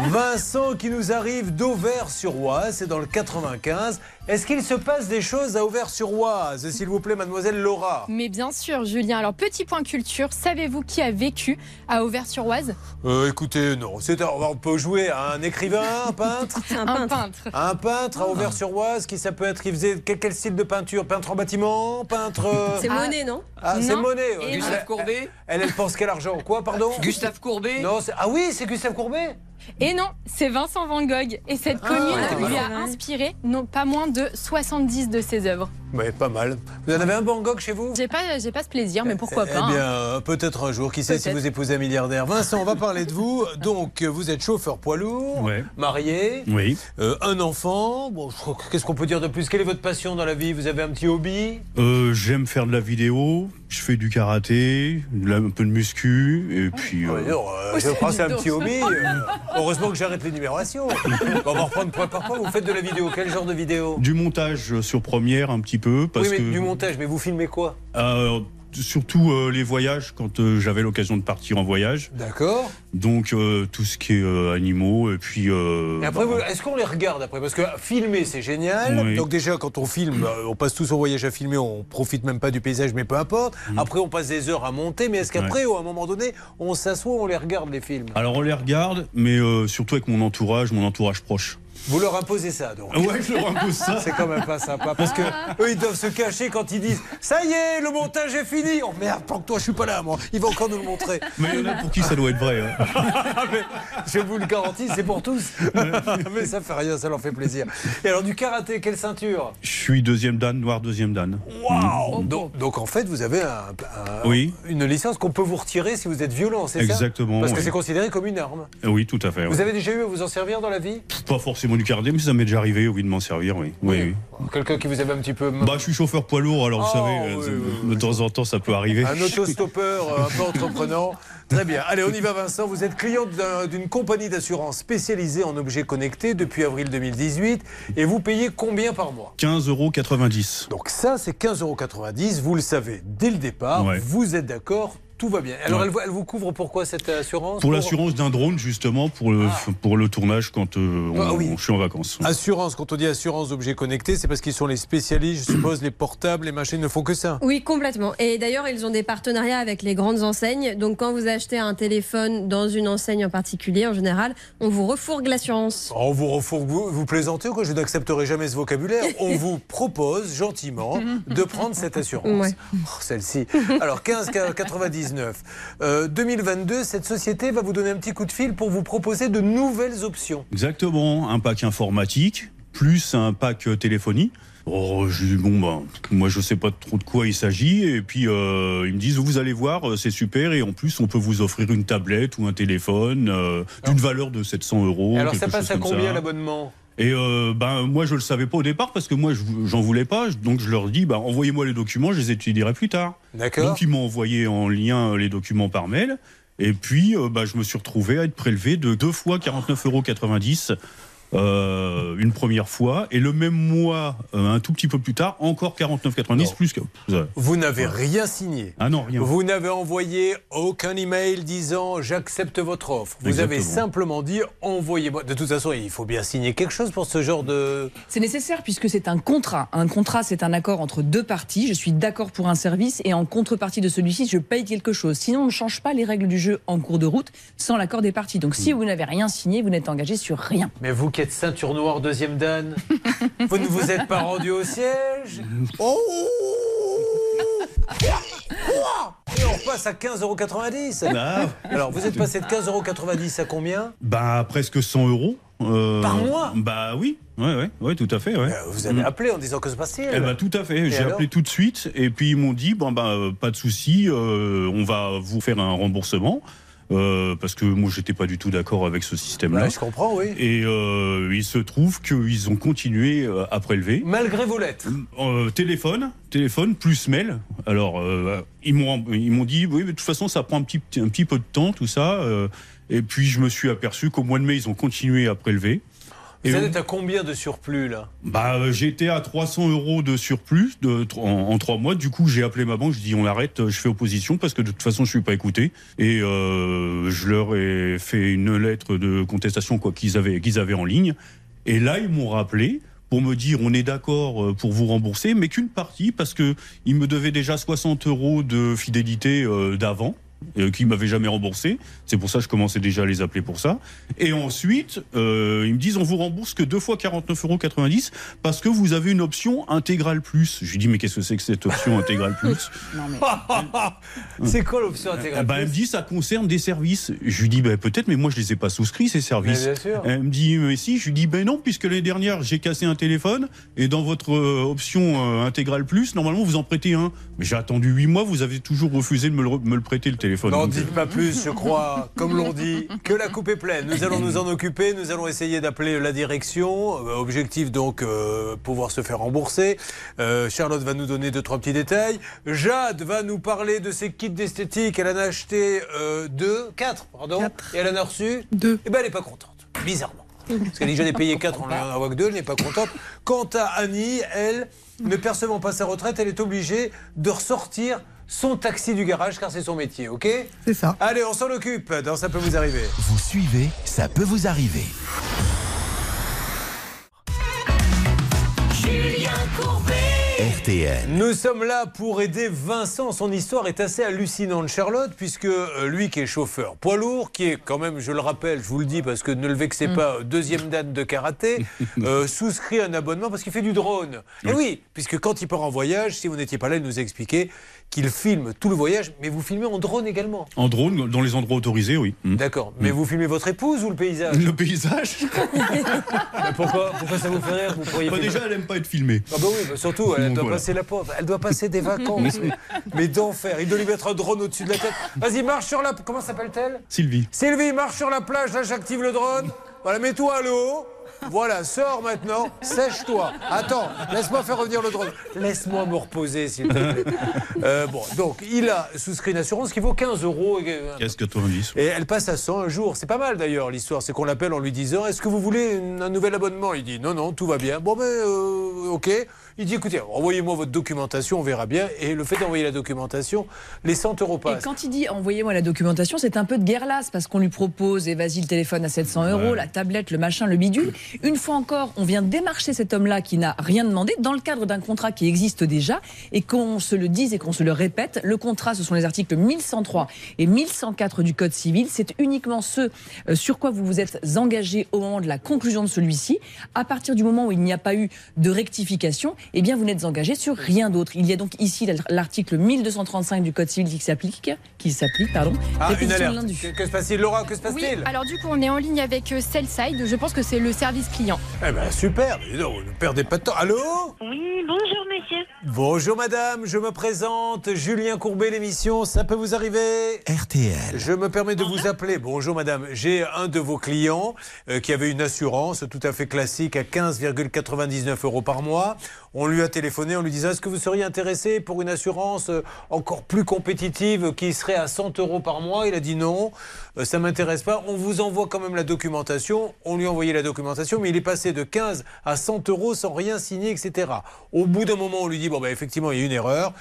Vincent qui nous arrive d'Auvers-sur-Oise, c'est dans le 95. Est-ce qu'il se passe des choses à Auvers-sur-Oise S'il vous plaît, mademoiselle Laura? Mais bien sûr, Julien. Alors, petit point culture, savez-vous qui a vécu à Auvers-sur-Oise? Euh, écoutez, non, c'est on peut jouer à un écrivain, un peintre? Un peintre. Un peintre à Auvers-sur-Oise, qui ça peut être Il faisait quel, quel style de peinture? Peintre en bâtiment Peintre. euh, C'est Monet, non? Ah, c'est. Monet. Gustave. Courbet? elle, elle pense quel argent? Quoi, pardon? Gustave Courbet? Non, ah oui, c'est Gustave Courbet? Et non, c'est Vincent Van Gogh. Et cette Ah, commune lui a inspiré non pas moins de 70 de ses œuvres. Ouais, pas mal. Vous en avez un Gogh chez vous? J'ai pas, j'ai pas ce plaisir, mais pourquoi Eh pas hein. bien, euh, peut-être un jour. Qui sait si vous épousez un milliardaire Vincent, on va parler de vous. Donc, vous êtes chauffeur poids lourd, Ouais. marié, Oui. euh, un enfant. Bon, qu'est-ce qu'on peut dire de plus? Quelle est votre passion dans la vie? Vous avez un petit hobby? Euh, J'aime faire de la vidéo, je fais du karaté, de la- un peu de muscu, et puis. euh, Alors, euh, je crois que c'est un petit hobby. heureusement que j'arrête l'énumération. On va reprendre point par point. Vous faites de la vidéo. Quel genre de vidéo? Du montage sur première un petit peu, parce Oui, mais que. du montage. Mais vous filmez quoi? Euh, surtout euh, les voyages, quand euh, j'avais l'occasion de partir en voyage. D'accord. Donc tout ce qui est animaux, et puis. Et après, bah, est-ce qu'on les regarde après? Parce que filmer, c'est génial. Oui. Donc déjà, quand on filme, on passe tous en voyage à filmer, on profite même pas du paysage, mais peu importe. Après, on passe des heures à monter. Mais est-ce qu'après, à un moment donné, on s'assoit, on les regarde les films? Alors on les regarde, mais surtout avec mon entourage, mon entourage proche. Vous leur imposez ça, donc Ouais, je leur impose ça. C'est quand même pas sympa, parce que eux, ils doivent se cacher quand ils disent « Ça y est, le montage est fini !» Oh merde, tant que toi, je suis pas là, moi. Il va encore nous le montrer. Mais il y en a pour qui ça doit être vrai. hein. Mais je vous le garantis, c'est pour tous. Mais ça fait rien, ça leur fait plaisir. Et alors, du karaté, quelle ceinture? Je suis deuxième dan, noir deuxième dan. Waouh donc, donc, en fait, vous avez un- un- Oui. une licence qu'on peut vous retirer si vous êtes violent, c'est ça? Exactement, Parce que oui. c'est considéré comme une arme. Oui, tout à fait. Vous avez déjà eu à vous en servir dans la vie? Pas forcément du karaté, mais ça m'est déjà arrivé, oui, de m'en servir, oui. oui, oui. Quelqu'un qui vous avait un petit peu... Bah, je suis chauffeur poids lourd, alors vous Oh, savez, oui, euh, de temps en temps, ça peut arriver. Un autostoppeur euh, un peu entreprenant. Très bien. Allez, on y va, Vincent. Vous êtes client d'un- d'une compagnie d'assurance spécialisée en objets connectés depuis avril 2018 et vous payez combien par mois? 15,90 euros. Donc ça, c'est 15,90 euros. Vous le savez dès le départ. Ouais. Vous êtes d'accord tout va bien. Alors, Ouais. elle, vous- elle vous couvre pourquoi cette assurance Pour l'assurance d'un drone, justement, pour le, pour le tournage quand euh, on, Ah oui. je suis en vacances. Assurance, quand on dit assurance d'objets connectés, c'est parce qu'ils sont les spécialistes, je suppose, les portables, les machines ne font que ça. Oui, complètement. Et d'ailleurs, ils ont des partenariats avec les grandes enseignes. Donc, quand vous achetez un téléphone dans une enseigne en particulier, en général, on vous refourgue l'assurance. On vous refourgue, vous, vous plaisantez ou quoi? Je n'accepterai jamais ce vocabulaire. On vous propose gentiment de prendre cette assurance. Ouais. Oh, Celle-ci. Alors 15,99. Euh, 2022, cette société va vous donner un petit coup de fil pour vous proposer de nouvelles options. Exactement, un pack informatique, plus un pack euh, téléphonie. Oh, je dis, bon, bah, moi, je sais pas trop de quoi il s'agit. Et puis, euh, ils me disent, vous allez voir, c'est super. Et en plus, on peut vous offrir une tablette ou un téléphone euh, d'une valeur de 700 euros. Alors ça passe à combien l'abonnement? Et euh, ben moi je le savais pas au départ parce que moi je- j'en voulais pas donc je leur dis bah envoyez-moi les documents je les étudierai plus tard. D'accord. Donc ils m'ont envoyé en lien euh, les documents par mail et puis euh, bah, je me suis retrouvé à être prélevé de deux fois 49,90 euros euh, une première fois et le même mois euh, un tout petit peu plus tard encore 49,90 plus que Vous n'avez rien signé. Ah non rien. Vous n'avez envoyé aucun email disant j'accepte votre offre. Vous avez simplement dit envoyez-moi. De toute façon, il faut bien signer quelque chose pour ce genre de. C'est nécessaire puisque c'est un contrat. Un contrat, c'est un accord entre deux parties. Je suis d'accord pour un service et en contrepartie de celui-ci, je paye quelque chose. Sinon, on ne change pas les règles du jeu en cours de route sans l'accord des parties. Donc, si vous n'avez rien signé, vous n'êtes engagé sur rien. Mais vous ceinture noire, deuxième dan, vous ne vous êtes pas rendu au siège Oh passe à 15,90 euros. Ah. Alors, vous êtes passé de 15,90 euros à combien Bah, presque 100 euros. euh, Par mois Bah oui, ouais, ouais, ouais, tout à fait. Ouais. Vous avez Mm. appelé en disant que se passe-t-il Eh ben, tout à fait. Et J'ai appelé tout de suite et puis ils m'ont dit bon bah euh, pas de souci, euh, on va vous faire un remboursement. Euh, parce que moi j'étais pas du tout d'accord avec ce système-là. Ouais, je comprends, oui. Et euh, il se trouve qu'ils ont continué euh, à prélever. Malgré vos lettres. Euh, téléphone, téléphone plus mail. Alors euh, ils m'ont ils m'ont dit oui mais de toute façon ça prend un petit un petit peu de temps tout ça. euh, et puis je me suis aperçu qu'au mois de mai ils ont continué à prélever. Vous Et êtes à combien de surplus, là? Bah, euh, j'étais à 300 euros de surplus de, en, en trois mois. Du coup, j'ai appelé ma banque. Je dis on arrête. Je fais opposition parce que de toute façon, je suis pas écouté. Et euh, je leur ai fait une lettre de contestation quoi qu'ils avaient qu'ils avaient en ligne. Et là, ils m'ont rappelé pour me dire on est d'accord euh, pour vous rembourser, mais qu'une partie parce que ils me devaient déjà 60 euros de fidélité euh, d'avant. Euh, qui m'avaient jamais remboursé, c'est pour ça que je commençais déjà à les appeler pour ça. Et ensuite, euh, ils me disent on vous rembourse que deux fois 49,90 euros parce que vous avez une option intégrale plus. Je lui dis mais qu'est-ce que c'est que cette option intégrale plus C'est quoi l'option intégrale bah, Elle me dit ça concerne des services. Je lui dis bah, peut-être, mais moi je les ai pas souscrits ces services. Bien sûr. Elle me dit mais si. Je lui dis ben non puisque l'année dernière j'ai cassé un téléphone et dans votre euh, option euh, intégrale plus normalement vous en prêtez un. Mais j'ai attendu huit mois, vous avez toujours refusé de me le, me le prêter le téléphone. N'en dites pas plus, je crois, comme l'on dit, que la coupe est pleine. Nous allons nous en occuper, nous allons essayer d'appeler la direction. Euh, Objectif donc, euh, pouvoir se faire rembourser. Euh, Charlotte va nous donner deux, trois petits détails. Jade va nous parler de ses kits d'esthétique. Elle en a acheté euh, deux, quatre, pardon. Et elle en a reçu Deux. Et ben elle n'est pas contente, bizarrement. Parce qu'elle dit j'en ai payé quatre, on n'en envoie que deux, elle n'est pas contente. Quant à Annie, elle, ne percevant pas sa retraite, elle est obligée de ressortir son taxi du garage car c'est son métier, ok C'est ça. Allez, on s'en occupe dans Ça peut vous arriver. Vous suivez, ça peut vous arriver. Julien Courbet. RTL. Nous sommes là pour aider Vincent. Son histoire est assez hallucinante, Charlotte, puisque euh, lui qui est chauffeur poids lourd, qui est quand même, je le rappelle, je vous le dis parce que ne le vexez pas, deuxième date de karaté, euh, souscrit un abonnement parce qu'il fait du drone. Et oui, puisque quand il part en voyage, si vous n'étiez pas là, il nous a expliqué qu'il filme tout le voyage, mais vous filmez en drone également. En drone, dans les endroits autorisés, oui. Mm. D'accord. Mais vous filmez votre épouse ou le paysage? Le paysage Mais pourquoi, pourquoi ça vous fait rire? Vous pourriez Bah, filmer- Déjà, elle aime pas être filmée. Ah bah oui, bah surtout, elle Donc, doit voilà. passer la pauvre. Elle doit passer des vacances. mais- mais d'enfer. Il doit lui mettre un drone au-dessus de la tête. Vas-y, marche sur la. Comment s'appelle-t-elle? Sylvie. Sylvie, marche sur la plage. Là, j'active le drone. Voilà, mets-toi à l'eau. Voilà, sors maintenant. Sèche-toi. Attends, laisse-moi faire revenir le drone. Laisse-moi me reposer, s'il te plaît. Euh, bon, donc, il a souscrit une assurance qui vaut 15 euros. Qu'est-ce 90 Et elle passe à 100 un jour. C'est pas mal d'ailleurs l'histoire. C'est qu'on l'appelle en lui disant Est-ce que vous voulez un nouvel abonnement? Il dit Non, non, tout va bien. Bon, ben, euh, ok. Il dit Écoutez, envoyez-moi votre documentation, on verra bien. Et le fait d'envoyer la documentation, les 100 euros Et passent. quand il dit envoyez-moi la documentation, c'est un peu de guerre lasse parce qu'on lui propose et vas-y le téléphone à 700 euros, Ouais. la tablette, le machin, le bidule. Une fois encore, on vient démarcher cet homme-là qui n'a rien demandé dans le cadre d'un contrat qui existe déjà et qu'on se le dise et qu'on se le répète. Le contrat, ce sont les articles 1103 et 1104 du Code civil. C'est uniquement ce euh, sur quoi vous vous êtes engagé au moment de la conclusion de celui-ci. À partir du moment où il n'y a pas eu de rectification, eh bien vous n'êtes engagé sur rien d'autre. Il y a donc ici l'article 1235 du Code civil qui s'applique, qui s'applique, pardon. Ah, une alerte. Que, que se passe-t-il, Laura Que se Oui, passe-t-il alors du coup, on est en ligne avec euh, Cellside. Je pense que c'est le service client. Eh ben, super. Donc, ne perdez pas de temps. Allô Oui, bonjour monsieur. Bonjour madame, je me présente, Julien Courbet, l'émission, ça peut vous arriver RTL. Je me permets de vous appeler. Bonjour madame, j'ai un de vos clients euh, qui avait une assurance tout à fait classique à 15,99 euros par mois. On lui a téléphoné en lui disant est-ce que vous seriez intéressé pour une assurance euh, encore plus compétitive qui serait à 100 euros par mois? Il a dit non, euh, ça m'intéresse pas. On vous envoie quand même la documentation. On lui a envoyé la documentation, mais il est passé de 15 à 100 euros sans rien signer, etc. Au bout d'un moment, on lui dit bon ben effectivement il y a une erreur.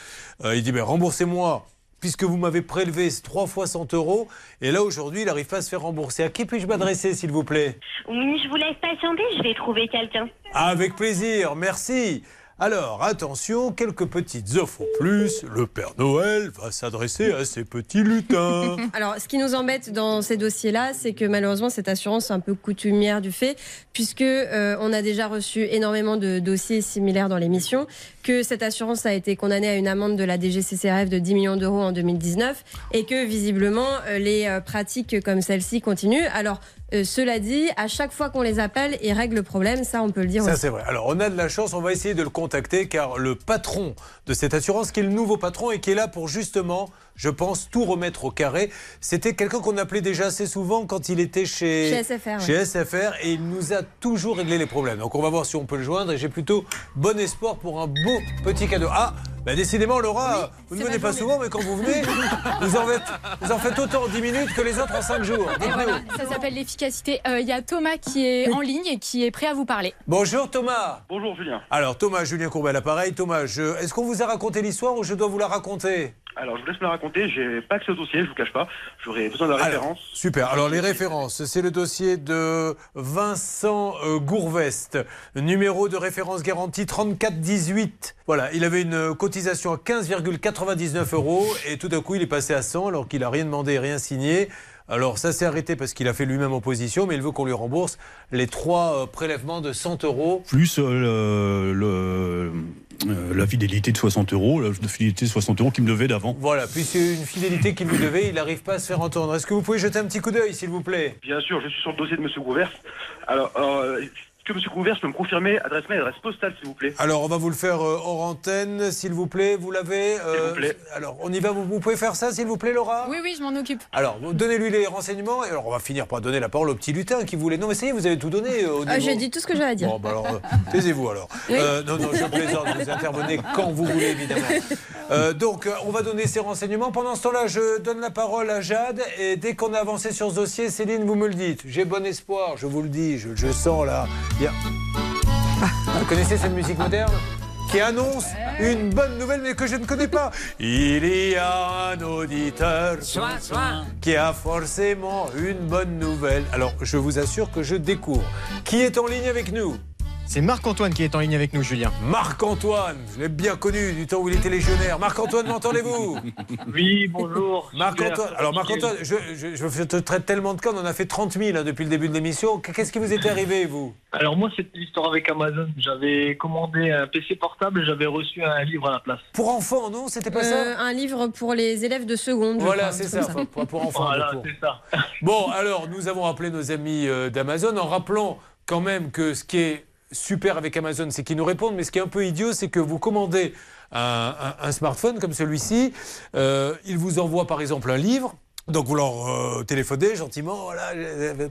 Euh, il dit ben remboursez-moi puisque vous m'avez prélevé trois fois 100 euros. Et là, aujourd'hui, il n'arrive pas à se faire rembourser. À qui puis-je m'adresser, s'il vous plaît? Oui, je vous laisse patienter, je vais trouver quelqu'un. Avec plaisir, merci. Alors, attention, quelques petites offres au plus. Le Père Noël va s'adresser à ces petits lutins. Alors, ce qui nous embête dans ces dossiers-là, c'est que malheureusement, cette assurance est un peu coutumière du fait, puisque euh, on a déjà reçu énormément de dossiers similaires dans l'émission, que cette assurance a été condamnée à une amende de la DGCCRF de 10 millions d'euros en 2019, et que visiblement, euh, les euh, pratiques comme celle-ci continuent. Alors, euh, cela dit, à chaque fois qu'on les appelle, ils règlent le problème, ça on peut le dire Ça, c'est vrai. Alors, on a de la chance, on va essayer de le contacter car le patron de cette assurance, qui est le nouveau patron et qui est là pour justement, je pense, tout remettre au carré, c'était quelqu'un qu'on appelait déjà assez souvent quand il était chez, Chez SFR, chez. SFR et il nous a toujours réglé les problèmes. Donc, on va voir si on peut le joindre et j'ai plutôt bon espoir pour un beau petit cadeau. Ah bah décidément, Laura, vous ne venez pas journée. souvent, mais quand vous venez, vous en, faites, vous en faites autant en 10 minutes que les autres en 5 jours. Voilà, ça s'appelle l'efficacité. Euh, Il y a Thomas qui est en ligne et qui est prêt à vous parler. Bonjour Thomas. Bonjour Julien. Alors Thomas, Julien Courbet à l'appareil. Thomas, je- est-ce qu'on vous a raconté l'histoire ou je dois vous la raconter? Alors je vous laisse me la raconter, j'ai pas accès au dossier, je vous cache pas. J'aurais besoin de la Alors, référence. Super. Alors les références, c'est le dossier de Vincent euh, Gourvest, numéro de référence garantie 3418. Voilà, il avait une cotisation à 15,99 euros et tout d'un coup il est passé à 100 alors qu'il a rien demandé et rien signé. Alors ça s'est arrêté parce qu'il a fait lui-même opposition, mais il veut qu'on lui rembourse les trois euh, prélèvements de 100 euros. Plus euh, le- le- euh, la fidélité de 60 euros, la fidélité de 60 euros qu'il me devait d'avant. Voilà, puis c'est une fidélité qu'il lui devait, il n'arrive pas à se faire entendre. Est-ce que vous pouvez jeter un petit coup d'œil, s'il vous plaît? Bien sûr, je suis sur le dossier de Monsieur Gouvers. Alors, euh, est-ce que Monsieur Gouvers peut me confirmer adresse mail, adresse postale, s'il vous plaît Alors, on va vous le faire euh, hors antenne, s'il vous plaît. Vous l'avez euh, S'il vous plaît. Alors, on y va. Vous, vous pouvez faire ça, s'il vous plaît, Laura? Oui, oui, je m'en occupe. Alors, donnez-lui les renseignements. Et alors, on va finir par donner la parole au petit lutin qui voulait. Non, mais ça y est, vous avez tout donné euh, Ah, J'ai dit tout ce que j'avais à dire. Bon, bah alors, euh, taisez-vous alors. Oui. Euh, non, non, je plaisante, vous intervenez quand vous voulez, évidemment. Euh, donc, euh, on va donner ces renseignements. Pendant ce temps-là, je donne la parole à Jade. Et dès qu'on a avancé sur ce dossier, Céline, vous me le dites. J'ai bon espoir, je vous le dis, je, je sens là. A- Vous connaissez cette musique moderne qui annonce une bonne nouvelle mais que je ne connais pas. Il y a un auditeur qui a forcément une bonne nouvelle. Alors, je vous assure que je découvre. Qui est en ligne avec nous C'est Marc-Antoine qui est en ligne avec nous, Julien. Marc-Antoine, je l'ai bien connu du temps où il était légionnaire. Marc-Antoine, m'entendez-vous? Oui, bonjour. Marc-Antoine, alors. Marc-Antoine, je, je- je te traite tellement de cas, on en a fait 30 000 hein, depuis le début de l'émission. Qu'est-ce qui vous est arrivé, vous? Alors moi, c'était l'histoire avec Amazon. J'avais commandé un PC portable, j'avais reçu un livre à la place. Pour enfants, non? C'était pas Euh, ça un livre pour les élèves de seconde. Voilà, c'est ça, pour, pour enfants. Voilà, c'est ça. Bon, alors, nous avons appelé nos amis euh, d'Amazon en rappelant quand même que ce qui est super avec Amazon, c'est qu'ils nous répondent, mais ce qui est un peu idiot, c'est que vous commandez un, un- un smartphone comme celui-ci, euh, ils vous envoient par exemple un livre. Donc vous leur euh, téléphonez gentiment, voilà,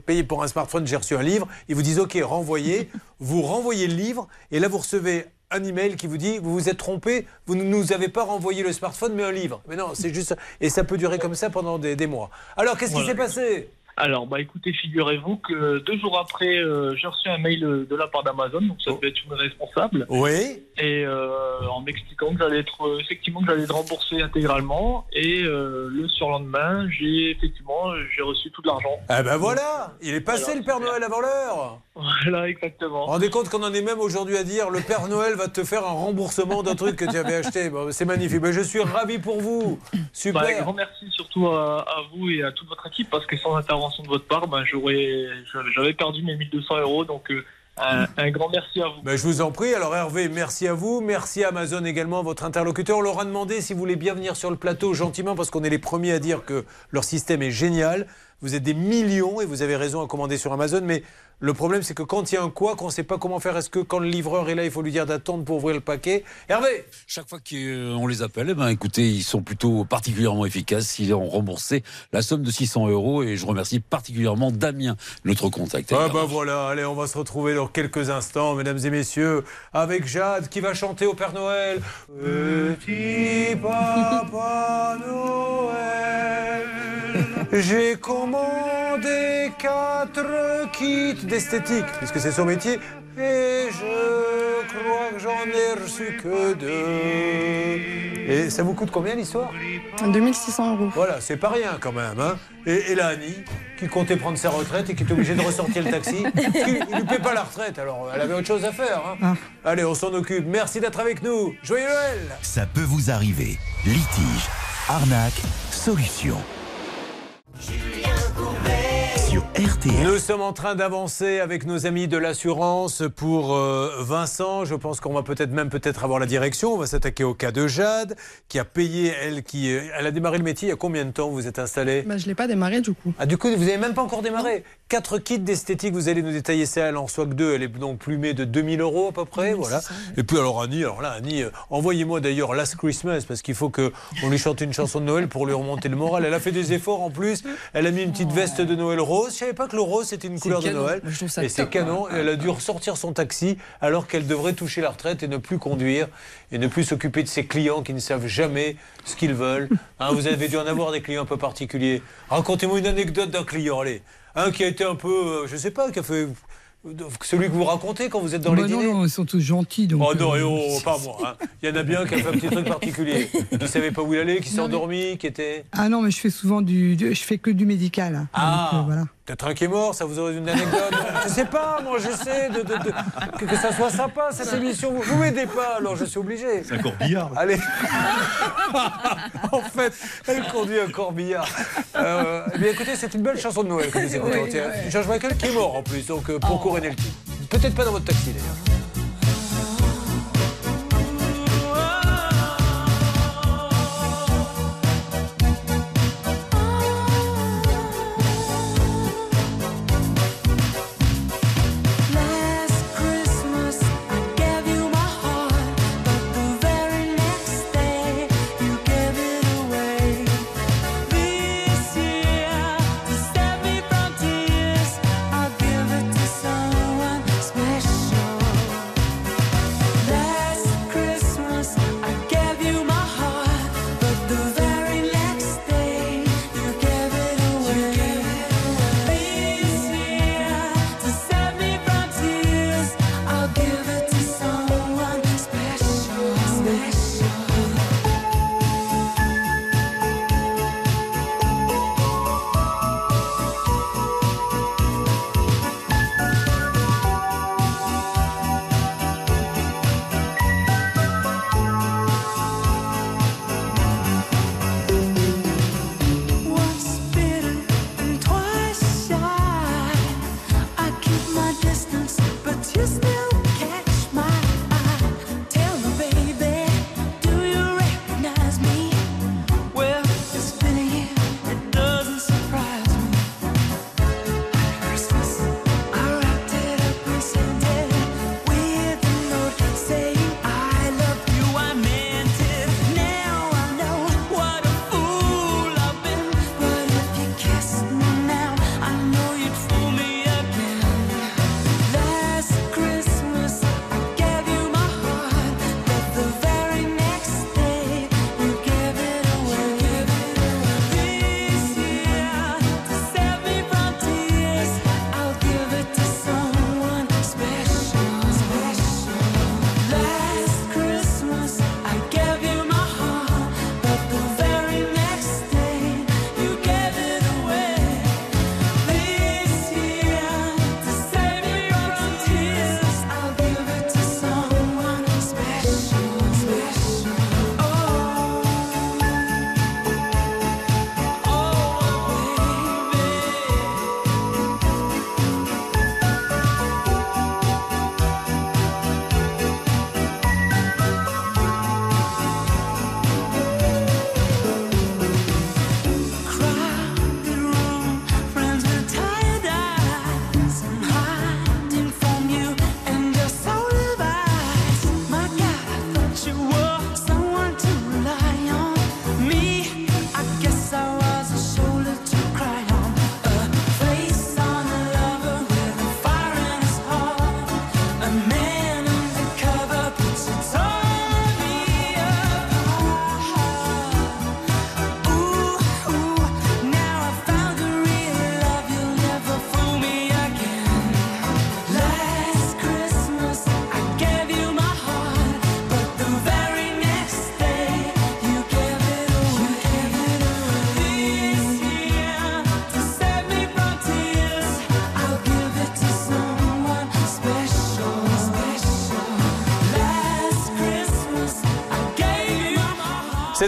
payé pour un smartphone, j'ai reçu un livre. Ils vous disent OK, renvoyez. vous renvoyez le livre et là vous recevez un email qui vous dit vous vous êtes trompé, vous ne nous avez pas renvoyé le smartphone mais un livre. Mais non, c'est juste et ça peut durer comme ça pendant des, des mois. Alors qu'est-ce qui s'est passé? Alors, bah écoutez, figurez-vous que deux jours après, euh, j'ai reçu un mail euh, de la part d'Amazon, donc ça devait être une responsable. Oui. Et euh, en m'expliquant que j'allais être, effectivement, que j'allais être remboursé intégralement. Et euh, le surlendemain, j'ai effectivement, j'ai reçu tout l'argent. Ah ben voilà, il est passé le Père Noël avant l'heure. Voilà, exactement. Rendez compte qu'on en est même aujourd'hui à dire le Père Noël va te faire un remboursement d'un truc que tu avais acheté. Bon, c'est magnifique. Ben, je suis ravi pour vous. Super. Bah, grand merci surtout à, à vous et à toute votre équipe parce que sans intervention de votre part, ben, j'aurais, j'avais perdu mes 1200 euros. Donc, euh, un, un grand merci à vous. Ben, je vous en prie. Alors Hervé, merci à vous. Merci à Amazon également, votre interlocuteur. On leur a demandé si vous voulez bien venir sur le plateau gentiment parce qu'on est les premiers à dire que leur système est génial. Vous êtes des millions et vous avez raison à commander sur Amazon. Mais le problème, c'est que quand il y a un quoi, qu'on ne sait pas comment faire, est-ce que quand le livreur est là, il faut lui dire d'attendre pour ouvrir le paquet? Hervé Chaque fois qu'on les appelle, eh ben, écoutez, ils sont plutôt particulièrement efficaces. Ils ont remboursé la somme de 600 euros et je remercie particulièrement Damien, notre contact. Ah bah voilà, allez, on va se retrouver dans quelques instants, mesdames et messieurs, avec Jade qui va chanter au Père Noël. Petit Papa Noël, j'ai commandé quatre kits d'esthétique, puisque c'est son métier, et je crois que j'en ai reçu que deux. Et ça vous coûte combien l'histoire 2600 euros. Voilà, c'est pas rien quand même. Hein et, et là, Annie, qui comptait prendre sa retraite et qui est obligée de ressortir le taxi, qui ne lui paie pas la retraite. Alors, elle avait autre chose à faire. hein. Allez, on s'en occupe. Merci d'être avec nous. Joyeux Noël Ça peut vous arriver. Litige, arnaque, solution. Sur RTL. Nous sommes en train d'avancer avec nos amis de l'assurance pour euh, Vincent. Je pense qu'on va peut-être même peut-être avoir la direction. On va s'attaquer au cas de Jade, qui a payé, elle, qui, euh, elle a démarré le métier il y a combien de temps vous êtes installé? Bah, je l'ai pas démarré du coup. Ah, du coup, vous n'avez même pas encore démarré. Quatre kits d'esthétique, vous allez nous détailler ça. Elle en soit que deux. Elle est donc plumée de 2000 euros à peu près. voilà. Et puis, alors, Annie, alors là, Annie, euh, envoyez-moi d'ailleurs Last Christmas parce qu'il faut qu'on lui chante une chanson de Noël pour lui remonter le moral. Elle a fait des efforts en plus. Elle a mis une petite veste de Noël rose. Savais pas que le rose c'était une couleur de. Noël. Je Et c'est canon. Elle a dû ressortir son taxi alors qu'elle devrait toucher la retraite et ne plus conduire et ne plus s'occuper de ses clients qui ne savent jamais ce qu'ils veulent. Hein, vous avez dû en avoir des clients un peu particuliers. Racontez-moi une anecdote d'un client, allez. Un qui a été un peu, euh, je sais pas, qui a fait celui que vous racontez quand vous êtes dans Bah les non, dîners. non, ils sont tous gentils. Donc, Oh non, euh, et oh, pas moi. hein. Il y en a bien qui a fait un petit truc particulier. Qui savait pas où il allait, qui s'est endormi, qui était. Ah non, mais je fais souvent du, du- je fais que du médical. hein. Ah, Donc, euh, voilà. Peut-être un qui est mort, ça vous aurait une anecdote. je sais pas, moi j'essaie de, de- de- que, que ça soit sympa cette émission. Vous, vous m'aidez pas, alors je suis obligé. C'est un corbillard. Allez. en fait, elle conduit un corbillard. Euh, eh bien écoutez, c'est une belle chanson de Noël que vous écoutez. Oui, ouais. George Michael qui est mort en plus, donc euh, pour couronner le titre. Peut-être pas dans votre taxi d'ailleurs.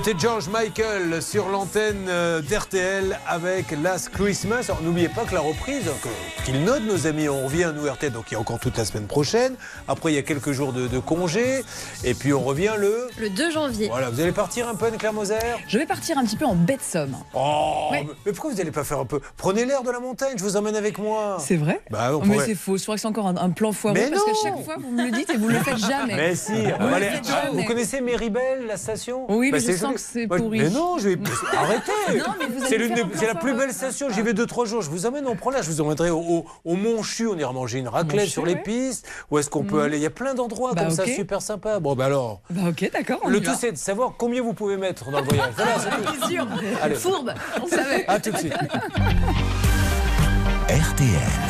C'était George Michael sur l'antenne euh, d'RTL avec Last Christmas. N'oubliez pas que la reprise, que- qu'ils notent nos amis, on revient à nous RTL, donc il y a encore toute la semaine prochaine. Après il y a quelques jours de, de congé. Et puis on revient le... Le 2 janvier. Voilà, vous allez partir un peu Anne-Claire Moser? Je vais partir un petit peu en baie de Somme. Oh, Ouais. mais pourquoi vous n'allez pas faire un peu? Prenez l'air de la montagne, je vous emmène avec moi. C'est vrai? Bah, on Oh, Mais pourrait- c'est faux, je crois que c'est encore un, un plan foireux Mais parce qu'à non chaque fois vous me le dites et vous ne le faites jamais. Mais si, Vous Ah, jamais. vous connaissez Méribel, la station? Oui, Bah, mais je sens que c'est pourri. Mais non, je vais... arrêtez Non, mais vous allez C'est la plus belle station, j'y vais deux, trois jours. Je vous emmène, on prend là, je vous emmènerai au, au, au Mont Chu, on ira manger une raclette sur les pistes. Où est-ce qu'on peut Mhm. aller? Il y a plein d'endroits Bah, comme ça, super sympa. Bon, bah alors... Bah ok, d'accord. Le tout, c'est de savoir combien vous pouvez mettre dans le voyage. Voilà, c'est sûr. Allez. Fourbe, on savait. À tout de suite. RTL.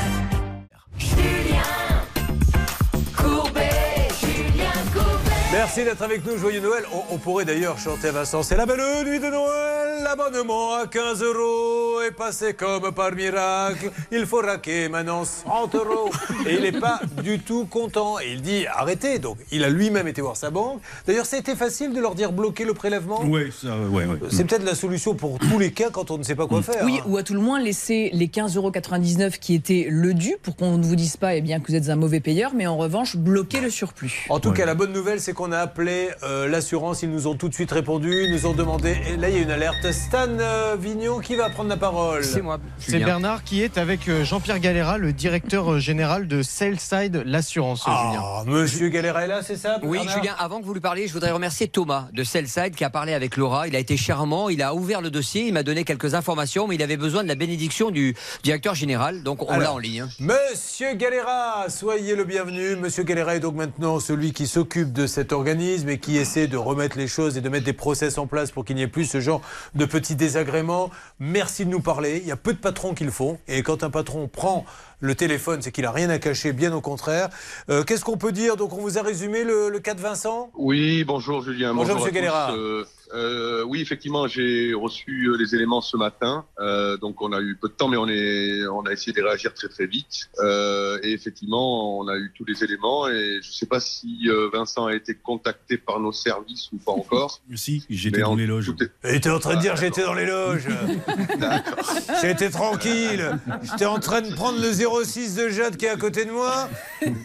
Merci d'être avec nous, joyeux Noël. On, on pourrait d'ailleurs chanter à Vincent, c'est la belle nuit de Noël, l'abonnement à 15 euros est passé comme par miracle. Il faut raquer maintenant 100 euros. Et il n'est pas du tout content. Et il dit arrêtez. Donc il a lui-même été voir sa banque. D'ailleurs, ça a été facile de leur dire bloquer le prélèvement. Oui, ça, ouais, ouais. C'est peut-être la solution pour tous les cas quand on ne sait pas quoi faire. Oui, hein. ou à tout le moins laisser les 15,99 euros qui étaient le dû pour qu'on ne vous dise pas eh bien, que vous êtes un mauvais payeur, mais en revanche, bloquer le surplus. En tout cas, la bonne nouvelle, c'est qu'on a appelé euh, l'assurance. Ils nous ont tout de suite répondu. Ils nous ont demandé. Et là, il y a une alerte. Stan euh, Vignon, qui va prendre la parole? C'est Bernard qui est avec euh, Jean-Pierre Galera, le directeur euh, général de Saleside l'assurance, Julien. Ah, monsieur Galera est là, c'est ça Oui, Bernard? Julien, avant que vous lui parliez, je voudrais remercier Thomas de Cellside qui a parlé avec Laura. Il a été charmant, il a ouvert le dossier, il m'a donné quelques informations, mais il avait besoin de la bénédiction du directeur général, donc on l'a en ligne. hein. Monsieur Galera, soyez le bienvenu. Monsieur Galera est donc maintenant celui qui s'occupe de cet organisme et qui essaie de remettre les choses et de mettre des process en place pour qu'il n'y ait plus ce genre de petits désagréments. Merci de nous parler. Il y a peu de patrons qui le font. Et quand un patron prend le téléphone, c'est qu'il n'a rien à cacher, bien au contraire. Euh, Qu'est-ce qu'on peut dire? Donc on vous a résumé le, le cas de Vincent? Oui, bonjour Julien. Bonjour, monsieur. Galera. Euh, euh, oui, effectivement, j'ai reçu euh, les éléments ce matin. Euh, donc on a eu peu de temps, mais on, est, on a essayé de réagir très très vite. Euh, et effectivement, on a eu tous les éléments. Et je ne sais pas si euh, Vincent a été contacté par nos services ou pas encore. Si, j'étais Mais dans en- les loges. est- Et était en train de dire j'étais dans les loges. J'étais tranquille. J'étais en train de prendre le 06 de Jade qui est à côté de moi.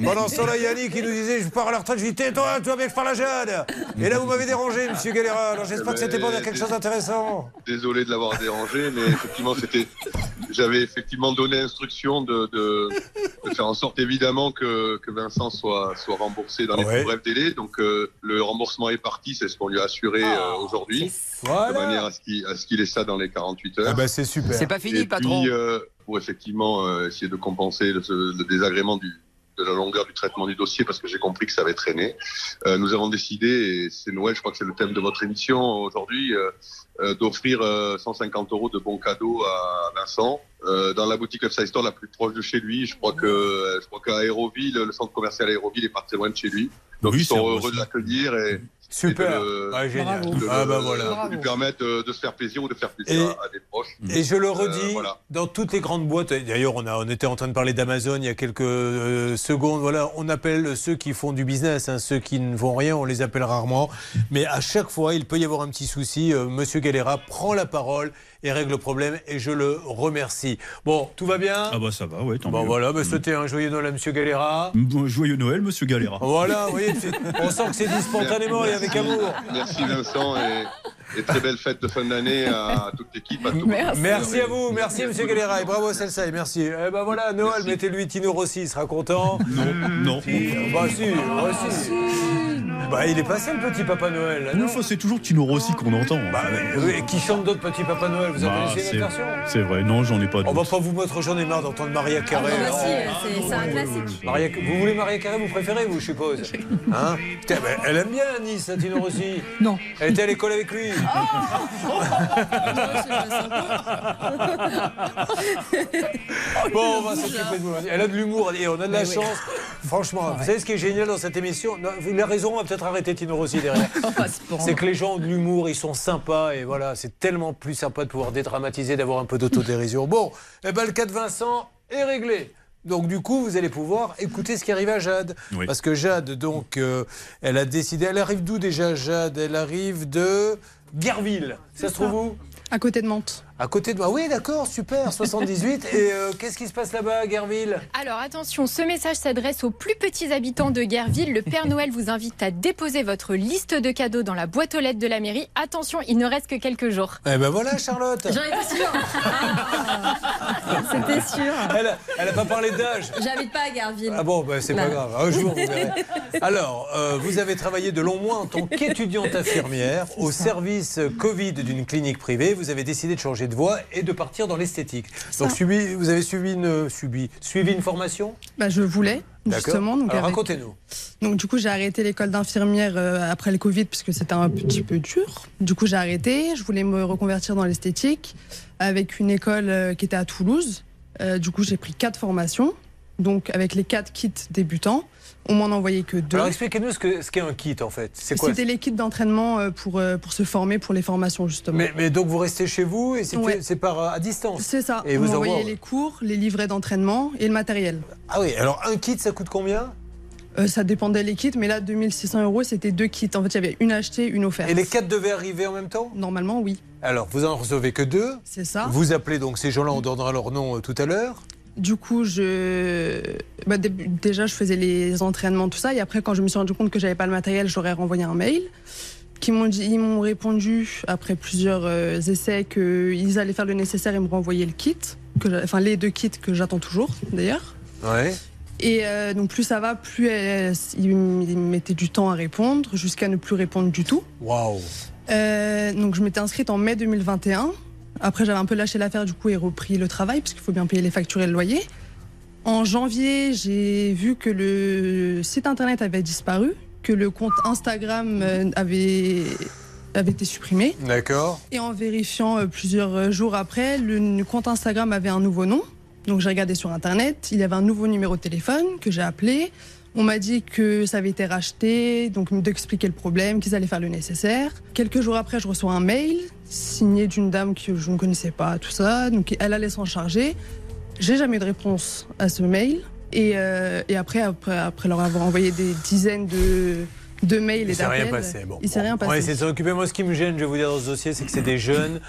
Pendant ce temps-là, Yannick qui nous disait je pars à la retraite. Je dis tais-toi, tu vois bien que je parle à Jade. Et là, vous m'avez dérangé, monsieur Galera. Alors j'espère que c'était pour dire quelque chose d'intéressant. Désolé de l'avoir dérangé, mais effectivement, c'était. J'avais effectivement donné instruction de, de, de faire en sorte évidemment que, que Vincent soit, soit remboursé dans les Ouais. plus brefs délais. Donc euh, le remboursement est parti, c'est ce qu'on lui a assuré euh, aujourd'hui, Voilà. de manière à ce qu'il qu'il ait ça dans les 48 heures. Ah bah, c'est super. C'est pas fini, Et patron. Puis, euh, pour effectivement euh, essayer de compenser le désagrément du, de la longueur du traitement du dossier, parce que j'ai compris que ça avait traîné. Euh, nous avons décidé, et c'est Noël, je crois que c'est le thème de votre émission aujourd'hui, euh, euh, d'offrir euh, 150 euros de bons cadeaux à Vincent euh, dans la boutique Upside Store la plus proche de chez lui. Je crois que euh, je crois qu'à Aéroville, le centre commercial Aéroville est pas très loin de chez lui. Donc Oui, ils sont heureux de l'accueillir et Super. de Ah, génial. de le- Ah bah voilà. lui permettre de, de se faire plaisir ou de faire plaisir Et- à, à des proches. Et je le Euh, redis, voilà. dans toutes les grandes boîtes, d'ailleurs on, a, on était en train de parler d'Amazon il y a quelques euh, secondes, voilà, on appelle ceux qui font du business, hein, ceux qui ne font rien, on les appelle rarement, mais à chaque fois il peut y avoir un petit souci, Euh, Monsieur Galera prend la parole et règle le problème et je le remercie. Bon, tout va bien Ah bah ça va, ouais, tant Bon mieux. voilà, bah, c'était un joyeux Noël à Monsieur Galera. Bon, Joyeux Noël, monsieur Galera. Voilà, vous voyez, on sent que c'est dit spontanément et avec amour. Merci Vincent et, et très belle fête de fin d'année à toute l'équipe. à tout- Merci à vous, merci Monsieur Galera et bravo à Celsa et merci. Eh ben voilà, Noël, mettez-lui Tino Rossi, il sera content. Non, non. Bah si, bah si. Bah il est passé le petit Papa Noël. là, non Une fois, c'est toujours Tino Rossi qu'on entend. Bah, mais, oui, qui chante d'autres petits Papa Noël Vous en Bah, connaissez c'est- une version C'est vrai, non, j'en ai pas On va pas vous mettre, j'en ai marre d'entendre Maria Carré. Ah, bah, si, Oh. c'est- un classique. Maria- vous voulez Maria Carré, vous préférez, vous, je suppose hein Putain, mais Elle aime bien Nice, hein, Tino Rossi. Non. Elle était à l'école avec lui. Bon, on va s'occuper de vous. Elle a de l'humour et on a de la Mais oui. chance. Franchement, vous savez ce qui est génial dans cette émission Non, Il a raison, on va peut-être arrêter Tino Rossi derrière. C'est que les gens ont de l'humour, ils sont sympas et voilà, c'est tellement plus sympa de pouvoir dédramatiser, d'avoir un peu d'autodérision. Bon, eh ben, le cas de Vincent est réglé. Donc du coup, vous allez pouvoir écouter ce qui arrive à Jade. Oui. Parce que Jade, donc, euh, elle a décidé. Elle arrive d'où déjà, Jade? Elle arrive de Guerville. Ça se trouve où? À côté de Mantes. À côté de moi. Oui, d'accord, super, 78. Et euh, qu'est-ce qui se passe là-bas à Guerville? Alors attention, ce message s'adresse aux plus petits habitants de Guerville. Le Père Noël vous invite à déposer votre liste de cadeaux dans la boîte aux lettres de la mairie. Attention, il ne reste que quelques jours. Eh ben voilà, Charlotte. J'en étais sûre. C'était sûr. Elle a, elle a pas parlé d'âge. J'habite pas à Garville. Ah bon, ben, c'est pas grave. Un jour, vous verrez. Alors, euh, vous avez travaillé de longs mois en tant qu'étudiante infirmière au service Covid d'une clinique privée. Vous avez décidé de changer de voie et de partir dans l'esthétique. Donc, subi- vous avez suivi une, subi, suivi une formation? Bah, je voulais, D'accord. justement. Donc, Alors, avec- racontez-nous. Donc du coup j'ai arrêté l'école d'infirmière euh, après le Covid parce que c'était un petit peu dur. Du coup j'ai arrêté, je voulais me reconvertir dans l'esthétique avec une école euh, qui était à Toulouse. Euh, du coup j'ai pris quatre formations, donc avec les quatre kits débutants. On m'en envoyait que deux. Alors, expliquez-nous ce que- ce qu'est un kit, en fait. C'était les kits d'entraînement euh, pour, euh, pour se former pour les formations justement. mais, mais donc, vous restez chez vous et c'est Ouais. par euh, à distance C'est ça. Et on vous envoie- les cours, les livrets d'entraînement et le matériel. Ah oui, alors un kit, ça coûte combien Euh, ça dépendait les kits, mais là 2600 euros c'était deux kits. En fait il y avait une achetée, une offerte. Et les quatre devaient arriver en même temps Normalement oui. Alors, vous en recevez que deux. C'est ça. Vous appelez donc ces gens-là, on donnera leur nom tout à l'heure. Du coup, je... bah, dé- déjà, je faisais les entraînements, tout ça. Et après, quand je me suis rendu compte que j'avais pas le matériel, j'aurais renvoyé un mail. Qui m'ont dit, ils m'ont répondu après plusieurs euh, essais qu'ils allaient faire le nécessaire et me renvoyer le kit, que enfin les deux kits que j'attends toujours d'ailleurs. Ouais. Et euh, donc plus ça va, plus euh, ils mettaient du temps à répondre, jusqu'à ne plus répondre du tout. Waouh. Donc je m'étais inscrite en mai 2021. Après j'avais un peu lâché l'affaire du coup et repris le travail parce qu'il faut bien payer les factures et le loyer. En janvier, j'ai vu que le site internet avait disparu, que le compte Instagram euh, avait, avait été supprimé. D'accord. Et en vérifiant euh, plusieurs jours après, le compte Instagram avait un nouveau nom. Donc j'ai regardé sur Internet, il y avait un nouveau numéro de téléphone que j'ai appelé. On m'a dit que ça avait été racheté, donc d'expliquer le problème, qu'ils allaient faire le nécessaire. Quelques jours après, je reçois un mail signé d'une dame que je ne connaissais pas, tout ça. Donc elle allait s'en charger. J'ai jamais eu de réponse à ce mail. Et, euh, et après, après, après leur avoir envoyé des dizaines de, de mails et Il s'est rien d'appels, passé. Bon. il s'est rien On va passé. essayer de s'en occuper. Moi, ce qui me gêne, je vais vous dire dans ce dossier, c'est que c'est des jeunes.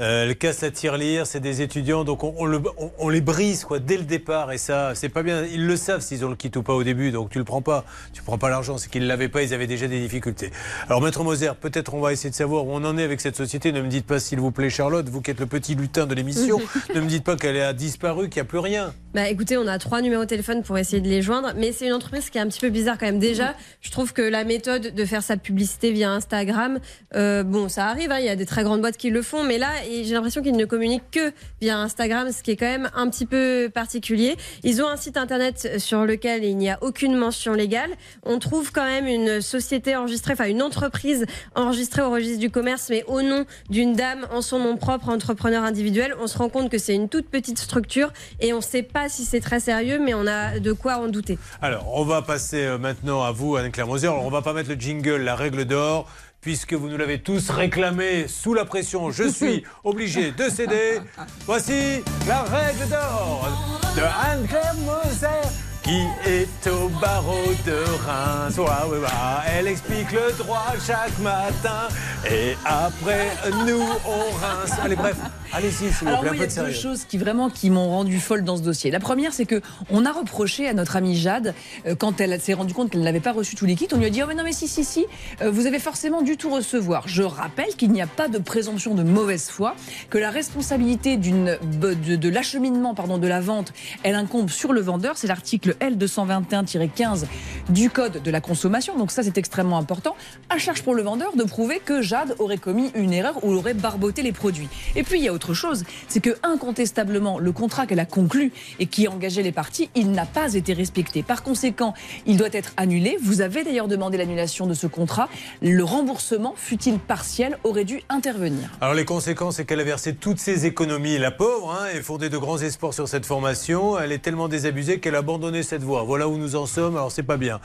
Euh, elles cassent la tirelire, c'est des étudiants, donc on, on le- on- on les brise quoi dès le départ et ça, c'est pas bien. Ils le savent s'ils ont le kit ou pas au début, donc tu le prends pas, tu prends pas l'argent, c'est qu'ils l'avaient pas, ils avaient déjà des difficultés. Alors maître Moser, peut-être on va essayer de savoir où on en est avec cette société. Ne me dites pas s'il vous plaît, Charlotte, vous qui êtes le petit lutin de l'émission, ne me dites pas qu'elle a disparu, qu'il n'y a plus rien. Bah écoutez, on a trois numéros de téléphone pour essayer de les joindre, mais c'est une entreprise qui est un petit peu bizarre quand même. Déjà, je trouve que la méthode de faire sa publicité via Instagram, euh, bon, ça arrive, hein, il y a des très grandes boîtes qui le font, mais là, j'ai l'impression qu'ils ne communiquent que via Instagram, ce qui est quand même un petit peu particulier. Ils ont un site internet sur lequel il n'y a aucune mention légale. On trouve quand même une société enregistrée, enfin une entreprise enregistrée au registre du commerce, mais au nom d'une dame en son nom propre, entrepreneur individuel. On se rend compte que c'est une toute petite structure et on ne sait pas si c'est très sérieux, mais on a de quoi en douter. Alors, on va passer euh, maintenant à vous, Anne-Claire Moser. On va pas mettre le jingle, la règle d'or, puisque vous nous l'avez tous réclamé sous la pression. Je suis obligé de céder. Voici la règle d'or de Anne-Claire Moser. Qui est au barreau de Reims ouah, ouah. Elle explique le droit chaque matin Et après nous on rince Allez bref, allez-y s'il vous Alors plaît, un il y peu a de deux sérieux choses qui vraiment qui m'ont rendu folle dans ce dossier. La première, c'est que on a reproché à notre amie Jade euh, quand elle s'est rendue compte qu'elle n'avait pas reçu tous les kits, on lui a dit oh mais non mais si si si, euh, vous avez forcément dû tout recevoir. Je rappelle qu'il n'y a pas de présomption de mauvaise foi, que la responsabilité d'une de, de l'acheminement pardon de la vente, elle incombe sur le vendeur. C'est l'article L 221-15 du code de la consommation. Donc ça c'est extrêmement important. À charge pour le vendeur de prouver que Jade aurait commis une erreur ou aurait barboté les produits. Et puis il y a autre chose, c'est que incontestablement le contrat qu'elle a conclu et qui engageait les parties, il n'a pas été respecté. Par conséquent, il doit être annulé. Vous avez d'ailleurs demandé l'annulation de ce contrat. Le remboursement, fut-il partiel, aurait dû intervenir. Alors les conséquences, c'est qu'elle a versé toutes ses économies, la pauvre, hein, et fondé de grands espoirs sur cette formation. Elle est tellement désabusée qu'elle a abandonné cette voie. Voilà où nous en sommes, alors c'est pas bien.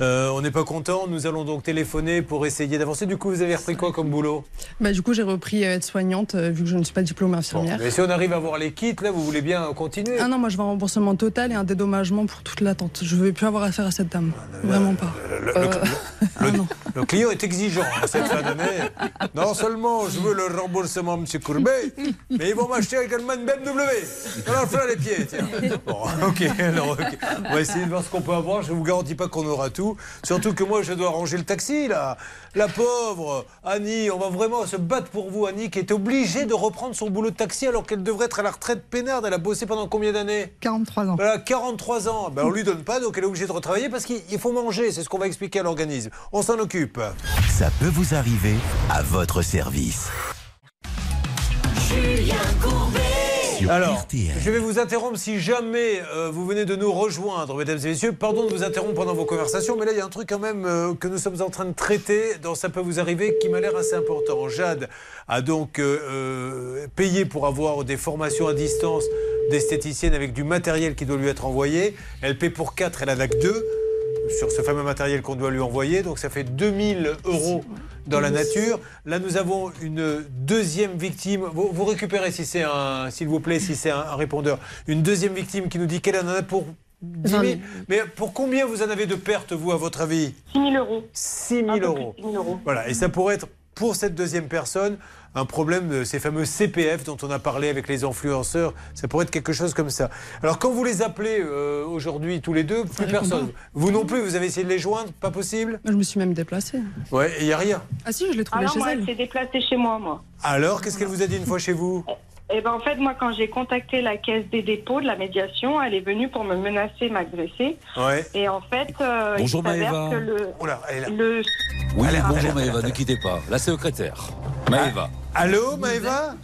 Euh, on n'est pas content, nous allons donc téléphoner pour essayer d'avancer. Du coup, vous avez repris quoi comme boulot? Bah, du coup, j'ai repris euh, aide-soignante, euh, vu que je ne suis pas diplômée diplôme infirmière. Mais si on arrive à voir les kits, là, vous voulez bien continuer Ah non, moi je veux un remboursement total et un dédommagement pour toute l'attente. Je veux plus avoir affaire à cette dame. Vraiment pas. Le, le- le- le client est exigeant hein, cette fin d'année. Non seulement je veux le remboursement, M. Courbet, mais ils vont m'acheter également une BMW. Leur fera les pieds, tiens. Bon, ok, alors. On va essayer de voir ce qu'on peut avoir. Je ne vous garantis pas qu'on aura tout. Surtout que moi, je dois ranger le taxi, là. La pauvre Annie, on va vraiment se battre pour vous, Annie, qui est obligée de reprendre son boulot de taxi alors qu'elle devrait être à la retraite peinarde. Elle a bossé pendant combien d'années 43 ans. Voilà, 43 ans. Ben, on lui donne pas, donc elle est obligée de retravailler parce qu'il il faut manger. C'est ce qu'on va expliquer à l'organisme. On s'en occupe. Ça peut vous arriver à votre service. Julien Courbet. Alors, RTL. je vais vous interrompre si jamais euh, vous venez de nous rejoindre, mesdames et messieurs. Pardon de vous interrompre pendant vos conversations, mais là, il y a un truc quand même euh, que nous sommes en train de traiter dans Ça peut vous arriver qui m'a l'air assez important. Jade a donc euh, payé pour avoir des formations à distance d'esthéticienne avec du matériel qui doit lui être envoyé. Elle paie pour 4, elle en a que 2 sur ce fameux matériel qu'on doit lui envoyer. Donc ça fait 2000 euros dans la nature. Là, nous avons une deuxième victime. Vous, vous récupérez, si c'est un, s'il vous plaît, si c'est un, un répondeur, une deuxième victime qui nous dit qu'elle en a pour 10 000. Mais pour combien vous en avez de pertes, vous, à votre avis? 6 000 euros. 6 000 Un peu plus euros. de 6 000 euros. Voilà, et ça pourrait être pour cette deuxième personne un problème de ces fameux CPF dont on a parlé avec les influenceurs. Ça pourrait être quelque chose comme ça. Alors quand vous les appelez euh, aujourd'hui tous les deux, plus répond personne. pas. Vous non plus, vous avez essayé de les joindre, pas possible? Je me suis même déplacée. Ouais, il n'y a rien. Ah si, je l'ai trouvé chez moi, elle. elle s'est déplacée chez moi, moi. Alors, qu'est-ce qu'elle vous a dit une fois chez vous? Et ben en fait, moi, quand j'ai contacté la caisse des dépôts de la médiation, elle est venue pour me menacer, m'agresser. Ouais. Et en fait, euh, Bonjour, il s'avère Maëva. que le, Oula, elle est là. le Oui, bonjour Maëva, ne quittez pas. La secrétaire. Maëva. Allô, Maëva?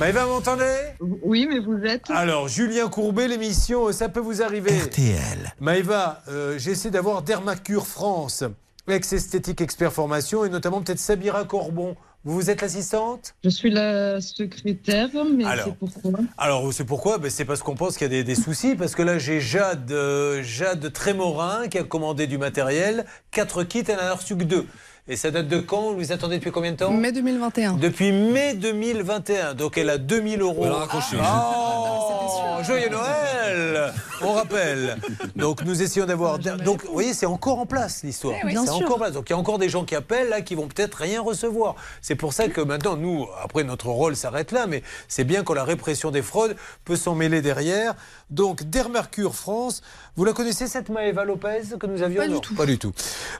Maëva, vous m'entendez? Oui, mais vous êtes? Alors, Julien Courbet, l'émission, ça peut vous arriver. RTL. Maëva, euh, j'essaie d'avoir Dermacure France, ex-esthétique expert formation, et notamment peut-être Sabira Corbon. Vous, vous êtes l'assistante? Je suis la secrétaire, mais Alors. c'est pourquoi Alors, c'est pourquoi? Ben, C'est parce qu'on pense qu'il y a des, des soucis. Parce que là, j'ai Jade, euh, Jade Trémorin qui a commandé du matériel. Quatre kits, elle en a reçu que deux. Et ça date de quand? Vous les attendez depuis combien de temps? Mai 2021. Depuis mai 2021. Donc, elle a 2000 euros. Elle a raccroché. Oh, joyeux Noël On rappelle. Donc, nous essayons d'avoir. Donc, vous voyez, c'est encore en place l'histoire. Eh oui, c'est encore en place. Donc, il y a encore des gens qui appellent là qui vont peut-être rien recevoir. C'est pour ça que maintenant, nous, après, notre rôle s'arrête là, mais c'est bien que la répression des fraudes peut s'en mêler derrière. Donc, Dermercure France, vous la connaissez cette Maëva Lopez que nous avions Pas du tout. Pas du tout.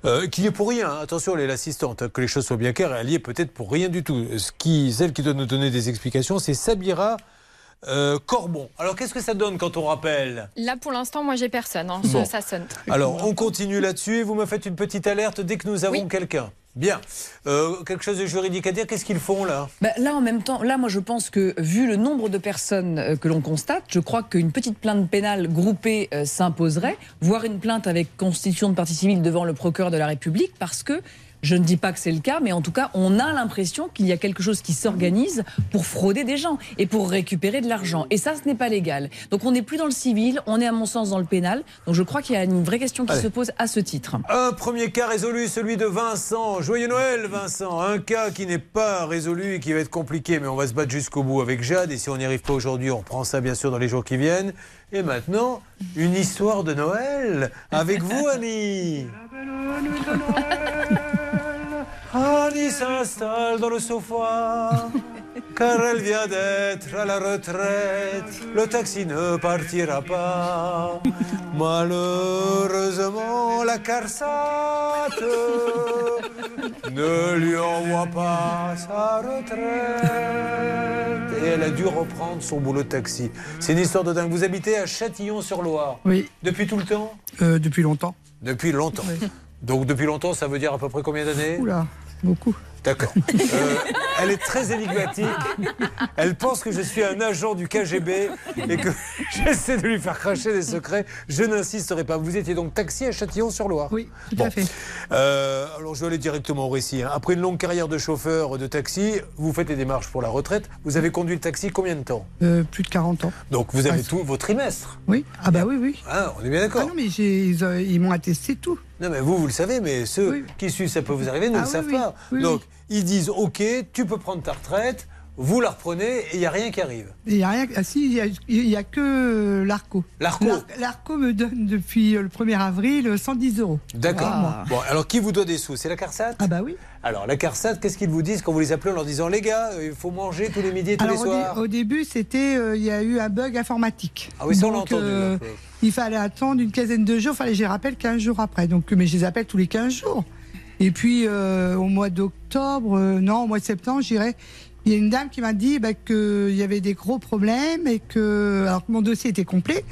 Euh, qui est pour rien. hein. Attention, elle est l'assistante. hein, Que les choses soient bien claires, elle y est peut-être pour rien du tout. Ce qui, celle qui doit nous donner des explications, c'est Sabira. Euh, Corbon. Alors qu'est-ce que ça donne quand on rappelle? Là, pour l'instant, moi, j'ai personne. hein. Bon. Ça sonne. Alors on continue là-dessus vous me faites une petite alerte dès que nous avons quelqu'un. Bien. Euh, quelque chose de juridique à dire? Qu'est-ce qu'ils font là? Bah, là, en même temps, là, moi, je pense que vu le nombre de personnes euh, que l'on constate, je crois qu'une petite plainte pénale groupée euh, s'imposerait, voire une plainte avec constitution de partie civile devant le procureur de la République, parce que je ne dis pas que c'est le cas, mais en tout cas, on a l'impression qu'il y a quelque chose qui s'organise pour frauder des gens et pour récupérer de l'argent. Et ça, ce n'est pas légal. Donc, on n'est plus dans le civil, on est à mon sens dans le pénal. Donc, je crois qu'il y a une vraie question qui Allez. se pose à ce titre. Un premier cas résolu, celui de Vincent. Joyeux Noël, Vincent. Un cas qui n'est pas résolu et qui va être compliqué, mais on va se battre jusqu'au bout avec Jade. Et si on n'y arrive pas aujourd'hui, on reprend ça bien sûr dans les jours qui viennent. Et maintenant, une histoire de Noël avec vous, Annie. Annie s'installe dans le sofa, car elle vient d'être à la retraite. Le taxi ne partira pas. Malheureusement, la CARSAT ne lui envoie pas sa retraite. Et elle a dû reprendre son boulot de taxi. C'est une histoire de dingue. Vous habitez à Châtillon-sur-Loire Oui, Depuis tout le temps euh, depuis longtemps. Depuis longtemps. Donc depuis longtemps, ça veut dire à peu près combien d'années? Oula, beaucoup. D'accord. Euh, elle est très énigmatique. Elle pense que je suis un agent du KGB et que j'essaie de lui faire cracher des secrets. Je n'insisterai pas. Vous étiez donc taxi à Châtillon-sur-Loire Oui, tout Bon. à fait. Euh, alors je vais aller directement au récit. hein. Après une longue carrière de chauffeur de taxi, vous faites des démarches pour la retraite. Vous avez conduit le taxi combien de temps? Euh, plus de 40 ans. Donc vous avez Ouais. tout vos trimestres. Oui, ah bah oui, oui. Ah, on est bien d'accord. Ah non, mais ils, ils m'ont attesté tout. Non, mais vous, vous le savez, mais ceux qui suivent, ça peut vous arriver, ne Ah le oui, savent oui. pas. Oui, Donc, ils disent Ok, tu peux prendre ta retraite. vous la reprenez et il n'y a rien qui arrive. Il y a rien. Ah si, il y a, il que l'ARCO. L'ARCO L'Ar- L'ARCO me donne depuis le 1er avril 110 euros. D'accord. Bon, alors qui vous doit des sous? C'est la CARSAT? Ah bah oui. Alors la CARSAT, qu'est-ce qu'ils vous disent quand vous les appelez en leur disant les gars, euh, il faut manger tous les midis et tous Alors les au, dé- soirs? au début, c'était, euh, il y a eu un bug informatique. Ah oui, ça, on l'a entendu, euh, il fallait attendre une quinzaine de jours. Fallait, que je les rappelle 15 jours après. Donc, mais je les appelle tous les 15 jours. Et puis euh, au mois d'octobre, euh, non, au mois de septembre, j'irai. Il y a une dame qui m'a dit bah, qu'il y avait des gros problèmes et que, alors que mon dossier était complet,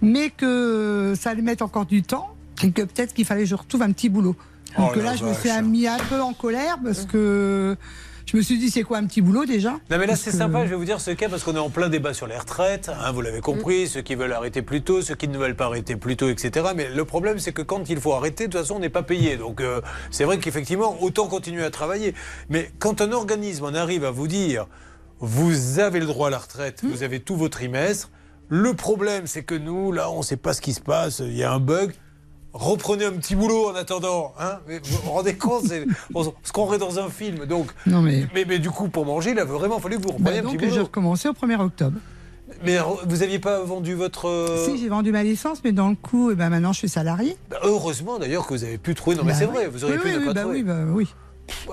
mais que ça allait mettre encore du temps et que peut-être qu'il fallait que je retrouve un petit boulot. Donc Oh la là, je me suis mis un peu en colère parce que je me suis dit c'est quoi un petit boulot déjà? Non mais là c'est que- sympa, je vais vous dire ce cas parce qu'on est en plein débat sur les retraites, hein, vous l'avez compris, ceux qui veulent arrêter plus tôt, ceux qui ne veulent pas arrêter plus tôt, etc. Mais le problème c'est que quand il faut arrêter, de toute façon on n'est pas payé. Donc euh, c'est vrai qu'effectivement autant continuer à travailler. Mais quand un organisme en arrive à vous dire vous avez le droit à la retraite, vous avez tout votre trimestre, le problème c'est que nous là on ne sait pas ce qui se passe, il y a un bug. Reprenez un petit boulot en attendant. Hein mais vous vous rendez compte, c'est on se croirait dans un film. Donc, Non, mais- mais, mais du coup, pour manger, il a vraiment fallu que vous repreniez Bah, un petit donc j'ai boulot. recommencé au 1er octobre. Mais re- vous n'aviez pas vendu votre. euh, Si j'ai vendu ma licence, mais dans le coup, eh ben, maintenant je suis salarié. bah, heureusement d'ailleurs que vous avez pu trouver. Non, mais Bah c'est oui. vrai, vous auriez Oui, pu oui, ne pas bah trouver. oui, bah oui.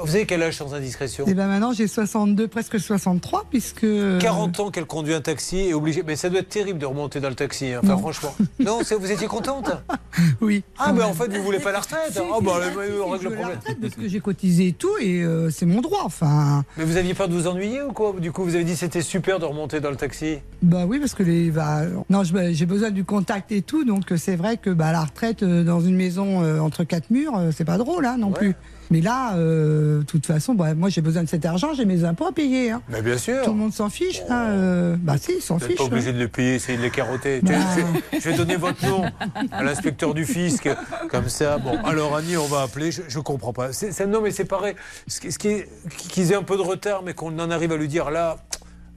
Vous avez quel âge sans indiscrétion Et ben maintenant j'ai 62, presque 63, puisque. 40 ans qu'elle conduit un taxi et obligée. Mais ça doit être terrible de remonter dans le taxi. hein. Enfin, Non. franchement. Non, vous étiez contente Oui. Ah, mais en fait, vous voulez pas la retraite Ah, bah, allez, on règle le problème. Parce que j'ai cotisé et tout, et euh, c'est mon droit, enfin. Mais vous aviez peur de vous ennuyer ou quoi? Du coup, vous avez dit c'était super de remonter dans le taxi Bah oui, parce que les. Bah, non, je- j'ai besoin du contact et tout, donc euh, c'est vrai que bah, la retraite euh, dans une maison euh, entre quatre murs, euh, c'est pas drôle, hein, non plus. Mais là, euh, de toute façon, bah, moi j'ai besoin de cet argent, j'ai mes impôts à payer. hein. Mais bien sûr. Tout le monde s'en fiche. hein, euh, bah si, ils s'en Vous n'êtes fichent. pas obligé hein. de le payer, essayez de les carotter. Tiens, je, vais, je vais donner votre nom à l'inspecteur du fisc. Comme ça. Bon, alors Annie, on va appeler. Je, je comprends pas. C'est, non, mais c'est pareil. Ce, qui- ce qui est, qu'ils aient un peu de retard, mais qu'on en arrive à lui dire là.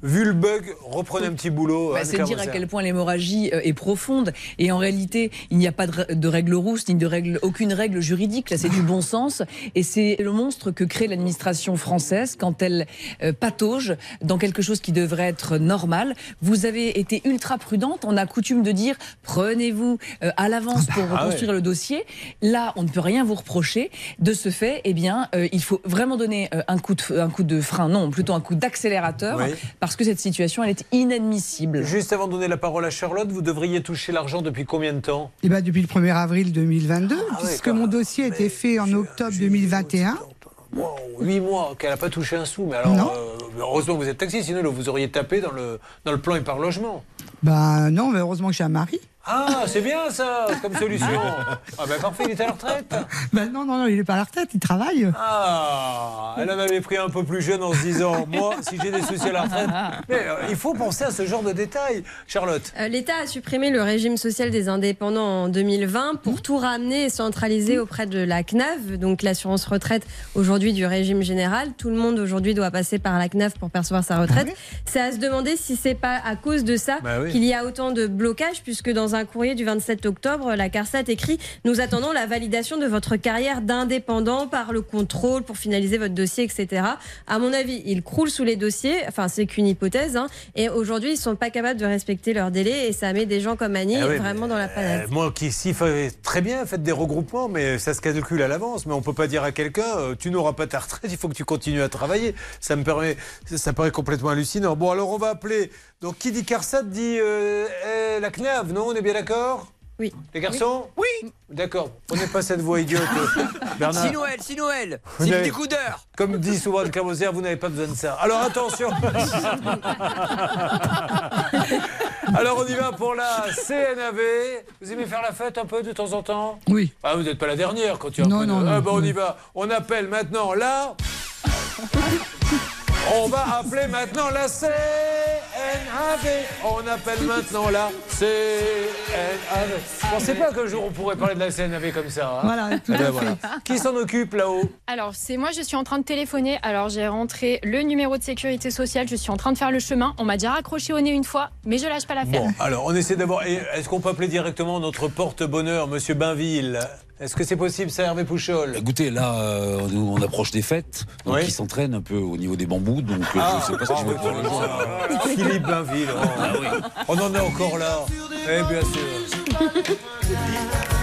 Vu le bug, reprenez un petit boulot. Bah, c'est dire à quel point l'hémorragie euh, est profonde. Et en réalité, il n'y a pas de, règle rousse, ni de règle, aucune règle juridique. Là, c'est du bon sens. Et c'est le monstre que crée l'administration française quand elle euh, patauge dans quelque chose qui devrait être normal. Vous avez été ultra prudente. On a coutume de dire prenez-vous euh, à l'avance pour Ah reconstruire ouais. le dossier. Là, on ne peut rien vous reprocher. De ce fait, eh bien, euh, il faut vraiment donner un coup de, un coup de frein, non, plutôt un coup d'accélérateur, Oui. Parce que cette situation, elle est inadmissible. Juste avant de donner la parole à Charlotte, vous devriez toucher l'argent depuis combien de temps? Eh ben, depuis le 1er avril 2022, Ah puisque mon dossier a été fait en octobre 2021. Wow, 8 mois qu'elle n'a pas touché un sou. Mais alors, Non. euh, heureusement que vous êtes taxi, sinon vous auriez tapé dans le, dans le plan et par logement. Ben non, mais heureusement que j'ai un mari. Ah, c'est bien ça, comme solution. Ah ben parfait, il est à la retraite. Ben non, non, non, il n'est pas à la retraite, il travaille. Ah, elle en avait pris un peu plus jeune en se disant, moi, si j'ai des soucis à la retraite. Mais euh, il faut penser à ce genre de détails. Charlotte. Euh, L'État a supprimé le régime social des indépendants en 2020 pour tout ramener et centraliser auprès de la CNAV, donc l'assurance retraite aujourd'hui du régime général. Tout le monde aujourd'hui doit passer par la CNAV pour percevoir sa retraite. C'est à se demander si c'est pas à cause de ça Bah oui. qu'il y a autant de blocages, puisque dans un courrier du 27 octobre, la CARSAT écrit Nous attendons la validation de votre carrière d'indépendant par le contrôle pour finaliser votre dossier, etc. À mon avis, ils croulent sous les dossiers. Enfin, c'est qu'une hypothèse. hein. Et aujourd'hui, ils sont pas capables de respecter leurs délais et ça met des gens comme Annie Ah oui, vraiment dans la panade. Euh, moi qui fait très bien, faites des regroupements, mais ça se calcule à l'avance. Mais on peut pas dire à quelqu'un, euh, tu n'auras pas ta retraite, il faut que tu continues à travailler. Ça me ça, paraît complètement hallucinant. Bon, alors on va appeler. Donc qui dit CARSAT dit euh, eh, la CNAV, non On est bien d'accord? Oui. Les garçons? Oui. D'accord. Prenez pas cette voix idiote, Bernard. Si Noël, si Noël, le n'avez- découdeur. Comme dit souvent le Camoser, vous n'avez pas besoin de ça. Alors attention Alors on y va pour la CNAV. Vous aimez faire la fête un peu de temps en temps? Oui. Ah, vous n'êtes pas la dernière quand il y a un Non, de- non, Ah, non, bah, on y va. On appelle maintenant là. On va appeler maintenant la CNAV. On appelle maintenant la CNAV. Je pensais pas qu'un jour on pourrait parler de la CNAV comme ça. hein. Voilà, tout Eh ben voilà. Qui s'en occupe là-haut? Alors, c'est moi, je suis en train de téléphoner. Alors, j'ai rentré le numéro de sécurité sociale. Je suis en train de faire le chemin. On m'a déjà raccroché au nez une fois, mais je lâche pas l'affaire. Bon, alors on essaie d'abord. et Est-ce qu'on peut appeler directement notre porte-bonheur, Monsieur Bainville? Est-ce que c'est possible, ça, Hervé Pouchol Écoutez, là, euh, nous, on approche des fêtes, donc Oui. il s'entraîne un peu au niveau des bambous, donc euh, Ah, je ne sais pas ce qu'il va faire. Ah, Philippe Bainville. oh. Ah On en est encore là. Eh bien sûr.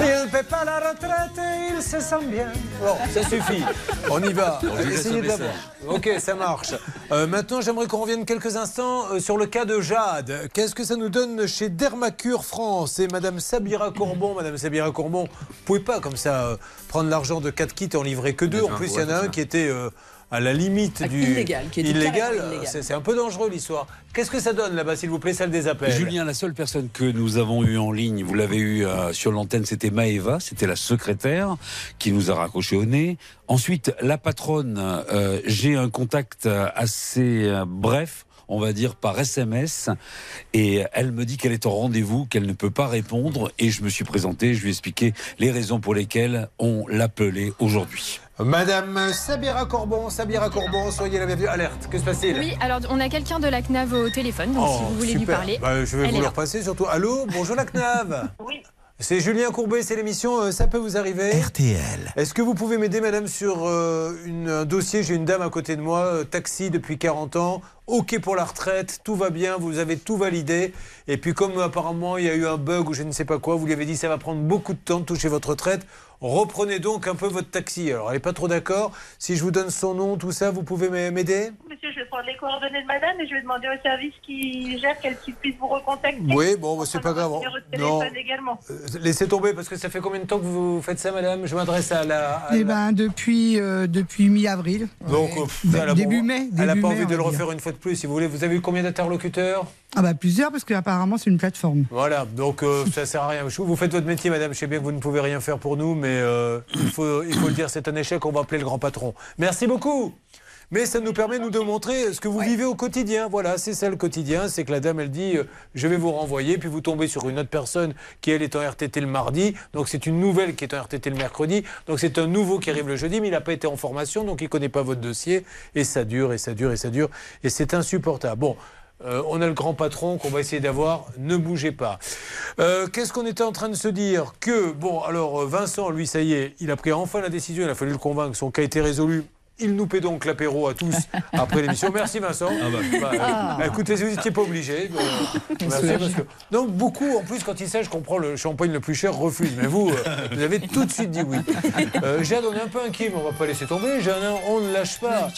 Il ne paie pas la retraite et il se sent bien. Bon, ça suffit. On y va. Laisse Essayez l'avoir. Ok, ça marche. Euh, maintenant, j'aimerais qu'on revienne quelques instants euh, sur le cas de Jade. Qu'est-ce que ça nous donne chez Dermacure France et Madame Sabira Courbon? Madame Sabira Courbon, vous pouvez pas comme ça euh, prendre l'argent de 4 kits et en livrer que deux. En plus, il y en a un qui était euh, à la limite du illégal, qui était illégal. illégal. C'est un peu dangereux l'histoire. Qu'est-ce que ça donne là-bas, s'il vous plaît, celle des appels Julien, la seule personne que nous avons eue en ligne, vous l'avez eu euh, sur l'antenne, c'était Maëva, c'était la secrétaire qui nous a raccroché au nez. Ensuite, la patronne, euh, j'ai un contact assez euh, bref on va dire par SMS et elle me dit qu'elle est en rendez-vous, qu'elle ne peut pas répondre et je me suis présenté, je lui ai expliqué les raisons pour lesquelles on l'appelait aujourd'hui. Madame Sabira Corbon, Sabira Corbon, soyez la bienvenue. Alerte, que se passe-t-il? Oui, alors on a quelqu'un de la CNAV au téléphone, donc si Oh, vous voulez lui super. parler. Bah, je vais vous le repasser surtout. Allô, bonjour la CNAV. Oui. C'est Julien Courbet, c'est l'émission euh, Ça peut vous arriver RTL. Est-ce que vous pouvez m'aider, madame, sur euh, une- un dossier? J'ai une dame à côté de moi, euh, taxi depuis 40 ans, OK pour la retraite, tout va bien, vous avez tout validé. Et puis, comme apparemment il y a eu un bug ou je ne sais pas quoi, vous lui avez dit ça va prendre beaucoup de temps de toucher votre retraite. Reprenez donc un peu votre taxi. Alors, elle n'est pas trop d'accord. Si je vous donne son nom, tout ça, vous pouvez m'a- m'aider? Monsieur, je vais prendre les coordonnées de madame et je vais demander au service qui gère qu'elle puisse vous recontacter. Oui, bon, bah, c'est pas grave. Non. également. Euh, Laissez tomber parce que ça fait combien de temps que vous faites ça, madame? Je m'adresse à la. à Eh la- ben, depuis, euh, depuis mi-avril. Donc, euh, pff, elle a début bon- mai, Elle n'a pas mai, envie de le dire. refaire une fois de plus, si vous voulez. Vous avez eu combien d'interlocuteurs? Ah bah plusieurs parce qu'apparemment c'est une plateforme. Voilà, donc euh, ça sert à rien. Vous faites votre métier, madame. Je sais bien que vous ne pouvez rien faire pour nous, mais euh, il, faut, il faut le dire, c'est un échec. On va appeler le grand patron. Merci beaucoup. Mais ça nous permet, nous, de montrer ce que vous vivez au quotidien. Voilà, c'est ça le quotidien. C'est que la dame, elle dit euh, Je vais vous renvoyer. Puis vous tombez sur une autre personne qui, elle, est en RTT le mardi. Donc c'est une nouvelle qui est en RTT le mercredi. Donc c'est un nouveau qui arrive le jeudi, mais il n'a pas été en formation. Donc il ne connaît pas votre dossier. Et ça dure, et ça dure, et ça dure. Et c'est insupportable. Bon. Euh, on a le grand patron qu'on va essayer d'avoir. Ne bougez pas. Euh, Qu'est-ce qu'on était en train de se dire Que, bon, alors euh, Vincent, lui, ça y est, il a pris enfin la décision. Il a fallu le convaincre. Son cas été résolu. Il nous paie donc l'apéro à tous après l'émission. Merci Vincent. Bah, euh, Ah. écoutez, vous n'étiez pas obligé. merci parce que... Non, beaucoup, en plus, quand il sait, je comprends, le champagne le plus cher refuse. Mais vous, euh, vous avez tout de suite dit oui. Euh, Jeanne, on est un peu inquiet, mais on va pas laisser tomber. Jeanne, hein, on ne lâche pas.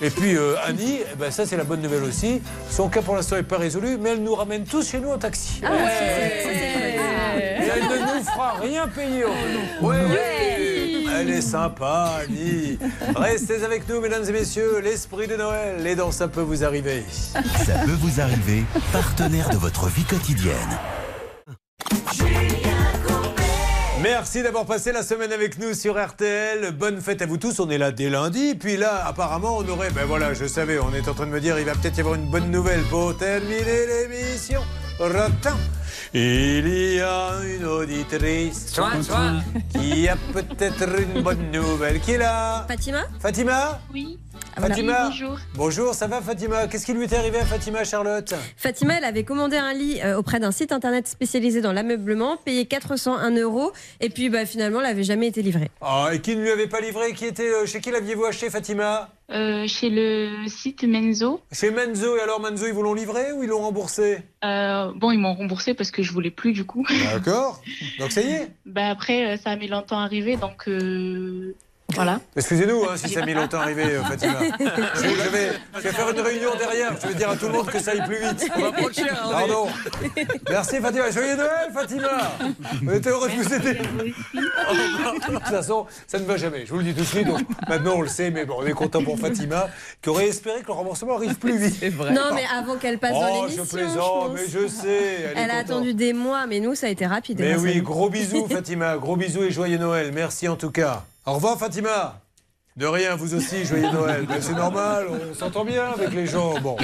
Et puis euh, Annie, eh ben, ça c'est la bonne nouvelle aussi. Son cas pour l'instant n'est pas résolu, mais elle nous ramène tous chez nous en taxi. Ah, Et elle ne nous fera rien payer. Ouais. Elle est sympa, Annie. Restez avec nous, mesdames et messieurs. L'esprit de Noël, les dents, ça peut vous arriver. Ça peut vous arriver, partenaire de votre vie quotidienne. Merci d'avoir passé la semaine avec nous sur RTL. Bonne fête à vous tous. On est là dès lundi. Puis là, apparemment, on aurait. Ben voilà, je savais, on est en train de me dire, il va peut-être y avoir une bonne nouvelle pour terminer l'émission. Il y a une auditrice Soin, soin. qui a peut-être une bonne nouvelle. Qui est là? Fatima? Fatima? Oui. Fatima bonjour. Bonjour, ça va Fatima? Qu'est-ce qui lui est arrivé à Fatima, Charlotte? Fatima, elle avait commandé un lit euh, auprès d'un site internet spécialisé dans l'ameublement, payé 401 euros, et puis bah, finalement, elle n'avait jamais été livrée. Ah, et qui ne lui avait pas livré? Qui était euh, Chez qui l'aviez-vous acheté, Fatima? Euh, chez le site Menzo. Chez Menzo, et alors Menzo, ils vous l'ont livré ou ils l'ont remboursé? Euh, bon, ils m'ont remboursé parce que je voulais plus du coup. D'accord. Donc ça y est bah après, ça a mis longtemps à arriver, donc euh, voilà. Excusez-nous hein, si ça a mis longtemps à arriver, euh, Fatima. Je, je vais, je vais faire une réunion derrière. Je vais dire à tout le monde que ça aille plus vite. On va prendre cher, hein, Pardon. Merci Fatima. Joyeux Noël, Fatima. On était heureux de vous aider. De toute façon, ça ne va jamais. Je vous le dis tout de suite. Donc, maintenant, on le sait, mais bon, on est content pour Fatima, qui aurait espéré que le remboursement arrive plus vite. Non, mais avant qu'elle passe dans Oh, l'émission. je plaisante, pense. mais je sais. Elle, a contente. attendu des mois, mais nous, ça a été rapide. Mais grâce à oui, gros bisous Fatima, gros bisous et joyeux Noël. Merci en tout cas. Au revoir Fatima. De rien, vous aussi, joyeux Noël. Mais c'est normal, on s'entend bien avec les gens. Bon.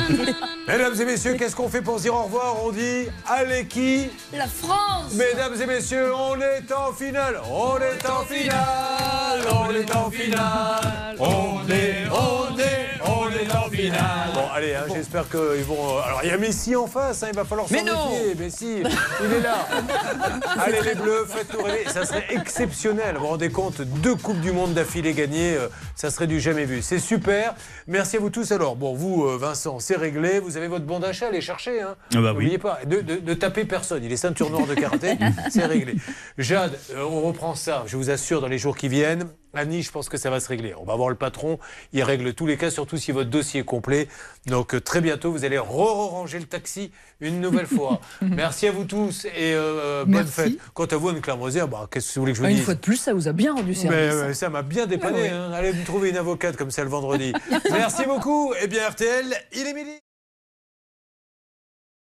Mesdames et messieurs, qu'est-ce qu'on fait pour se dire au revoir? On dit allez qui? La France Mesdames et messieurs, on est en finale. On est en finale. On est en finale. On est, on est, on est en finale. Bon, allez, hein, j'espère qu'ils vont. euh, Alors, il y a Messi en face, hein, il va falloir s'en Mais non méfier. Messi, il est là. allez, les Bleus, faites-nous rêver. Ça serait exceptionnel. Vous vous rendez compte, deux Coupes du Monde d'affilée gagnées, euh, ça serait du jamais vu. C'est super. Merci à vous tous. Alors, bon, vous, euh, Vincent, c'est réglé. Vous avez votre bon d'achat, allez chercher. Hein. Ah bah oui. N'oubliez pas, de, de- de taper personne. Il est ceinture noire de karaté, c'est réglé. Jade, euh, on reprend ça, je vous assure, dans les jours qui viennent. Annie, je pense que ça va se régler. On va voir le patron, il règle tous les cas, surtout si votre dossier est complet. Donc euh, très bientôt, vous allez re-ranger le taxi une nouvelle fois. Merci à vous tous et euh, bonne Merci. fête. Quant à vous, Anne-Claire bah, qu'est-ce que vous voulez que je vous Une dise fois de plus, ça vous a bien rendu service. euh, ça m'a bien dépanné. Ah oui. hein. Allez me trouver une avocate comme ça le vendredi. Merci beaucoup. Et bien RTL, il est midi.